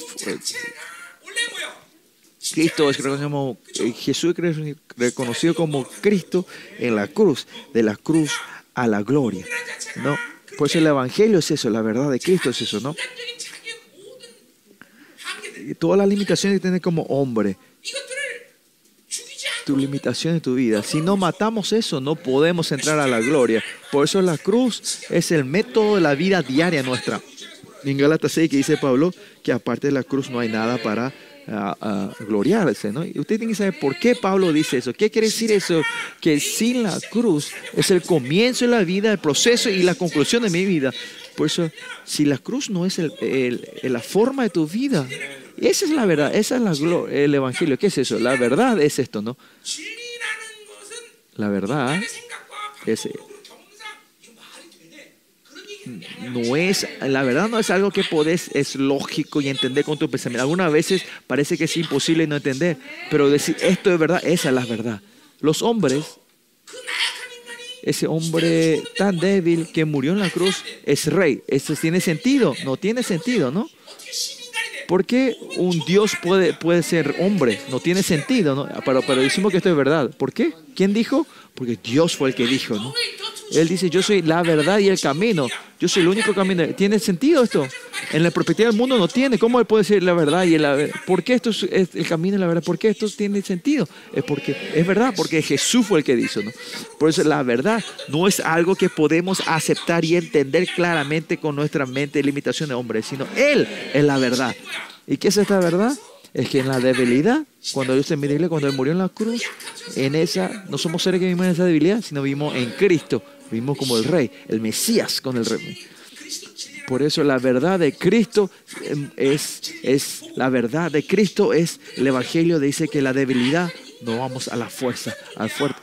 Cristo es reconocido eh, Jesús es reconocido como Cristo en la cruz, de la cruz a la gloria. ¿no? Por eso el Evangelio es eso, la verdad de Cristo es eso, ¿no? Todas las limitaciones que tienes como hombre, tus limitaciones en tu vida. Si no matamos eso, no podemos entrar a la gloria. Por eso la cruz es el método de la vida diaria nuestra. En 6 que dice Pablo que aparte de la cruz no hay nada para a, gloriarse. ¿no? Usted tiene que saber por qué Pablo dice eso. ¿Qué quiere decir eso? Que sin la cruz es el comienzo de la vida, el proceso y la conclusión de mi vida. Por eso, si la cruz no es la forma de tu vida, esa es la verdad, esa es la el Evangelio. ¿Qué es eso? La verdad es esto, ¿no? La verdad es no es, la verdad no es algo que podés, es lógico y entender con tu pensamiento. Algunas veces parece que es imposible no entender, pero decir esto es verdad, esa es la verdad. Los hombres, ese hombre tan débil que murió en la cruz, es rey. Eso tiene sentido, no tiene sentido, ¿no? ¿Por qué un Dios puede, puede ser hombre? No tiene sentido, ¿no? Pero, pero decimos que esto es verdad. ¿Por qué? ¿Quién dijo? Porque Dios fue el que dijo, ¿no? Él dice, yo soy la verdad y el camino. Yo soy el único camino. ¿Tiene sentido esto? En la perspectiva del mundo no tiene. ¿Cómo él puede decir la verdad y la verdad? ¿Por qué esto es, el camino y la verdad? ¿Por qué esto tiene sentido? Es porque es verdad, porque Jesús fue el que dijo, ¿no? Por eso la verdad no es algo que podemos aceptar y entender claramente con nuestra mente y limitación de hombre, sino Él es la verdad. ¿Y qué es esta verdad? Es que en la debilidad, cuando Dios se mire, cuando Él murió en la cruz, en esa, no somos seres que vivimos en esa debilidad, sino vivimos en Cristo, vivimos como el Rey, el Mesías con el Rey. Por eso la verdad de Cristo em, es, es la verdad de Cristo es el Evangelio dice que la debilidad no vamos a la fuerza, al fuerte.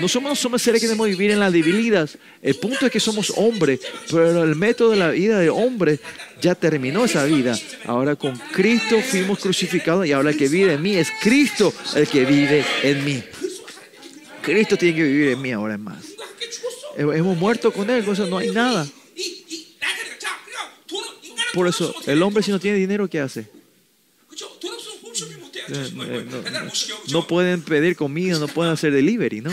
Nosotros no somos seres que debemos vivir en la debilidad. El punto es que somos hombres, pero el método de la vida de hombre ya terminó esa vida. Ahora con Cristo fuimos crucificados y ahora el que vive en mí es Cristo el que vive en mí. Cristo tiene que vivir en mí ahora es más. Hemos muerto con Él, por eso no hay nada. Por eso, el hombre si no tiene dinero, ¿qué hace? Eh, eh, no, pueden pedir comida, no pueden hacer delivery, ¿no?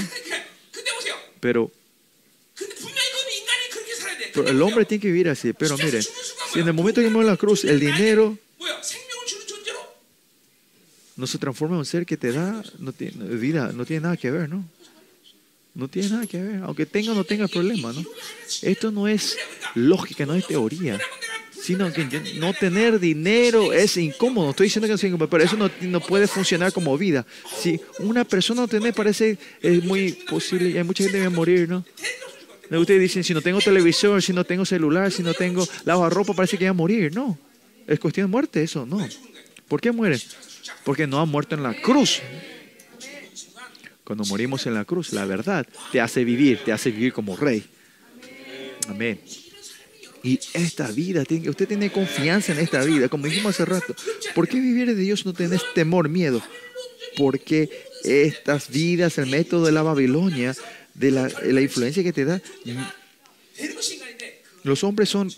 Pero el hombre tiene que vivir así. Pero miren, si en el momento que mueve la cruz, el dinero no se transforma en un ser que te da no tiene, vida, no tiene nada que ver, ¿no? No tiene nada que ver, aunque tenga o no tenga problema, ¿no? Esto no es lógica, no es teoría sino que no tener dinero es incómodo. Estoy diciendo que no es incómodo, pero eso no, no puede funcionar como vida. Si una persona no tiene, parece es muy posible, hay mucha gente que va a morir, ¿no? Ustedes dicen, si no tengo televisor, si no tengo celular, si no tengo lavarropa, parece que va a morir. No, es cuestión de muerte eso, no. ¿Por qué mueren? Porque no han muerto en la cruz. Cuando morimos en la cruz, la verdad te hace vivir, te hace vivir como rey. Amén. Y esta vida, tiene, usted tiene confianza en esta vida, como dijimos hace rato. ¿Por qué vivir de Dios no tenés temor, miedo? Porque estas vidas, el método de la Babilonia, de la, la influencia que te da, los hombres son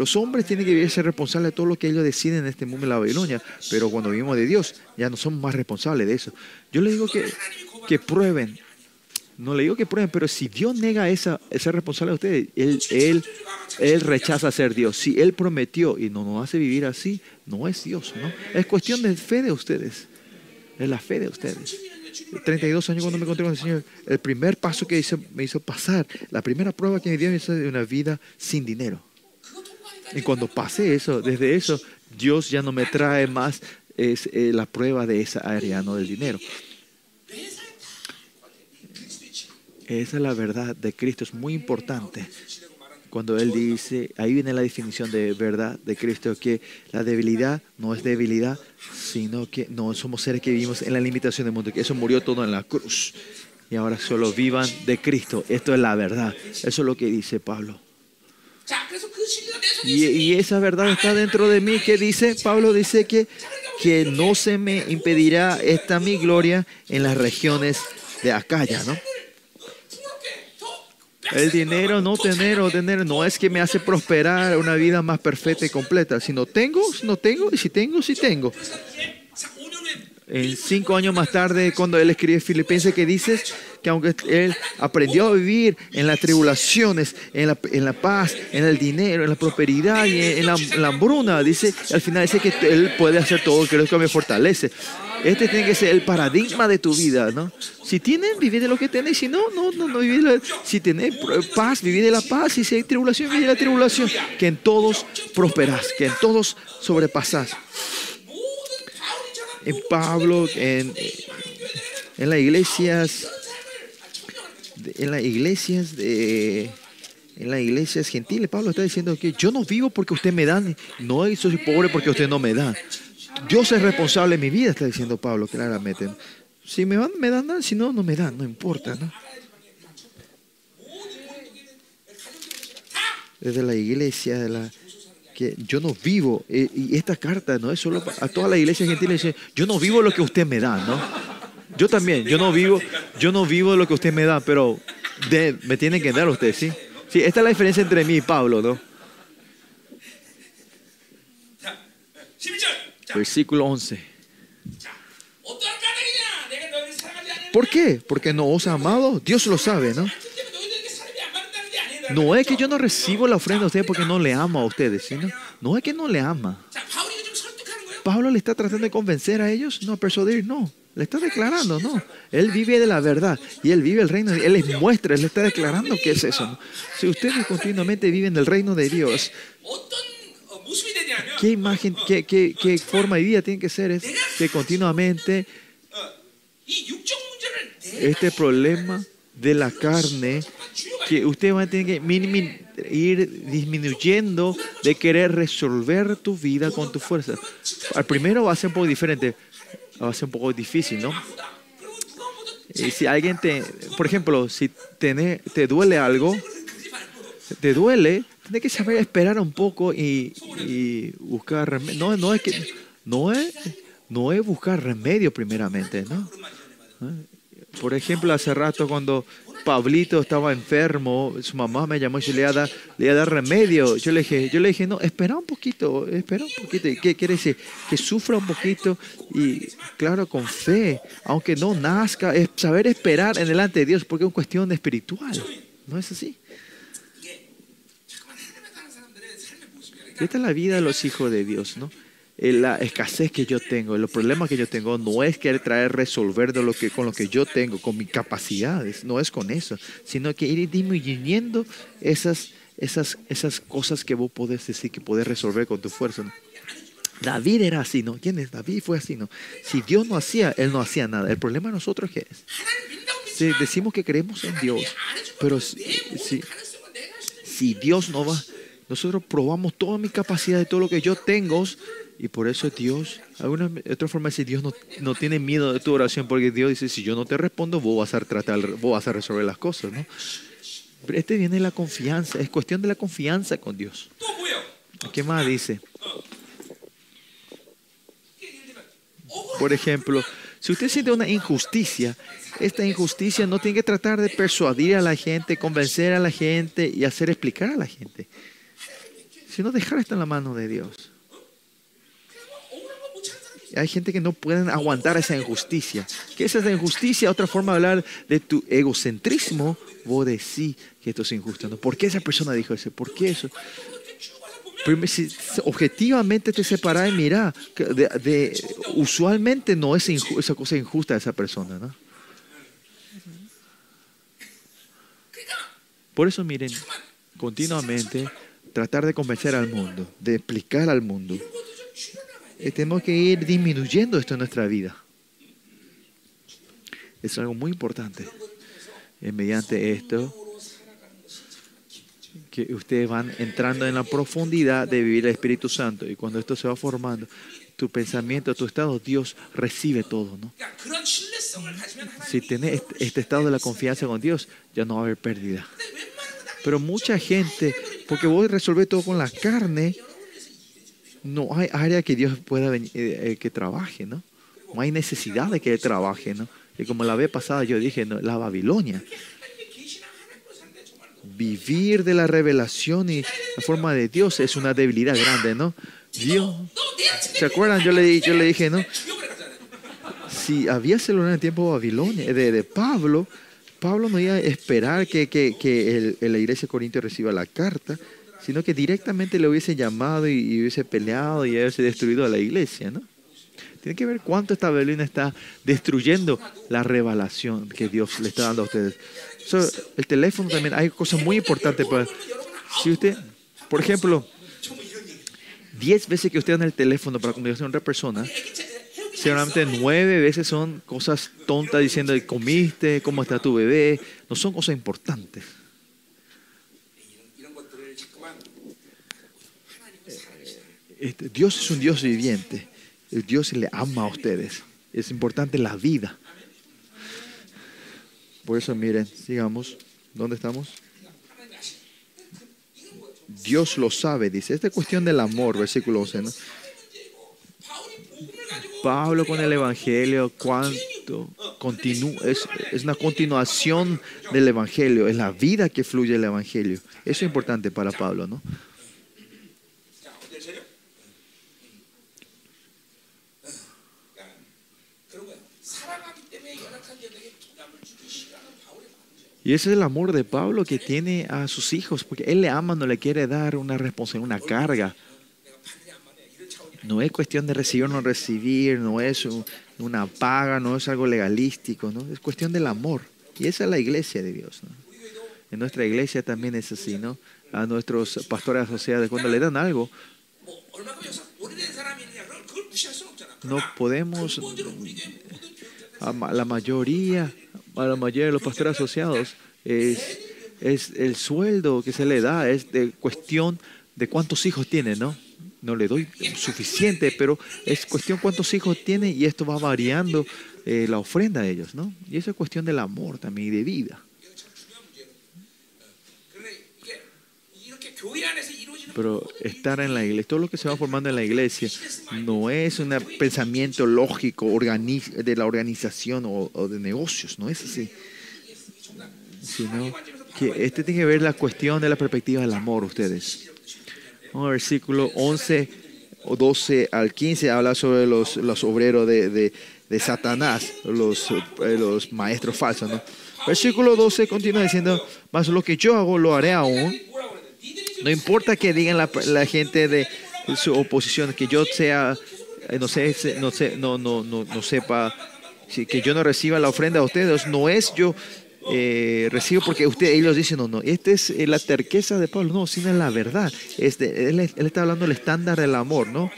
los hombres tienen que ser responsables de todo lo que ellos deciden en este mundo en la Babilonia, pero cuando vivimos de Dios, ya no somos más responsables de eso. Yo les digo que, que prueben, no le digo que prueben, pero si Dios nega esa, esa responsabilidad a ustedes, él, él, él rechaza ser Dios. Si Él prometió y no nos hace vivir así, no es Dios, ¿no? Es cuestión de fe de ustedes. Es la fe de ustedes. 32 años cuando me encontré con el Señor, el primer paso que me hizo pasar, la primera prueba que me dio es una vida sin dinero. Y cuando pasé eso, desde eso, Dios ya no me trae más es, eh, la prueba de esa área, no del dinero. Esa es la verdad de Cristo, es muy importante. Cuando Él dice, ahí viene la definición de verdad de Cristo, que la debilidad no es debilidad, sino que no somos seres que vivimos en la limitación del mundo, que eso murió todo en la cruz. Y ahora solo vivan de Cristo. Esto es la verdad. Eso es lo que dice Pablo. Y, y, esa verdad está dentro de mí que dice, Pablo dice que, que no se me impedirá esta mi gloria en las regiones de Acaya, ¿no? El dinero, no tener o tener, no es que me hace prosperar una vida más perfecta y completa. Si no tengo, no tengo, y si tengo, si tengo. En cinco años más tarde, cuando él escribe Filipenses, que dice que aunque él aprendió a vivir en las tribulaciones, en la, en la paz, en el dinero, en la prosperidad y en, la, en, la, hambruna, dice, al final dice que él puede hacer todo, creo que me fortalece. Este tiene que ser el paradigma de tu vida, ¿no? Si tienes, vive de lo que tenés. Si no, no, no, no Si tenés paz, vive de la paz. Y si hay tribulación, vive de la tribulación. Que en todos prosperás, que en todos sobrepasás. En Pablo, en, en las iglesias, en las iglesias de en las iglesias gentiles. Pablo está diciendo que yo no vivo porque usted me da, no soy pobre porque usted no me da. Dios es responsable de mi vida, está diciendo Pablo claramente. Si me dan, me dan, si no, no me dan, no importa, ¿no? Desde la iglesia, de la, que yo no vivo, eh, y esta carta no es solo a toda la iglesia gentil, dice, yo no vivo lo que usted me da, ¿no? Yo también, yo no vivo, yo no vivo lo que usted me da, pero me tienen que dar usted, ¿sí? Sí, esta es la diferencia entre mí y Pablo, ¿no? Versículo 11. ¿Por qué? Porque no os ha amado. Dios lo sabe, ¿no? No es que yo no recibo la ofrenda a ustedes porque no le amo a ustedes, sino no es que no le ama. Pablo le está tratando de convencer a ellos, no, persuadir, no. Le está declarando, no. Él vive de la verdad y él vive el reino. Él les muestra, él le está declarando qué es eso. Si ustedes continuamente viven del reino de Dios, ¿Qué imagen, qué, qué, qué forma de vida tiene que ser? Es que continuamente este problema de la carne que ustedes van a tener que ir disminuyendo de querer resolver tu vida con tu fuerza. Al primero va a ser un poco diferente, va a ser un poco difícil, ¿no? Y eh, si alguien te, por ejemplo, si te, te duele algo, te duele, tienes que saber esperar un poco y, buscar remedio. No, no es que, no es, no es buscar remedio primeramente, ¿no? ¿Eh? Por ejemplo, hace rato cuando Pablito estaba enfermo, su mamá me llamó y le iba a dar, iba a remedio. Yo le dije, yo le dije, no, espera un poquito, espera un poquito. ¿Y ¿Qué quiere decir? Que sufra un poquito y, claro, con fe, aunque no nazca, es saber esperar en delante de Dios, porque es una cuestión espiritual. ¿No es así? Y esta es la vida de los hijos de Dios, ¿no? Eh, la escasez que yo tengo, los problemas que yo tengo, no es querer traer resolver de lo que, con lo que yo tengo, con mis capacidades, no es con eso, sino que ir disminuyendo esas, esas, esas cosas que vos podés decir que podés resolver con tu fuerza. ¿no? David era así, ¿no? ¿Quién es? David fue así, ¿no? Si Dios no hacía, él no hacía nada. El problema de nosotros ¿qué es si decimos que creemos en Dios, pero si, si Dios no va, nosotros probamos toda mi capacidad de todo lo que yo tengo y por eso Dios, alguna otra forma de decir, Dios no, no, tiene miedo de tu oración porque Dios dice, si yo no te respondo, vos vas a, tratar, vos vas a resolver las cosas, ¿no? Este viene la confianza, es cuestión de la confianza con Dios. ¿Qué más dice? Por ejemplo, si usted siente una injusticia, esta injusticia no tiene que tratar de persuadir a la gente, convencer a la gente y hacer explicar a la gente sino dejar esto en la mano de Dios. Hay gente que no pueden aguantar esa injusticia. Que esa es la injusticia, otra forma de hablar de tu egocentrismo, vos decís que esto es injusto. ¿no? ¿Por qué esa persona dijo eso? ¿Por qué eso? Pero si objetivamente te separás y mirá, de, usualmente no es esa cosa injusta de esa persona. ¿no? Por eso miren, continuamente tratar de convencer al mundo, de explicar al mundo. Eh, tenemos que ir disminuyendo esto en nuestra vida. Es algo muy importante. Eh, mediante esto, que ustedes van entrando en la profundidad de vivir el Espíritu Santo. Y cuando esto se va formando, tu pensamiento, tu estado, Dios recibe todo. ¿no? Si tienes este, este estado de la confianza con Dios, ya no va a haber pérdida. Pero mucha gente, porque vos resolvés todo con la carne, no hay área que Dios pueda venir, eh, eh, que trabaje, ¿no? No hay necesidad de que Él trabaje, ¿no? Y como la vez pasada yo dije, ¿no? la Babilonia. Vivir de la revelación y la forma de Dios es una debilidad grande, ¿no? Dios. ¿Se acuerdan? Yo le, yo le dije, ¿no? Si había celular en el tiempo de Babilonia, de, de Pablo, Pablo no iba a esperar que, que, el- la iglesia de Corinto reciba la carta, sino que directamente le hubiese llamado y, y hubiese peleado y hubiese destruido a la iglesia, ¿no? Tiene que ver cuánto esta Babilonia está destruyendo la revelación que Dios le está dando a ustedes. So, el teléfono también, hay cosas muy importantes. Para, si usted, por ejemplo, 10 veces que usted en el teléfono para comunicarse con otra persona, seguramente nueve veces son cosas tontas diciendo, ¿comiste? ¿Cómo está tu bebé? No son cosas importantes. Este, Dios es un Dios viviente. Dios le ama a ustedes. Es importante la vida. Por eso miren, sigamos. ¿Dónde estamos? Dios lo sabe, dice. Esta cuestión del amor, versículo 11. ¿no? Pablo con el Evangelio, cuánto continúa, es, es, una continuación del Evangelio, es la vida que fluye el Evangelio. Eso es importante para Pablo, ¿no? Y ese es el amor de Pablo que tiene a sus hijos, porque él le ama, no le quiere dar una responsabilidad, una carga no es cuestión de recibir o no recibir, no es una paga, no es algo legalístico, ¿no? es cuestión del amor. Y esa es la iglesia de Dios. En nuestra iglesia también es así, ¿no? A nuestros pastores asociados, cuando le dan algo, no podemos, a la mayoría, a la mayoría de los pastores asociados, es, el sueldo que se le da, es de cuestión de cuántos hijos tiene, ¿no? no le doy suficiente, pero es cuestión cuántos hijos tiene y esto va variando eh, la ofrenda de ellos, ¿no? Y eso es cuestión del amor también y de vida. Pero estar en la iglesia, todo lo que se va formando en la iglesia, no es un pensamiento lógico de la organización o, o de negocios, no es así. Sino que este tiene que ver la cuestión de la perspectiva del amor, ustedes un versículo 11 o 12 al 15, habla sobre los, los obreros de, de, Satanás, los, eh, los maestros falsos. ¿no? Versículo 12 continúa diciendo, mas lo que yo hago lo haré aún. No importa que digan la, la gente de su oposición, que yo sea, eh, no sé, no, sé, no, no, no, no sepa, que yo no reciba la ofrenda a ustedes, no es yo eh, recibo porque usted, ellos dicen, no, no, esta es eh, la terqueza de Pablo, no, sino la verdad. Este, él, está hablando del estándar del amor, ¿no?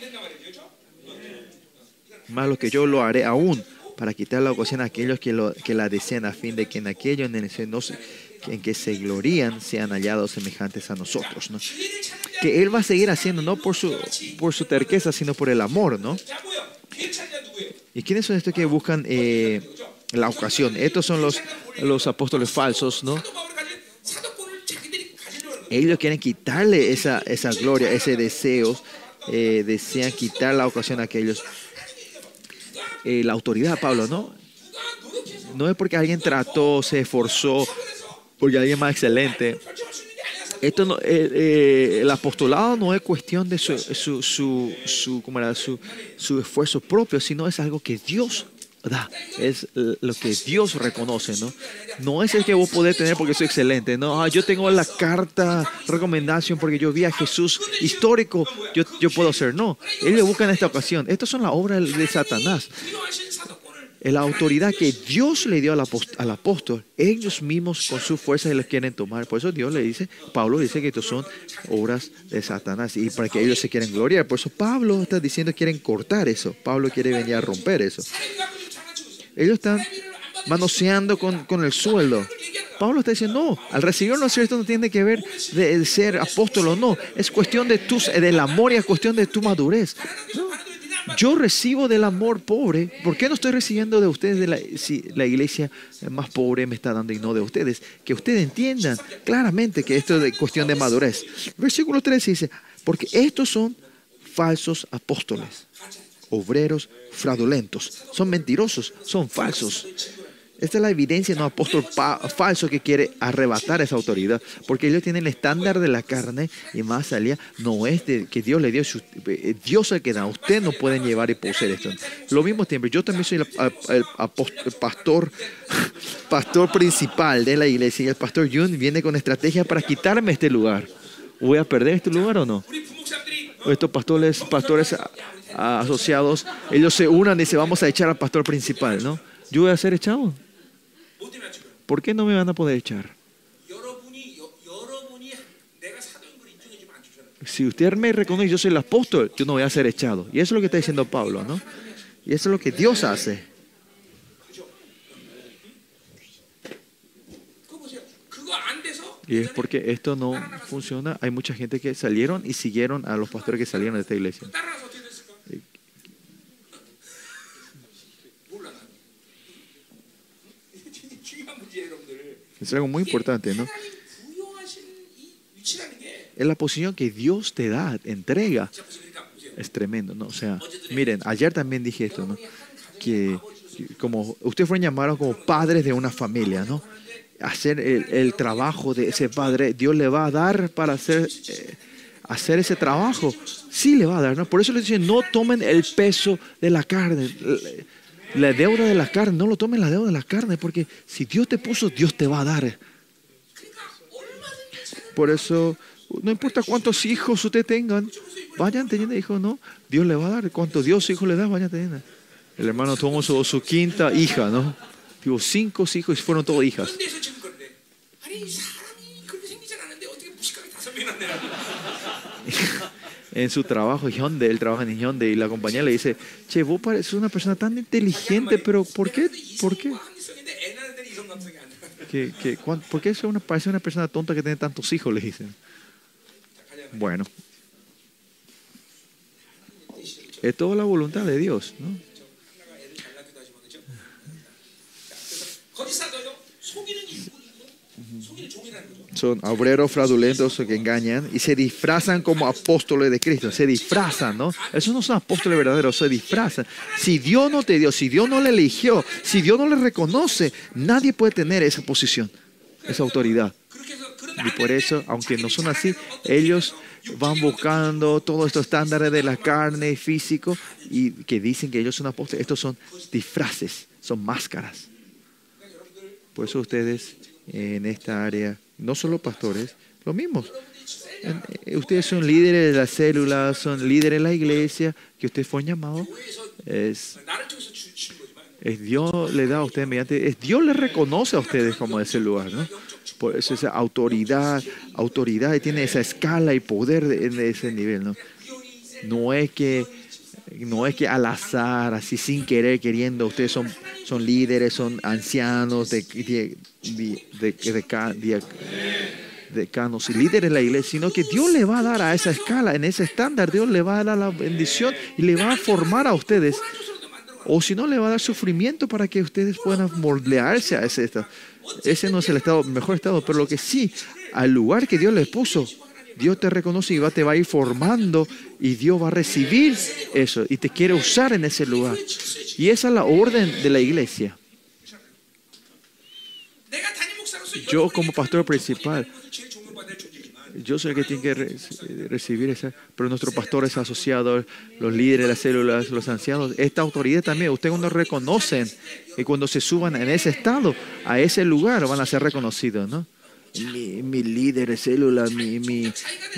Más lo que yo lo haré aún para quitar la ocasión a aquellos que, lo, que la desean a fin de que en aquello en, el, que se glorían sean hallados semejantes a nosotros, ¿no? Que él va a seguir haciendo, no por su, por su terqueza, sino por el amor, ¿no? ¿Y quiénes son estos que buscan... Eh, la ocasión. Estos son los, los apóstoles falsos, ¿no? Ellos quieren quitarle esa, esa gloria, ese deseo. Eh, desean quitar la ocasión a aquellos. Eh, la autoridad, Pablo, ¿no? No es porque alguien trató, se esforzó, porque alguien más excelente. Esto no, eh, el apostolado no es cuestión de su, su, su, su, ¿cómo era? su, su esfuerzo propio, sino es algo que Dios ¿verdad? Es lo que Dios reconoce, ¿no? No es el que vos podés tener porque soy excelente, no, ah, yo tengo la carta recomendación porque yo vi a Jesús histórico, yo, yo puedo ser, no, Él le busca en esta ocasión. Estas son las obras de Satanás. La autoridad que Dios le dio al, al apóstol, ellos mismos con sus fuerzas les quieren tomar. Por eso Dios le dice, Pablo dice que estos son obras de Satanás y para que ellos se quieren gloriar. Por eso Pablo está diciendo que quieren cortar eso. Pablo quiere venir a romper eso ellos están manoseando con, con el sueldo. Pablo está diciendo, no, al recibir recibirlo cierto no tiene que ver de, ser apóstol o no. Es cuestión de tus, del amor y es cuestión de tu madurez. Yo recibo del amor pobre. ¿Por qué no estoy recibiendo de ustedes de la, si la iglesia más pobre me está dando y no de ustedes? Que ustedes entiendan claramente que esto es cuestión de madurez. Versículo 13 dice, porque estos son falsos apóstoles obreros fraudulentos, son mentirosos, son falsos. Esta es la evidencia de un apóstol falso que quiere arrebatar esa autoridad, porque ellos tienen el estándar de la carne y más allá no es de que Dios le dio, eh, Dios el que da, usted no pueden llevar y poseer esto. Lo mismo tiempo, yo también soy el, pastor, pastor principal de la iglesia y el pastor Jun viene con estrategia para quitarme este lugar. ¿Voy a perder este lugar o no? estos pastores, pastores asociados, ellos se unan y se vamos a echar al pastor principal, ¿no? Yo voy a ser echado. ¿Por qué no me van a poder echar? Si usted me reconoce, yo soy el apóstol, yo no voy a ser echado. Y eso es lo que está diciendo Pablo, ¿no? Y eso es lo que Dios hace. Y es porque esto no funciona. Hay mucha gente que salieron y siguieron a los pastores que salieron de esta iglesia. Es algo muy importante, ¿no? Es la posición que Dios te da, entrega. Es tremendo, ¿no? O sea, miren, ayer también dije esto, ¿no? Que como ustedes fueron llamados como padres de una familia, ¿no? Hacer el, trabajo de ese padre, Dios le va a dar para hacer, eh, hacer ese trabajo. Sí le va a dar, ¿no? Por eso les dicen, no tomen el peso de la carne. La deuda de la carne, no lo tomen la deuda de la carne, porque si Dios te puso, Dios te va a dar. Por eso, no importa cuántos hijos usted tengan, vayan teniendo hijos, ¿no? Dios le va a dar. Cuanto Dios hijos le da, vayan teniendo. El hermano tomó su, su quinta hija, ¿no? Tuvo cinco hijos y fueron todos hijas. en su trabajo, Hyundai, él trabaja en Hyundai y la compañía le dice, che, vos pareces una persona tan inteligente, pero ¿por qué? ¿Por qué? Por qué una, parece una persona tonta que tiene tantos hijos? Le dicen. Bueno, es toda la voluntad de Dios, ¿no? Son obreros fraudulentos que engañan y se disfrazan como apóstoles de Cristo. Se disfrazan, ¿no? Esos no son apóstoles verdaderos, se disfrazan. Si Dios no te dio, si Dios no le eligió, si Dios no le reconoce, nadie puede tener esa posición, esa autoridad. Y por eso, aunque no son así, ellos van buscando todos estos estándares de la carne y físico y que dicen que ellos son apóstoles. Estos son disfraces, son máscaras. Por eso ustedes en esta área, no solo pastores, lo mismos. Eh, ustedes son líderes de la célula, son líderes de la iglesia, que ustedes fueron llamados. Es, Dios le da a ustedes mediante, es Dios les reconoce a ustedes como ese lugar, ¿no? Por eso esa autoridad, autoridad tiene esa escala y poder en ese nivel, ¿no? No es que no es que al azar, así sin querer, queriendo, ustedes son, son líderes, son ancianos, de, de, de, de- de- ca- de- decanos y líderes de la iglesia, sino que Dios le va a dar a esa escala, en ese estándar, Dios le va a dar la bendición y le va a formar a ustedes. O si no, le va a dar sufrimiento para que ustedes puedan moldearse a ese estado. Ese no es el estado, mejor estado, pero lo que sí, al lugar que Dios les puso, Dios te reconoce y va, te va a ir formando y Dios va a recibir eso y te quiere usar en ese lugar. Y esa es la orden de la iglesia. Yo como pastor principal, yo soy el que tiene que recibir esa, pero nuestro pastor es asociado, los líderes de las células, los ancianos, esta autoridad también, ustedes cuando reconocen y cuando se suban en ese estado, a ese lugar van a ser reconocidos, ¿no? mi, mi líder de célula, mi, mi,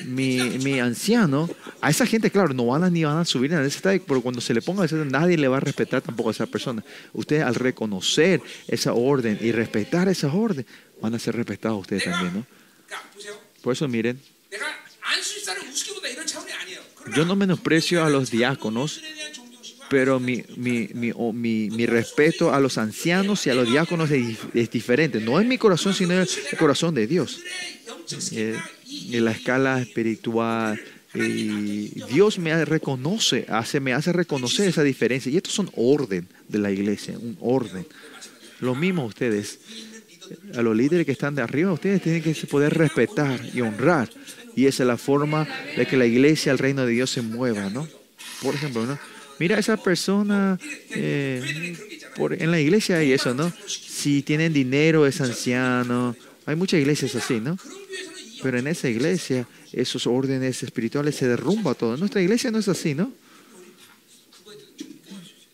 mi, anciano, a esa gente, claro, no van a, ni van a subir en el estadio, pero cuando se le ponga ese nadie le va a respetar tampoco a esa persona. Ustedes al reconocer esa orden y respetar esa orden, van a ser respetados ustedes también, ¿no? Por eso miren, yo no menosprecio a los diáconos, pero mi, mi, mi, oh, mi, respeto a los ancianos y a los diáconos es, diferente. No es mi corazón, sino el corazón de Dios. Eh, en la escala espiritual, eh, Dios me reconoce, hace, me hace reconocer esa diferencia. Y estos son orden de la iglesia, un orden. Lo mismo ustedes, a los líderes que están de arriba, ustedes tienen que poder respetar y honrar. Y esa es la forma de que la iglesia, el reino de Dios se mueva, ¿no? Por ejemplo, ¿no? mira esa persona eh, por, en la iglesia hay eso, ¿no? Si tienen dinero es anciano. Hay muchas iglesias así, ¿no? Pero en esa iglesia esos órdenes espirituales se derrumba todo. Nuestra iglesia no es así, ¿no?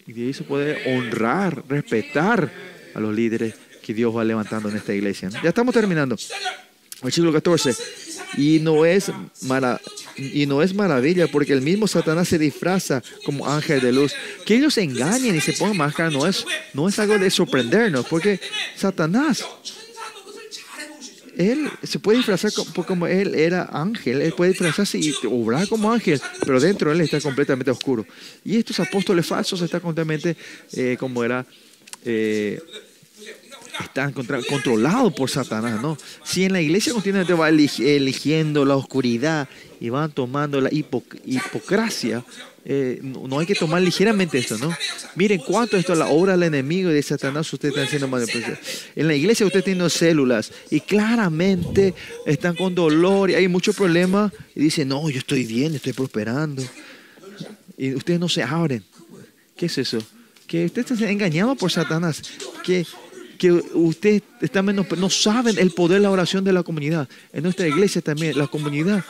Y de eso poder honrar, respetar a los líderes que Dios va levantando en esta iglesia. Ya estamos terminando. Versículo 14. Y no, es mala, y no es maravilla, porque el mismo Satanás se disfraza como ángel de luz. Que ellos se engañen y se pongan máscara no es, no es algo de sorprendernos, porque Satanás, él se puede disfrazar como, pues como él era ángel, él puede disfrazarse y obrar como ángel, pero dentro de él está completamente oscuro. Y estos apóstoles falsos están completamente eh, como era... Eh, están contra- controlados por Satanás, ¿no? Si en la iglesia continuamente vaelig- eligiendo la oscuridad y van tomando la hipo- hipocracia, eh, no, hay que tomar ligeramente esto, ¿no? Miren cuánto esto es la obra del enemigo y de Satanás ustedes están siendo manipulados. En la iglesia ustedes tienen células y claramente están con dolor y hay muchos problemas y dicen, no, yo estoy bien, estoy prosperando. Y ustedes no se abren. ¿Qué es eso? Que ustedes están engañados por Satanás. Que, que ustedes están menos, no saben el poder de la oración de la comunidad. En nuestra iglesia también, la comunidad,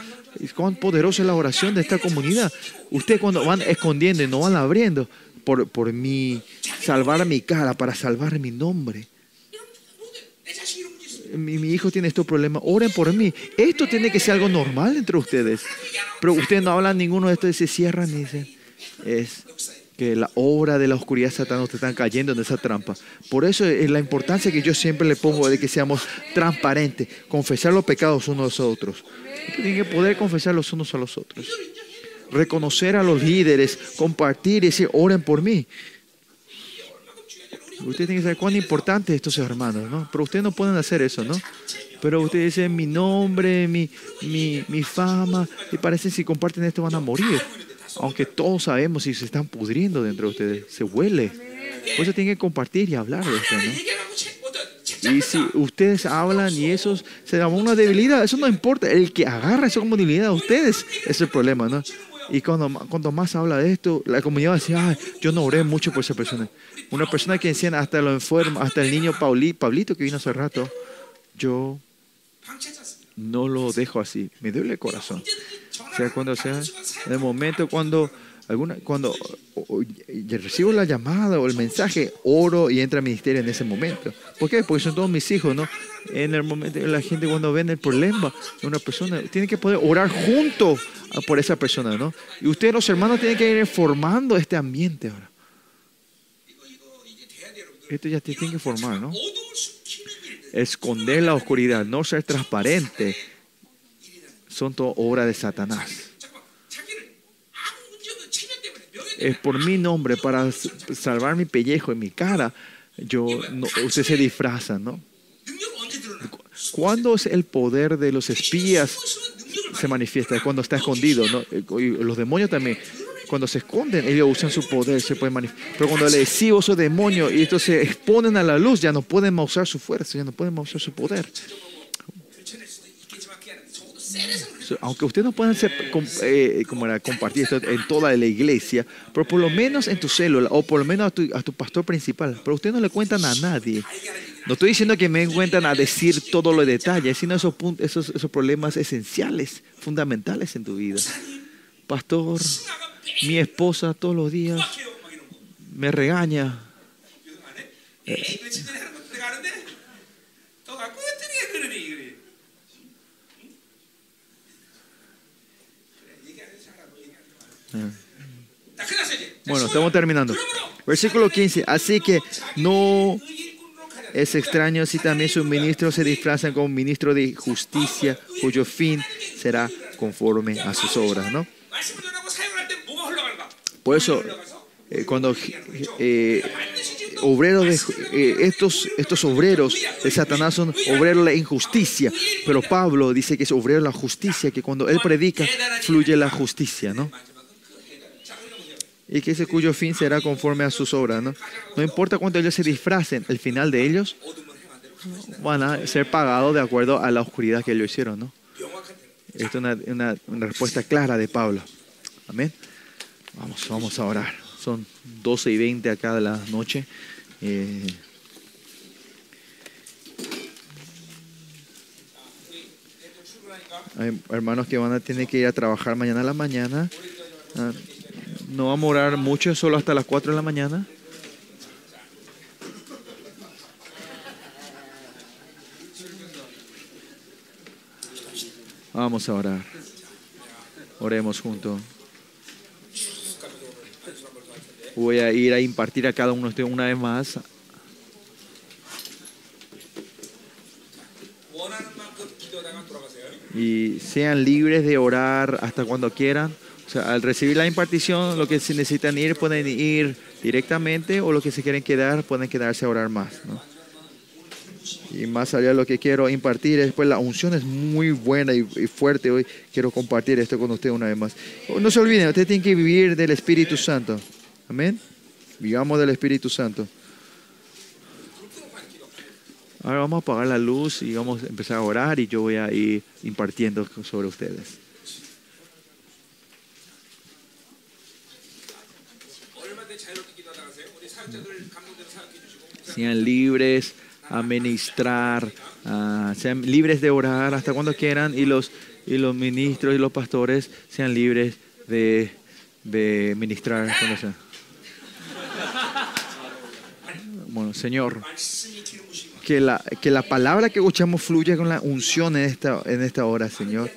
cuán poderosa es la oración de esta comunidad. Ustedes cuando van escondiendo y no van abriendo por, por mi, salvar mi cara, para salvar mi nombre. Mi, mi, hijo tiene estos problemas, oren por mí. Esto tiene que ser algo normal entre ustedes. Pero ustedes no hablan ninguno de esto y se cierran y dicen, es que la obra de la oscuridad Satanás te están cayendo en esa trampa. Por eso es la importancia que yo siempre le pongo de que seamos transparentes, confesar los pecados unos a los otros. Tienen que poder confesar los unos a los otros. Reconocer a los líderes, compartir y decir, oren por mí. Ustedes tienen que saber cuán importante es estos hermanos, ¿no? Pero ustedes no pueden hacer eso, ¿no? Pero ustedes dicen mi nombre, mi, mi, mi fama, y parece que si comparten esto van a morir. Aunque todos sabemos si se están pudriendo dentro de ustedes, se huele. Por eso tienen que compartir y hablar de esto, ¿no? Y si ustedes hablan y eso se da una debilidad, eso no importa. El que agarra eso como debilidad a ustedes es el problema, ¿no? Y cuando, cuando más habla de esto, la comunidad decía, yo no oré mucho por esa persona. Una persona que decían hasta lo enfermo, hasta el niño Pauli, Pablito que vino hace rato, yo no lo dejo así, me duele el corazón sea cuando sea, en el momento cuando alguna cuando o, o, recibo la llamada o el mensaje, oro y entra al ministerio en ese momento. ¿Por qué? Porque son todos mis hijos, ¿no? En el momento, la gente cuando ven el problema de una persona, tiene que poder orar junto por esa persona, ¿no? Y ustedes, los hermanos, tienen que ir formando este ambiente ahora. Esto ya te tiene que formar, ¿no? Esconder la oscuridad, no ser transparente son todo obra de Satanás. Es por mi nombre, para salvar mi pellejo y mi cara, yo no, usted se disfraza, ¿no? ¿Cuándo es el poder de los espías se manifiesta? Cuando está escondido, ¿no? Y los demonios también. Cuando se esconden, ellos usan su poder, se pueden manifestar. Pero cuando le decimos esos demonios y estos se exponen a la luz, ya no pueden usar su fuerza, ya no pueden usar su poder. Aunque usted no pueda ser, eh, como era, compartir esto en toda la iglesia, pero por lo menos en tu célula o por lo menos a tu, pastor principal. Pero usted no le cuentan a nadie. No estoy diciendo que me encuentran a decir todos los detalles, sino esos, esos, esos problemas esenciales, fundamentales en tu vida. Pastor, mi esposa todos los días me regaña. Eh, Bueno, estamos terminando. Versículo 15. Así que no es extraño si también sus ministros se disfrazan como ministro de justicia, cuyo fin será conforme a sus obras, ¿no? Por eso, eh, cuando eh, obreros de, eh, estos, estos obreros de Satanás son obreros de la injusticia, pero Pablo dice que es obrero de la justicia, que cuando él predica fluye la justicia, ¿no? y que ese cuyo fin será conforme a sus obras. ¿no? no importa cuánto ellos se disfracen, el final de ellos van a ser pagados de acuerdo a la oscuridad que ellos hicieron. ¿no? Esta es una, una, respuesta clara de Pablo. Amén. Vamos, vamos a orar. Son 12 y 20 acá de la noche. Eh, hay hermanos que van a tener que ir a trabajar mañana a la mañana. Ah, no va a morar mucho, solo hasta las 4 de la mañana. Vamos a orar. Oremos juntos. Voy a ir a impartir a cada uno de ustedes una vez más. Y sean libres de orar hasta cuando quieran. O sea, al recibir la impartición, lo que se necesitan ir, pueden ir directamente o lo que se quieren quedar, pueden quedarse a orar más. ¿no? Y más allá de lo que quiero impartir, después la unción es muy buena y, y fuerte. Hoy quiero compartir esto con ustedes una vez más. No se olviden, ustedes tienen que vivir del Espíritu Santo. Amén. Vivamos del Espíritu Santo. Ahora vamos a apagar la luz y vamos a empezar a orar y yo voy a ir impartiendo sobre ustedes. Sean libres a ministrar, sean libres de orar hasta cuando quieran y los, y los ministros y los pastores sean libres de, de ministrar. Bueno, Señor, que la, que la palabra que escuchamos fluya con la unción en esta, en esta hora, Señor.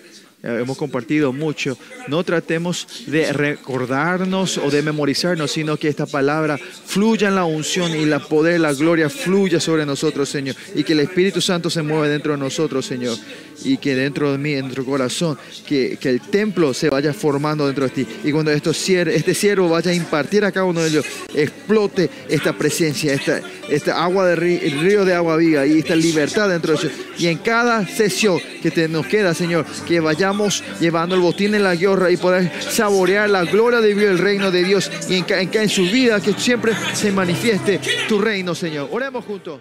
Eh, Hemos compartido mucho. No tratemos de recordarnos o de memorizarnos, sino que esta palabra fluya en la unción y la poder, la gloria fluya sobre nosotros, Señor. Y que el Espíritu Santo se mueva dentro de nosotros, Señor. Y que dentro de mí, en nuestro corazón, que, que el templo se vaya formando dentro de ti. Y cuando sier- este siervo vaya a impartir a cada uno de ellos, explote esta presencia, esta, esta agua de río, el río de agua viva y esta libertad dentro de ellos. Y en cada sesión que te, nos queda, Señor, que vayamos llevando el botín en la guerra y poder saborear la gloria de Dios, el reino de Dios. Y en, en, en su vida, que siempre se manifieste tu reino, Señor. Oremos juntos.